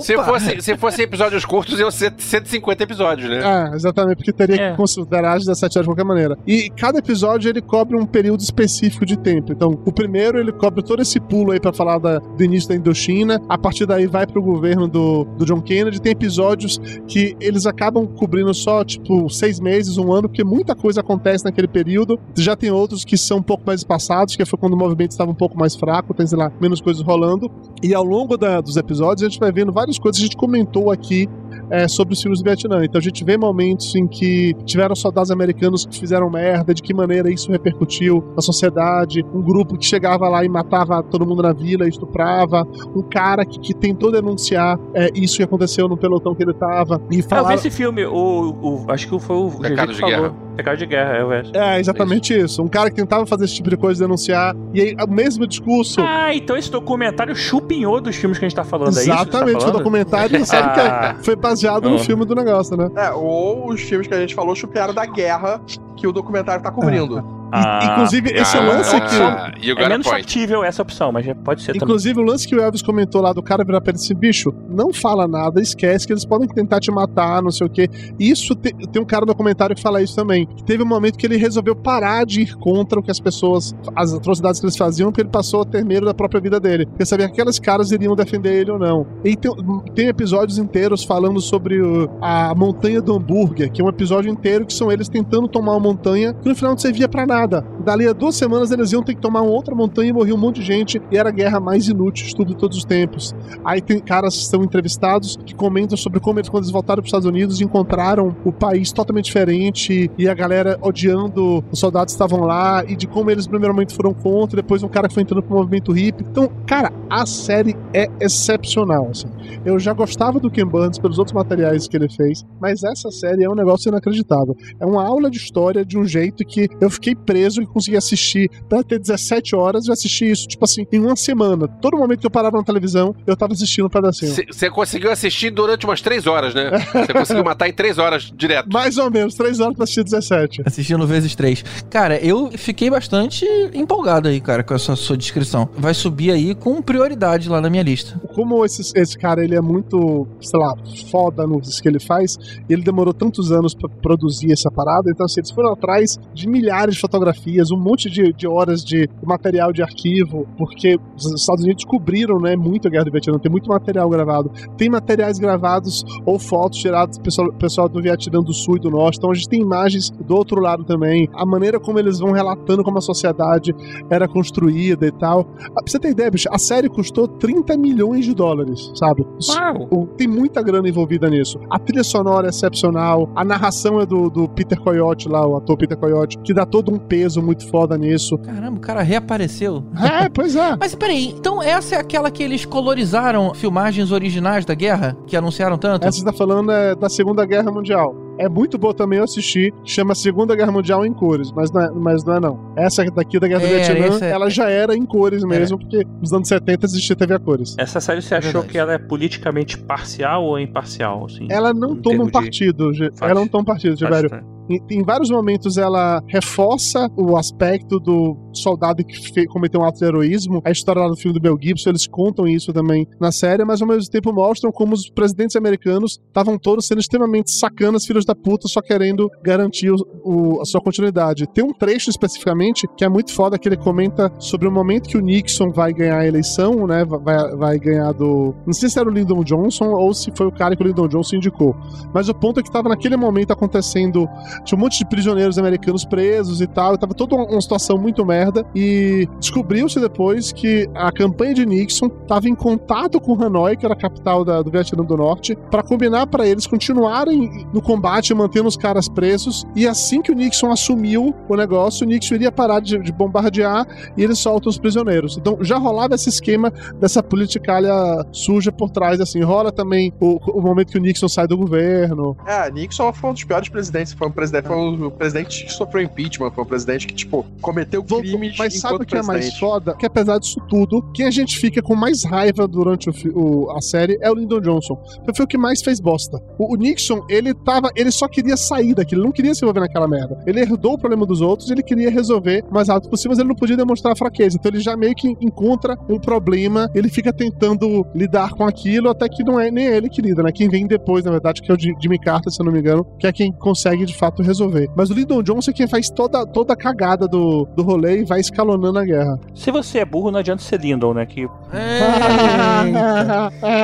Se fosse, se fosse episódios curtos, iam ser 150 episódios, né? É, exatamente, porque teria É. que considerar as 17 horas de qualquer maneira. E cada episódio ele cobre um período específico de tempo. Então, o primeiro ele cobre todo esse pulo aí pra falar da- do início da Indochina. A partir daí vai pro governo do, do John Kennedy. Tem episódios que eles acabam cobrindo só, tipo, seis meses, um ano, porque muita coisa acontece naquele período. Já tem outros que são um pouco mais espaçados, que foi quando o movimento estava um pouco mais fraco, tem, sei lá, menos coisas rolando. E ao longo da- dos episódios a gente vai vendo várias coisas. A gente comentou aqui é, sobre os filmes do Vietnã. Então a gente vê momentos em que tiveram soldados americanos que fizeram merda, de que maneira isso repercutiu na sociedade, um grupo que chegava lá e matava todo mundo na vila, estuprava, um cara que, que tentou denunciar é, isso que aconteceu no pelotão que ele tava e Ah, eu vi esse filme, o, o- acho que foi o Pecado que de falou. Guerra. Pecado de Guerra, é o. É, exatamente isso. Um cara que tentava fazer esse tipo de coisa, denunciar, e aí o mesmo discurso. Ah, então esse documentário chupinhou dos filmes que a gente tá falando, é isso? que tá Exatamente, o falando? documentário sabe que Ah. é- foi baseado no Ah. filme do negócio, né? É, ou os filmes que a gente falou chupearam da guerra que o documentário tá cobrindo. Ah, inclusive, esse Ah, lance ah, got É menos point. factível essa opção, mas pode ser também. Inclusive, o lance que o Elvis comentou lá do cara virar pra ele assim, bicho, não fala nada, esquece que eles podem tentar te matar, não sei o quê. Isso te- tem um cara no comentário que fala isso também. Que teve um momento que ele resolveu parar de ir contra o que as pessoas, as atrocidades que eles faziam, porque ele passou a ter medo da própria vida dele. Porque sabia que aquelas caras iriam defender ele ou não. E tem, tem episódios inteiros falando sobre o- a montanha do hambúrguer, que é um episódio inteiro que são eles tentando tomar uma montanha que no final não servia pra nada. Dali a duas semanas eles iam ter que tomar uma outra montanha e morria um monte de gente, e era a guerra mais inútil de tudo todos os tempos. Aí tem caras que são entrevistados que comentam sobre como eles, quando eles voltaram para os Estados Unidos, encontraram o país totalmente diferente e a galera odiando os soldados que estavam lá e de como eles primeiramente foram contra, depois um cara que foi entrando pro movimento hippie. Então, cara, a série é excepcional, assim. Eu já gostava do Ken Burns pelos outros materiais que ele fez, mas essa série é um negócio inacreditável. É uma aula de história de um jeito que eu fiquei preso e consegui assistir pra ter 17 horas, eu assisti isso, tipo assim, em uma semana. Todo momento que eu parava na televisão, eu tava assistindo um pedacinho. Você conseguiu assistir durante umas três horas, né? Você conseguiu matar em três horas direto. Mais ou menos, 3 horas pra assistir 17. Assistindo vezes três. Cara, eu fiquei bastante empolgado aí, cara, com essa sua descrição. Vai subir aí com prioridade lá na minha lista. Como esse, esse cara ele é muito, sei lá, foda no que ele faz, e ele demorou tantos anos pra produzir essa parada, então assim, eles foram atrás de milhares de fotografias, um monte de, de horas de material de arquivo, porque os Estados Unidos cobriram, né, muito a Guerra do Vietnã, tem muito material gravado. Tem materiais gravados ou fotos tiradas do pessoal, pessoal do Vietnã do Sul e do Norte, então a gente tem imagens do outro lado também, a maneira como eles vão relatando como a sociedade era construída e tal. Ah, Pra você ter ideia, bicho, a série custou 30 milhões de dólares, sabe? Uau! Tem muita grana envolvida nisso. A trilha sonora é excepcional, a narração é do, do Peter Coyote lá, o ator Peter Coyote, que dá todo um peso muito foda nisso. Caramba, o cara reapareceu. É, pois é. Mas peraí, então essa é aquela que eles colorizaram filmagens originais da guerra? Que anunciaram tanto? Essa você tá falando é da Segunda Guerra Mundial. É muito boa também eu assisti, chama Segunda Guerra Mundial em cores, mas não é, mas não. É não. Essa daqui da Guerra do É, Vietnã, essa é- ela já era em cores mesmo, porque nos anos 70 existia TV a cores. Essa série você achou verdade. que ela é politicamente parcial ou imparcial? Assim, Ela não toma um de- partido, Faz- ela não toma um partido, faz- Gilberto. Em, em vários momentos ela reforça o aspecto do soldado que cometeu um ato de heroísmo. A história lá do filme do Mel Gibson, eles contam isso também na série, mas ao mesmo tempo mostram como os presidentes americanos estavam todos sendo extremamente sacanas, filhos da puta, só querendo garantir o- o- a sua continuidade. Tem um trecho especificamente que é muito foda, que ele comenta sobre o momento que o Nixon vai ganhar a eleição, né? Vai, vai ganhar do. Não sei se era o Lyndon Johnson ou se foi o cara que o Lyndon Johnson indicou. Mas o ponto é que tava naquele momento acontecendo tinha um monte de prisioneiros americanos presos e tal, e tava toda uma situação muito merda. E descobriu-se depois que a campanha de Nixon tava em contato com Hanoi, que era a capital da- do Vietnã do Norte, para combinar para eles continuarem no combate, mantendo os caras presos. E assim que o Nixon assumiu o negócio, o Nixon iria parar de, de bombardear e eles soltam os prisioneiros. Então já rolava esse esquema dessa politicalha suja por trás, assim. Rola também o, o momento que o Nixon sai do governo. É, Nixon foi um dos piores presidentes. Foi um presidente, foi um presidente que sofreu impeachment, foi um presidente que, tipo, cometeu crimes Mas sabe o que é mais presidente. foda? Que apesar disso tudo, quem a gente fica com mais raiva durante o o- a série é o Lyndon Johnson. Porque Foi o que mais fez bosta. O, o Nixon, ele tava. Ele só queria sair daquilo, ele não queria se envolver naquela merda. Ele herdou o problema dos outros, ele queria resolver o mais rápido possível, mas ele não podia demonstrar fraqueza. Então ele já meio que encontra um problema, ele fica tentando lidar com aquilo, até que não é nem ele que lida, né? Quem vem depois, na verdade, que é o Ji- Jimmy Carter, se eu não me engano, que é quem consegue de fato resolver. Mas o Lyndon Johnson é quem faz toda, toda a cagada do, do rolê e vai escalonando a guerra. Se você é burro, não adianta ser Lyndon, né? Que.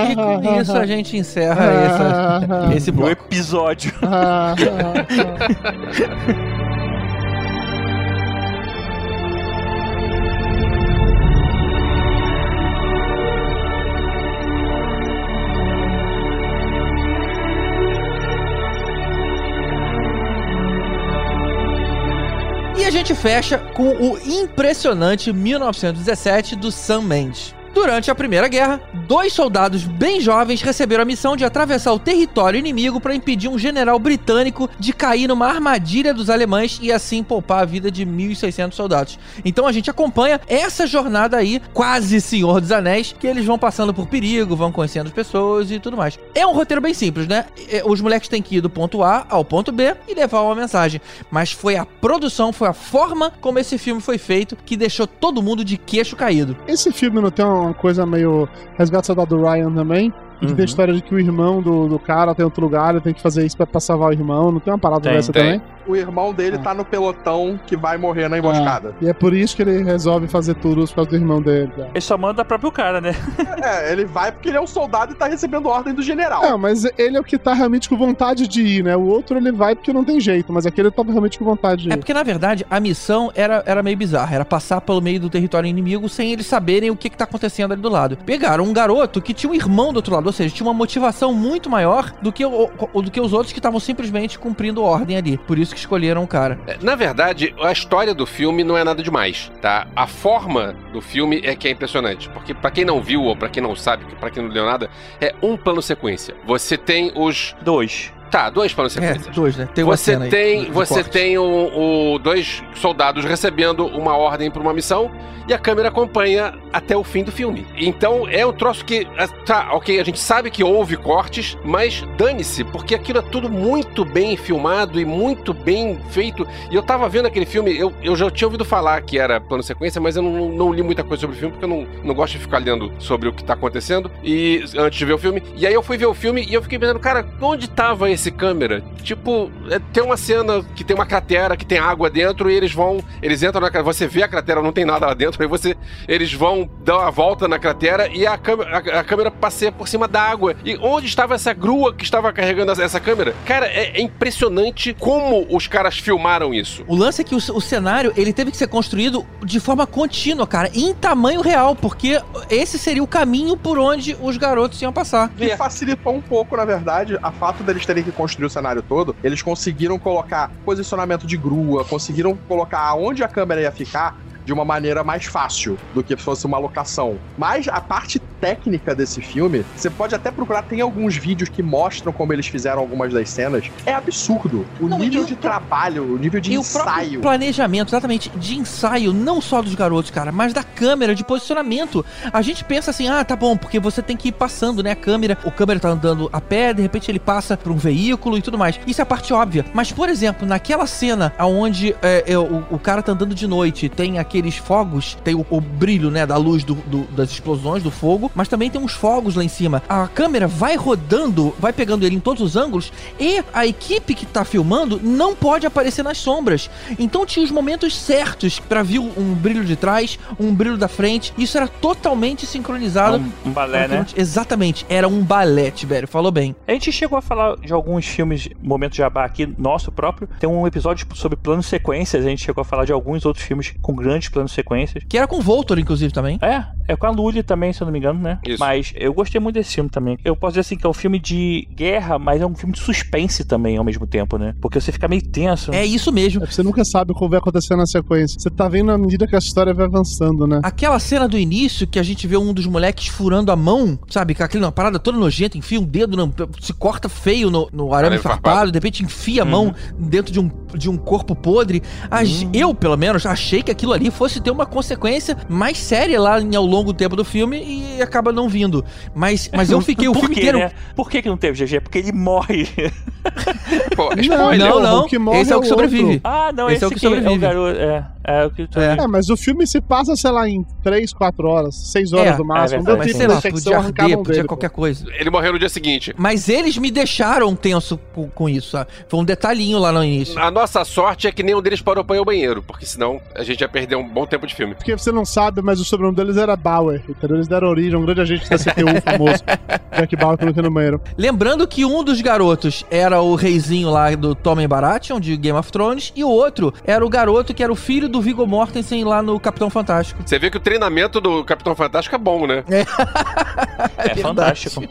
E com isso a gente encerra essa, esse o bloco. episódio. E a gente fecha com o impressionante 1917 do Sam Mendes. Durante a Primeira Guerra, dois soldados bem jovens receberam a missão de atravessar o território inimigo para impedir um general britânico de cair numa armadilha dos alemães e assim poupar a vida de 1.600 soldados. Então a gente acompanha essa jornada aí, quase Senhor dos Anéis, que eles vão passando por perigo, vão conhecendo as pessoas e tudo mais. É um roteiro bem simples, né? É, Os moleques têm que ir do ponto A ao ponto B e levar uma mensagem. Mas foi a produção, foi a forma como esse filme foi feito que deixou todo mundo de queixo caído. Esse filme não tem uma coisa meio Resgate do Soldado Ryan também? Que Uhum. tem a história de que o irmão do, do cara tem outro lugar, ele tem que fazer isso pra, pra salvar o irmão. Não tem uma parada Tem, dessa tem. também? O irmão dele tá no pelotão que vai morrer na emboscada. E é por isso que ele resolve fazer tudo por causa do irmão dele. tá? Ele só manda próprio cara, né? É, ele vai porque ele é um soldado e tá recebendo ordem do general. Não, mas ele é o que tá realmente com vontade de ir, né? O outro ele vai porque não tem jeito, mas aquele tava realmente com vontade de ir. É porque, na verdade, a missão era, era meio bizarra. Era passar pelo meio do território inimigo sem eles saberem o que, que tá acontecendo ali do lado. Pegaram um garoto que tinha um irmão do outro lado, ou seja, tinha uma motivação muito maior do que, o, o- do que os outros que estavam simplesmente cumprindo ordem ali. Por isso que escolheram o cara. É, Na verdade, a história do filme não é nada demais, tá? A forma do filme é que é impressionante, porque pra quem não viu ou pra quem não sabe, pra quem não leu nada, é um plano sequência. Você tem os Dois. Tá, dois planos É, sequências. dois, né? Tem uma você aí tem, de você corte. tem o, o- dois soldados recebendo uma ordem para uma missão e a câmera acompanha até o fim do filme. Então é um troço que ah, tá, ok, a gente sabe que houve cortes, mas dane-se, porque aquilo é tudo muito bem filmado e muito bem feito. E eu tava vendo aquele filme, eu, eu já tinha ouvido falar que era plano sequência, mas eu não, não li muita coisa sobre o filme porque eu não, não gosto de ficar lendo sobre o que tá acontecendo e antes de ver o filme. E aí eu fui ver o filme e eu fiquei pensando, cara, onde tava esse câmera? Tipo, é, tem uma cena que tem uma cratera que tem água dentro e eles vão, eles entram na cratera, você vê a cratera, não tem nada lá dentro, aí você, eles vão dar uma volta na cratera e a câmera, a, a câmera passeia por cima da água. E onde estava essa grua que estava carregando essa, essa câmera? Cara, é, é impressionante como os caras filmaram isso. O lance é que o, o cenário ele teve que ser construído de forma contínua, cara, em tamanho real, porque esse seria o caminho por onde os garotos iam passar. Que facilitou um pouco, na verdade, a fato deles terem que construir o cenário todo. Eles conseguiram colocar posicionamento de grua, conseguiram colocar aonde a câmera ia ficar de uma maneira mais fácil do que se fosse uma locação. Mas a parte técnica desse filme, você pode até procurar, tem alguns vídeos que mostram como eles fizeram algumas das cenas. É absurdo. O Não, nível o de pro- trabalho, o nível de e o ensaio. planejamento, exatamente, de ensaio, não só dos garotos, cara, mas da câmera, de posicionamento. A gente pensa assim, ah, tá bom, porque você tem que ir passando, né, a câmera, o câmera tá andando a pé, de repente ele passa por um veículo e tudo mais. Isso é a parte óbvia. Mas, por exemplo, naquela cena onde é, é, o, o cara tá andando de noite, tem aqueles fogos, tem o, o brilho, né, da luz do- do- das explosões, do fogo, mas também tem uns fogos lá em cima. A câmera vai rodando, vai pegando ele em todos os ângulos e a equipe que tá filmando não pode aparecer nas sombras. Então tinha os momentos certos pra vir um brilho de trás, um brilho da frente. Isso era totalmente sincronizado. Um, um balé, né? Exatamente, era um balé, Tibério, falou bem. A gente chegou a falar de alguns filmes, momento jabá aqui, nosso próprio. Tem um episódio sobre planos sequências. A gente chegou a falar de alguns outros filmes com grandes planos sequências. Que era com Voltor, inclusive, também. É, é com a Lully também, se eu não me engano, né? Isso. Mas eu gostei muito desse filme também. Eu posso dizer assim que é um filme de guerra, mas é um filme de suspense também ao mesmo tempo, né? Porque você fica meio tenso. É isso mesmo. É, Você nunca sabe o que vai acontecer na sequência. Você tá vendo à medida que a história vai avançando, né? Aquela cena do início que a gente vê um dos moleques furando a mão, sabe? Com aquela parada toda nojenta, enfia um dedo, no- se corta feio no, no arame farpado, de repente enfia a mão dentro de um, de um corpo podre. Ge- Eu, pelo menos, achei que aquilo ali fosse ter uma consequência mais séria lá em, ao longo tempo do filme e acaba não vindo. Mas, mas eu fiquei o Por filme quê, inteiro. né? Por que, que não teve, GG? Porque ele morre. Pô, Não. Não, não. o que morre Esse é o que sobrevive. outro. ah, não, Esse esse, é o que que é o sobrevive. garoto. É, é o que É, mas o filme se passa, sei lá, em 3, 4 horas, 6 horas É, no máximo. é Não Mas sei lá, podia arder, podia dele, qualquer coisa. Ele morreu no dia seguinte. Mas eles me deixaram tenso com, com isso, sabe? Foi um detalhinho lá no início. A nossa sorte é que nenhum deles parou pra ir ao banheiro, porque senão a gente ia perder um bom tempo de filme. Porque você não sabe, mas o sobrenome deles era Bauer, entendeu? Eles deram origem a um grande agente da CPU famoso, Jack Bauer, que não tem no banheiro. Lembrando que um dos garotos era o reizinho lá do Tommen Baratheon, de Game of Thrones, e o outro era o garoto que era o filho do Viggo Mortensen lá no Capitão Fantástico. Você vê que o treinamento do Capitão Fantástico é bom, né? É, fantástico.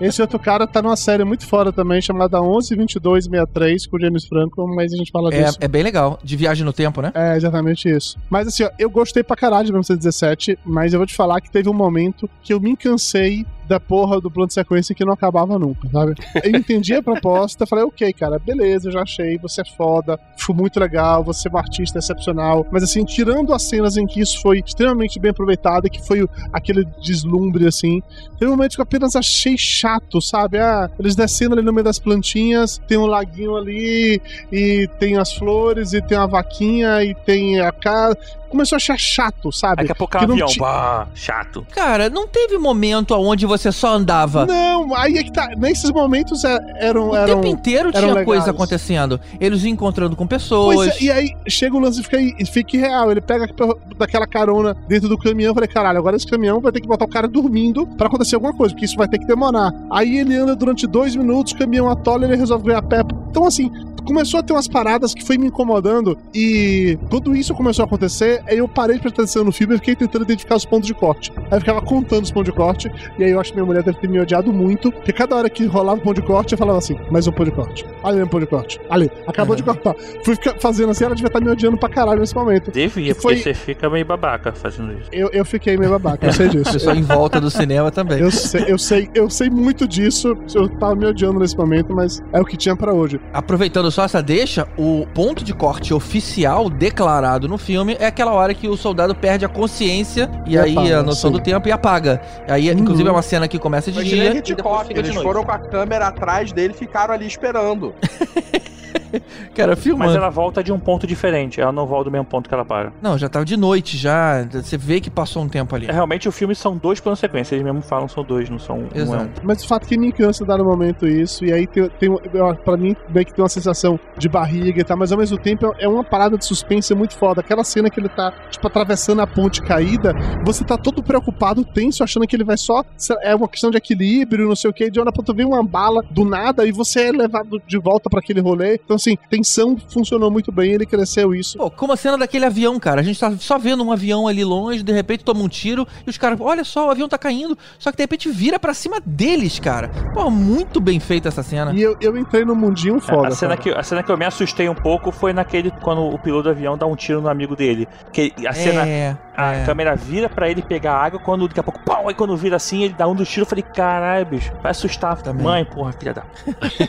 Esse outro cara tá numa série muito fora também, chamada 112263, com o James Franco, mas a gente fala disso. É, é bem legal, de viagem no tempo, né? É, exatamente isso. Mas assim, ó, eu gostei pra caralho de 1917, mas eu vou te falar que teve um momento que eu me cansei da porra do plano de sequência que não acabava nunca, sabe? Eu entendi a proposta, falei, ok, cara, beleza, já achei, você é foda, foi muito legal, você é um artista excepcional, mas assim, tirando as cenas em que isso foi extremamente bem aproveitado, que foi aquele deslumbre, assim, teve momentos que eu apenas achei chato, sabe? Ah, eles descendo ali no meio das plantinhas, tem um laguinho ali, e tem as flores, e tem a vaquinha, e tem a casa. Começou a achar chato, sabe? Daqui a pouco é Que um não avião, ti- pá, chato. Cara, não teve momento onde você só andava. Não, aí é que tá. Nesses momentos é- eram. O eram tempo inteiro eram tinha legais. coisa acontecendo. Eles encontrando com pessoas. Pois é, e aí chega o lance e fica, e fica irreal. Ele pega daquela carona dentro do caminhão. Eu falei, caralho, agora esse caminhão vai ter que botar o cara dormindo pra acontecer alguma coisa, porque isso vai ter que demorar. Aí ele anda durante dois minutos, o caminhão atola e ele resolve ver a pé. Então, assim, começou a ter umas paradas que foi me incomodando. E quando isso começou a acontecer, aí eu parei de prestar atenção no filme e fiquei tentando identificar os pontos de corte. Aí eu ficava contando os pontos de corte. E aí eu acho que minha mulher deve ter me odiado muito, porque cada hora que rolava um ponto de corte, eu falava assim: mais um ponto de corte. Ali um ponto de corte. Ali, acabou de cortar. Fui fazendo assim, ela devia estar me odiando pra caralho nesse momento. Devia, foi- porque você fica meio babaca fazendo isso. Eu, eu fiquei meio babaca, eu sei O disso. pessoal em volta do cinema também. Eu sei, eu sei, eu sei muito disso. Eu tava me odiando nesse momento, mas é o que tinha pra hoje. Aproveitando só essa deixa, o ponto de corte oficial declarado no filme é aquela hora que o soldado perde a consciência e, E aí apaga, a noção sim. do tempo e apaga. Aí, inclusive, é uma cena que começa de que dia. e Hitchcock, fica de eles noite. foram com a câmera atrás dele e ficaram ali esperando. Cara, Mas filmando. ela volta de um ponto diferente, ela não volta do mesmo ponto que ela para. Não, já tava de noite já. Você vê que passou um tempo ali. É, realmente o filme são dois planos sequência, eles mesmo falam são dois, não são um. é um. Exato. Mas o fato que me cansa dar no momento isso, e aí tem, tem pra mim, bem que tem uma sensação de barriga e tal, mas ao mesmo tempo é uma parada de suspense muito foda. Aquela cena que ele tá, tipo, atravessando a ponte caída, você tá todo preocupado, tenso, achando que ele vai só. É uma questão de equilíbrio, não sei o que, de hora pra tu ver uma bala do nada e você é levado de volta pra aquele rolê. Então, assim, tensão funcionou muito bem, ele cresceu isso. Pô, como a cena daquele avião, cara. A gente tá só vendo um avião ali longe, de repente toma um tiro e os caras, olha só, o avião tá caindo. Só que de repente vira pra cima deles, cara. Pô, muito bem feita essa cena. E eu, eu entrei num mundinho É, foda. a, cena cara. que, a cena que eu me assustei um pouco foi naquele quando o piloto do avião dá um tiro no amigo dele. Que a cena. É, A é. câmera vira pra ele pegar água, quando daqui a pouco, pau, aí quando vira assim, ele dá um dos tiros, eu falei, caralho, bicho, vai assustar. Também. Mãe, porra, filha da.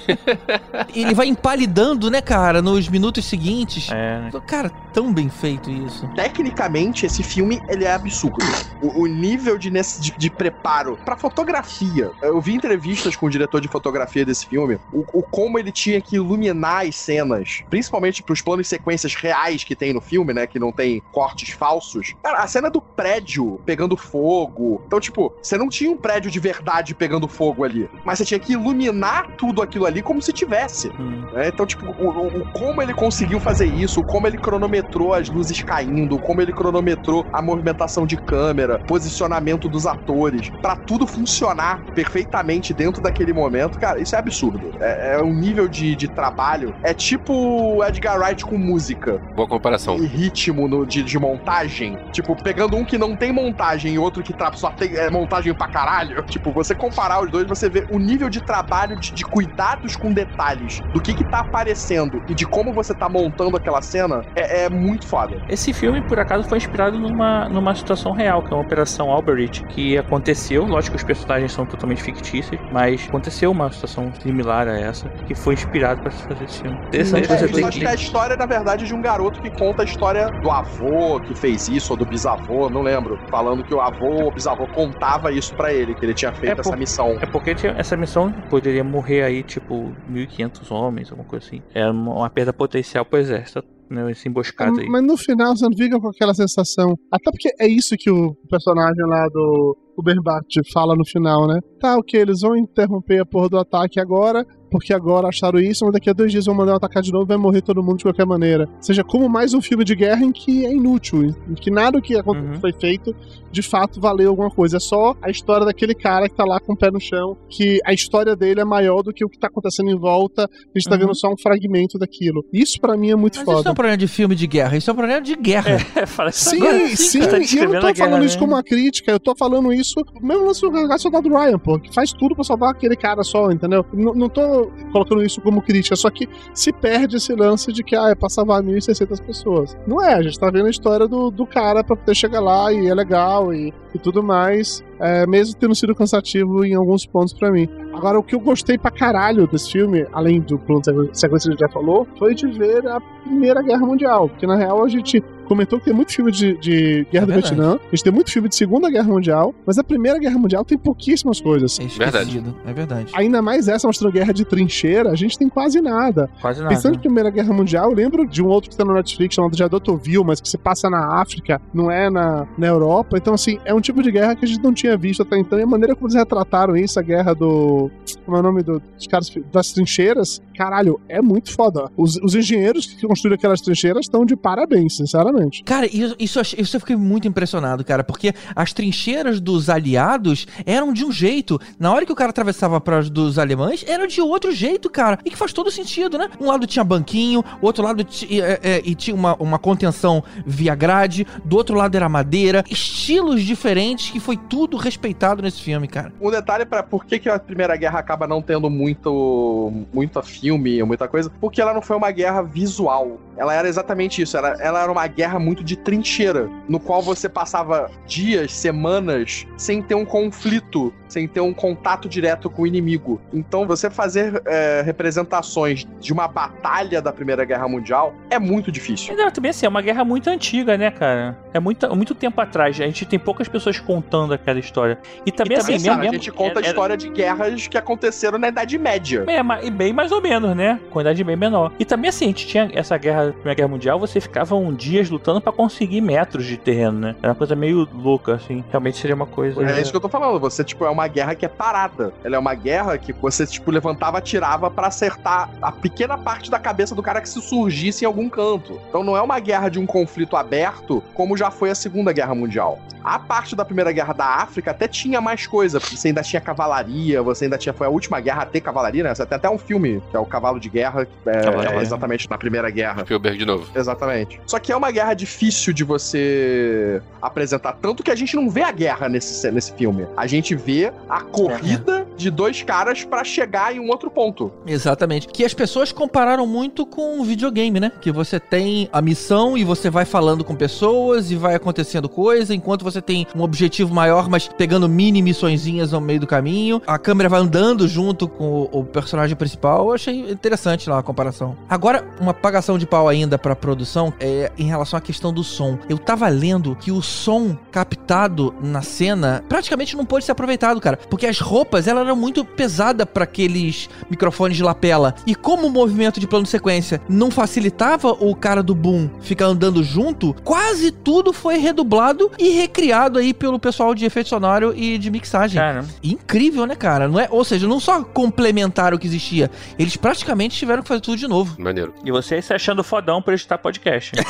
Ele vai empalidando, né, cara, nos minutos seguintes. É? Cara, tão bem feito isso. Tecnicamente, esse filme ele é absurdo. O, o nível de, nesse- de, de preparo pra fotografia. Eu vi entrevistas com o diretor de fotografia desse filme, o, o como ele tinha que iluminar as cenas, principalmente pros planos e sequências reais que tem no filme, né? Que não tem cortes falsos. Cara, a cena do prédio pegando fogo. Então, tipo, você não tinha um prédio de verdade pegando fogo ali, mas você tinha que iluminar tudo aquilo ali como se tivesse. Hum. né? Então, tipo, o, o- o como ele conseguiu fazer isso, o como ele cronometrou as luzes caindo, como ele cronometrou a movimentação de câmera, posicionamento dos atores, pra tudo funcionar perfeitamente dentro daquele momento, cara, isso é absurdo. É, é um nível de, de trabalho. É tipo o Edgar Wright com música Boa comparação. e ritmo no- de, de montagem. Tipo, pegando um que não tem montagem e outro que só tem é, montagem pra caralho. Tipo, você comparar os dois, você vê o nível de trabalho, de, de cuidados com detalhes, do que que tá aparecendo e de como você tá montando aquela cena, é, é muito foda. Esse filme, por acaso, foi inspirado numa, numa situação real, que é uma Operação Alberich, que aconteceu. Lógico que os personagens são totalmente fictícios, mas aconteceu uma situação similar a essa, que foi inspirado pra se fazer esse filme. Interessante É, você eu ter acho que a história, na verdade, de um garoto que conta a história do avô que fez isso, ou do bisavô, não lembro. Falando que o avô ou o bisavô contava isso pra ele, que ele tinha feito É, essa pô. missão. É porque tinha- essa missão poderia morrer aí, tipo, 1.500 homens, alguma coisa assim. Era uma uma perda potencial pro exército, né? Esse emboscado aí. Mas no final você não fica com aquela sensação. Até porque é isso que o personagem lá do Uberbach fala no final, né? Tá, ok, eles vão interromper a porra do ataque agora, porque agora acharam isso, mas daqui a dois dias vão mandar atacar de novo e vai morrer todo mundo de qualquer maneira. Ou seja, como mais um filme de guerra em que é inútil, em que nada que Uhum. foi feito de fato valeu alguma coisa. É só a história daquele cara que tá lá com o pé no chão, que a história dele é maior do que o que tá acontecendo em volta, a gente tá Uhum. vendo só um fragmento daquilo. Isso pra mim é muito Mas isso não é foda. um problema de filme de guerra, isso é um problema de guerra. É, Sim, agora. sim, Tá e eu não tô a guerra, falando isso né? como uma crítica, eu tô falando isso mesmo lance do soldado Ryan, pô, que faz tudo pra salvar aquele cara só, entendeu? Não, não tô colocando isso como crítica, só que se perde esse lance de que, ah, é pra salvar 1.600 pessoas. Não é, a gente tá vendo a história do, do cara pra poder chegar lá e é legal e, e tudo mais, é, mesmo tendo sido cansativo em alguns pontos pra mim. Agora, o que eu gostei pra caralho desse filme, além do plano sequência que já falou, foi de ver a Primeira Guerra Mundial, porque na real a gente comentou que tem muito filme de, de Guerra É do verdade. Vietnã, a gente tem muito filme de Segunda Guerra Mundial, mas a Primeira Guerra Mundial tem pouquíssimas coisas. É Verdade. É verdade. Ainda mais essa mostrando guerra de trincheira, a gente tem quase nada. Quase nada. Pensando em Primeira Guerra Mundial, eu lembro de um outro que tá no Netflix chamado Jadotoville, mas que se passa na África, não é na, na Europa. Então, assim, é um tipo de guerra que a gente não tinha visto até então. E a maneira como eles retrataram isso, a guerra do. Como é o nome do- dos caras das trincheiras, caralho, é muito foda. Os, os engenheiros que construíram aquelas trincheiras estão de parabéns, sinceramente. Cara, isso, isso, eu achei- isso eu fiquei muito impressionado, cara, porque as trincheiras dos aliados eram de um jeito. Na hora que o cara atravessava para as dos alemães, era de outro jeito, cara. E que faz todo sentido, né? Um lado tinha banquinho, o outro lado ti- é, é, e tinha uma, uma contenção via grade, do outro lado era madeira. Estilos diferentes que foi tudo respeitado nesse filme, cara. Um detalhe pra por que, que a Primeira Guerra acaba não tendo muito, muito filme, muita coisa, porque ela não foi uma guerra visual. Ela era exatamente isso, era, ela era uma guerra muito de trincheira, no qual você passava dias, semanas, sem ter um conflito, sem ter um contato direto com o inimigo. Então você fazer é, representações de uma batalha da Primeira Guerra Mundial é muito difícil. Mas, também assim, é uma guerra muito antiga, né, cara? É muito, muito tempo atrás. A gente tem poucas pessoas contando aquela história. E também, E também, assim, mesmo, a gente conta a é- é- história de guerras que aconteceram na Idade Média. É, e bem mais ou menos, né? Quantidade bem menor. E também assim, a gente tinha essa guerra, Primeira Guerra Mundial, você ficava um dias lutando pra conseguir metros de terreno, né? Era uma coisa meio louca, assim. Realmente seria uma coisa. É isso que eu tô falando. Você, tipo, é uma guerra que é parada. Ela é uma guerra que você, tipo, levantava, atirava pra acertar a pequena parte da cabeça do cara que se surgisse em algum canto. Então não é uma guerra de um conflito aberto, como já foi a Segunda Guerra Mundial. A parte da Primeira Guerra da África até tinha mais coisa, porque você ainda tinha cavalaria, você ainda tinha. Foi a última guerra a ter cavalaria, né? Você tem até um filme, que é o Cavalo de Guerra, que é, é exatamente na Primeira Guerra. Spielberg de novo. Exatamente. Só que é uma guerra difícil de você apresentar. Tanto que a gente não vê a guerra nesse, nesse filme. A gente vê a corrida de dois caras pra chegar em um outro ponto. Exatamente. Que as pessoas compararam muito com um videogame, né? Que você tem a missão e você vai falando com pessoas e vai acontecendo coisa, enquanto você tem um objetivo maior, mas pegando mini missõezinhas no meio do caminho. A câmera vai andando junto com o, personagem principal. Eu achei interessante lá a comparação. Agora, uma pagação de pau ainda pra produção é em relação à questão do som. Eu tava lendo que o som captado na cena praticamente não pôde ser aproveitado, cara. Porque as roupas, ela era muito pesada pra aqueles microfones de lapela. E como o movimento de plano sequência não facilitava o cara do boom ficar andando junto, quase tudo foi redublado e recriado aí pelo pessoal de efeito sonoro e de mixagem. Cara, Incrível, né, cara? Não é, ou seja, não só complementaram o que existia, eles praticamente tiveram que fazer tudo de novo. Maneiro. e você se achando fodão por editar podcast.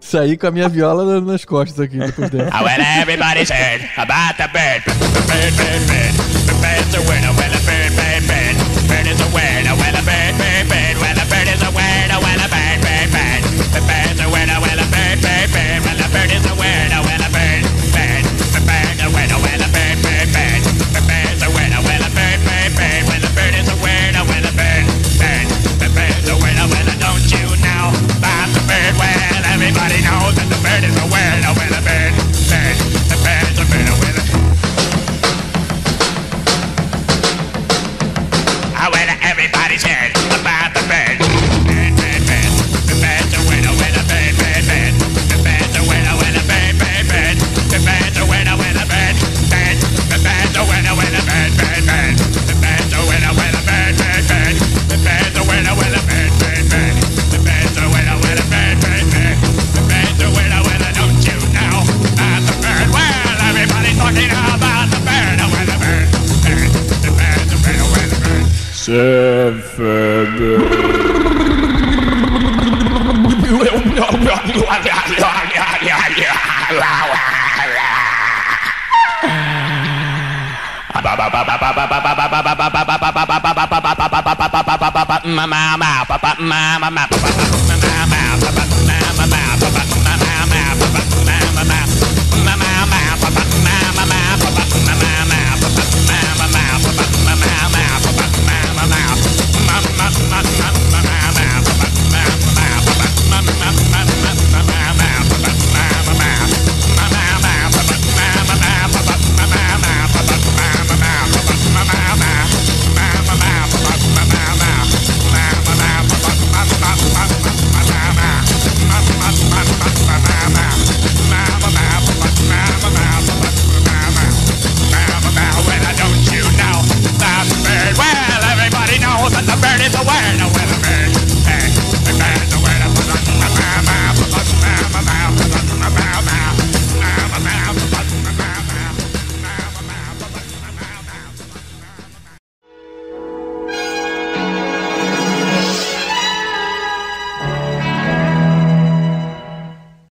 Saí com a minha viola na- nas costas aqui depois everybody's heard about the bird. The bird, bird, bird. The bird's a word. Well, a bird, bird, bird. Bird is a word. Well, a bird, bird, bird. Well, a bird is a word. Well, a bird, bird, bird. Bird. Well, a bird is a Sevede. Mama, papa, mama, papa, mama, papa, mama, papa, mama, papa.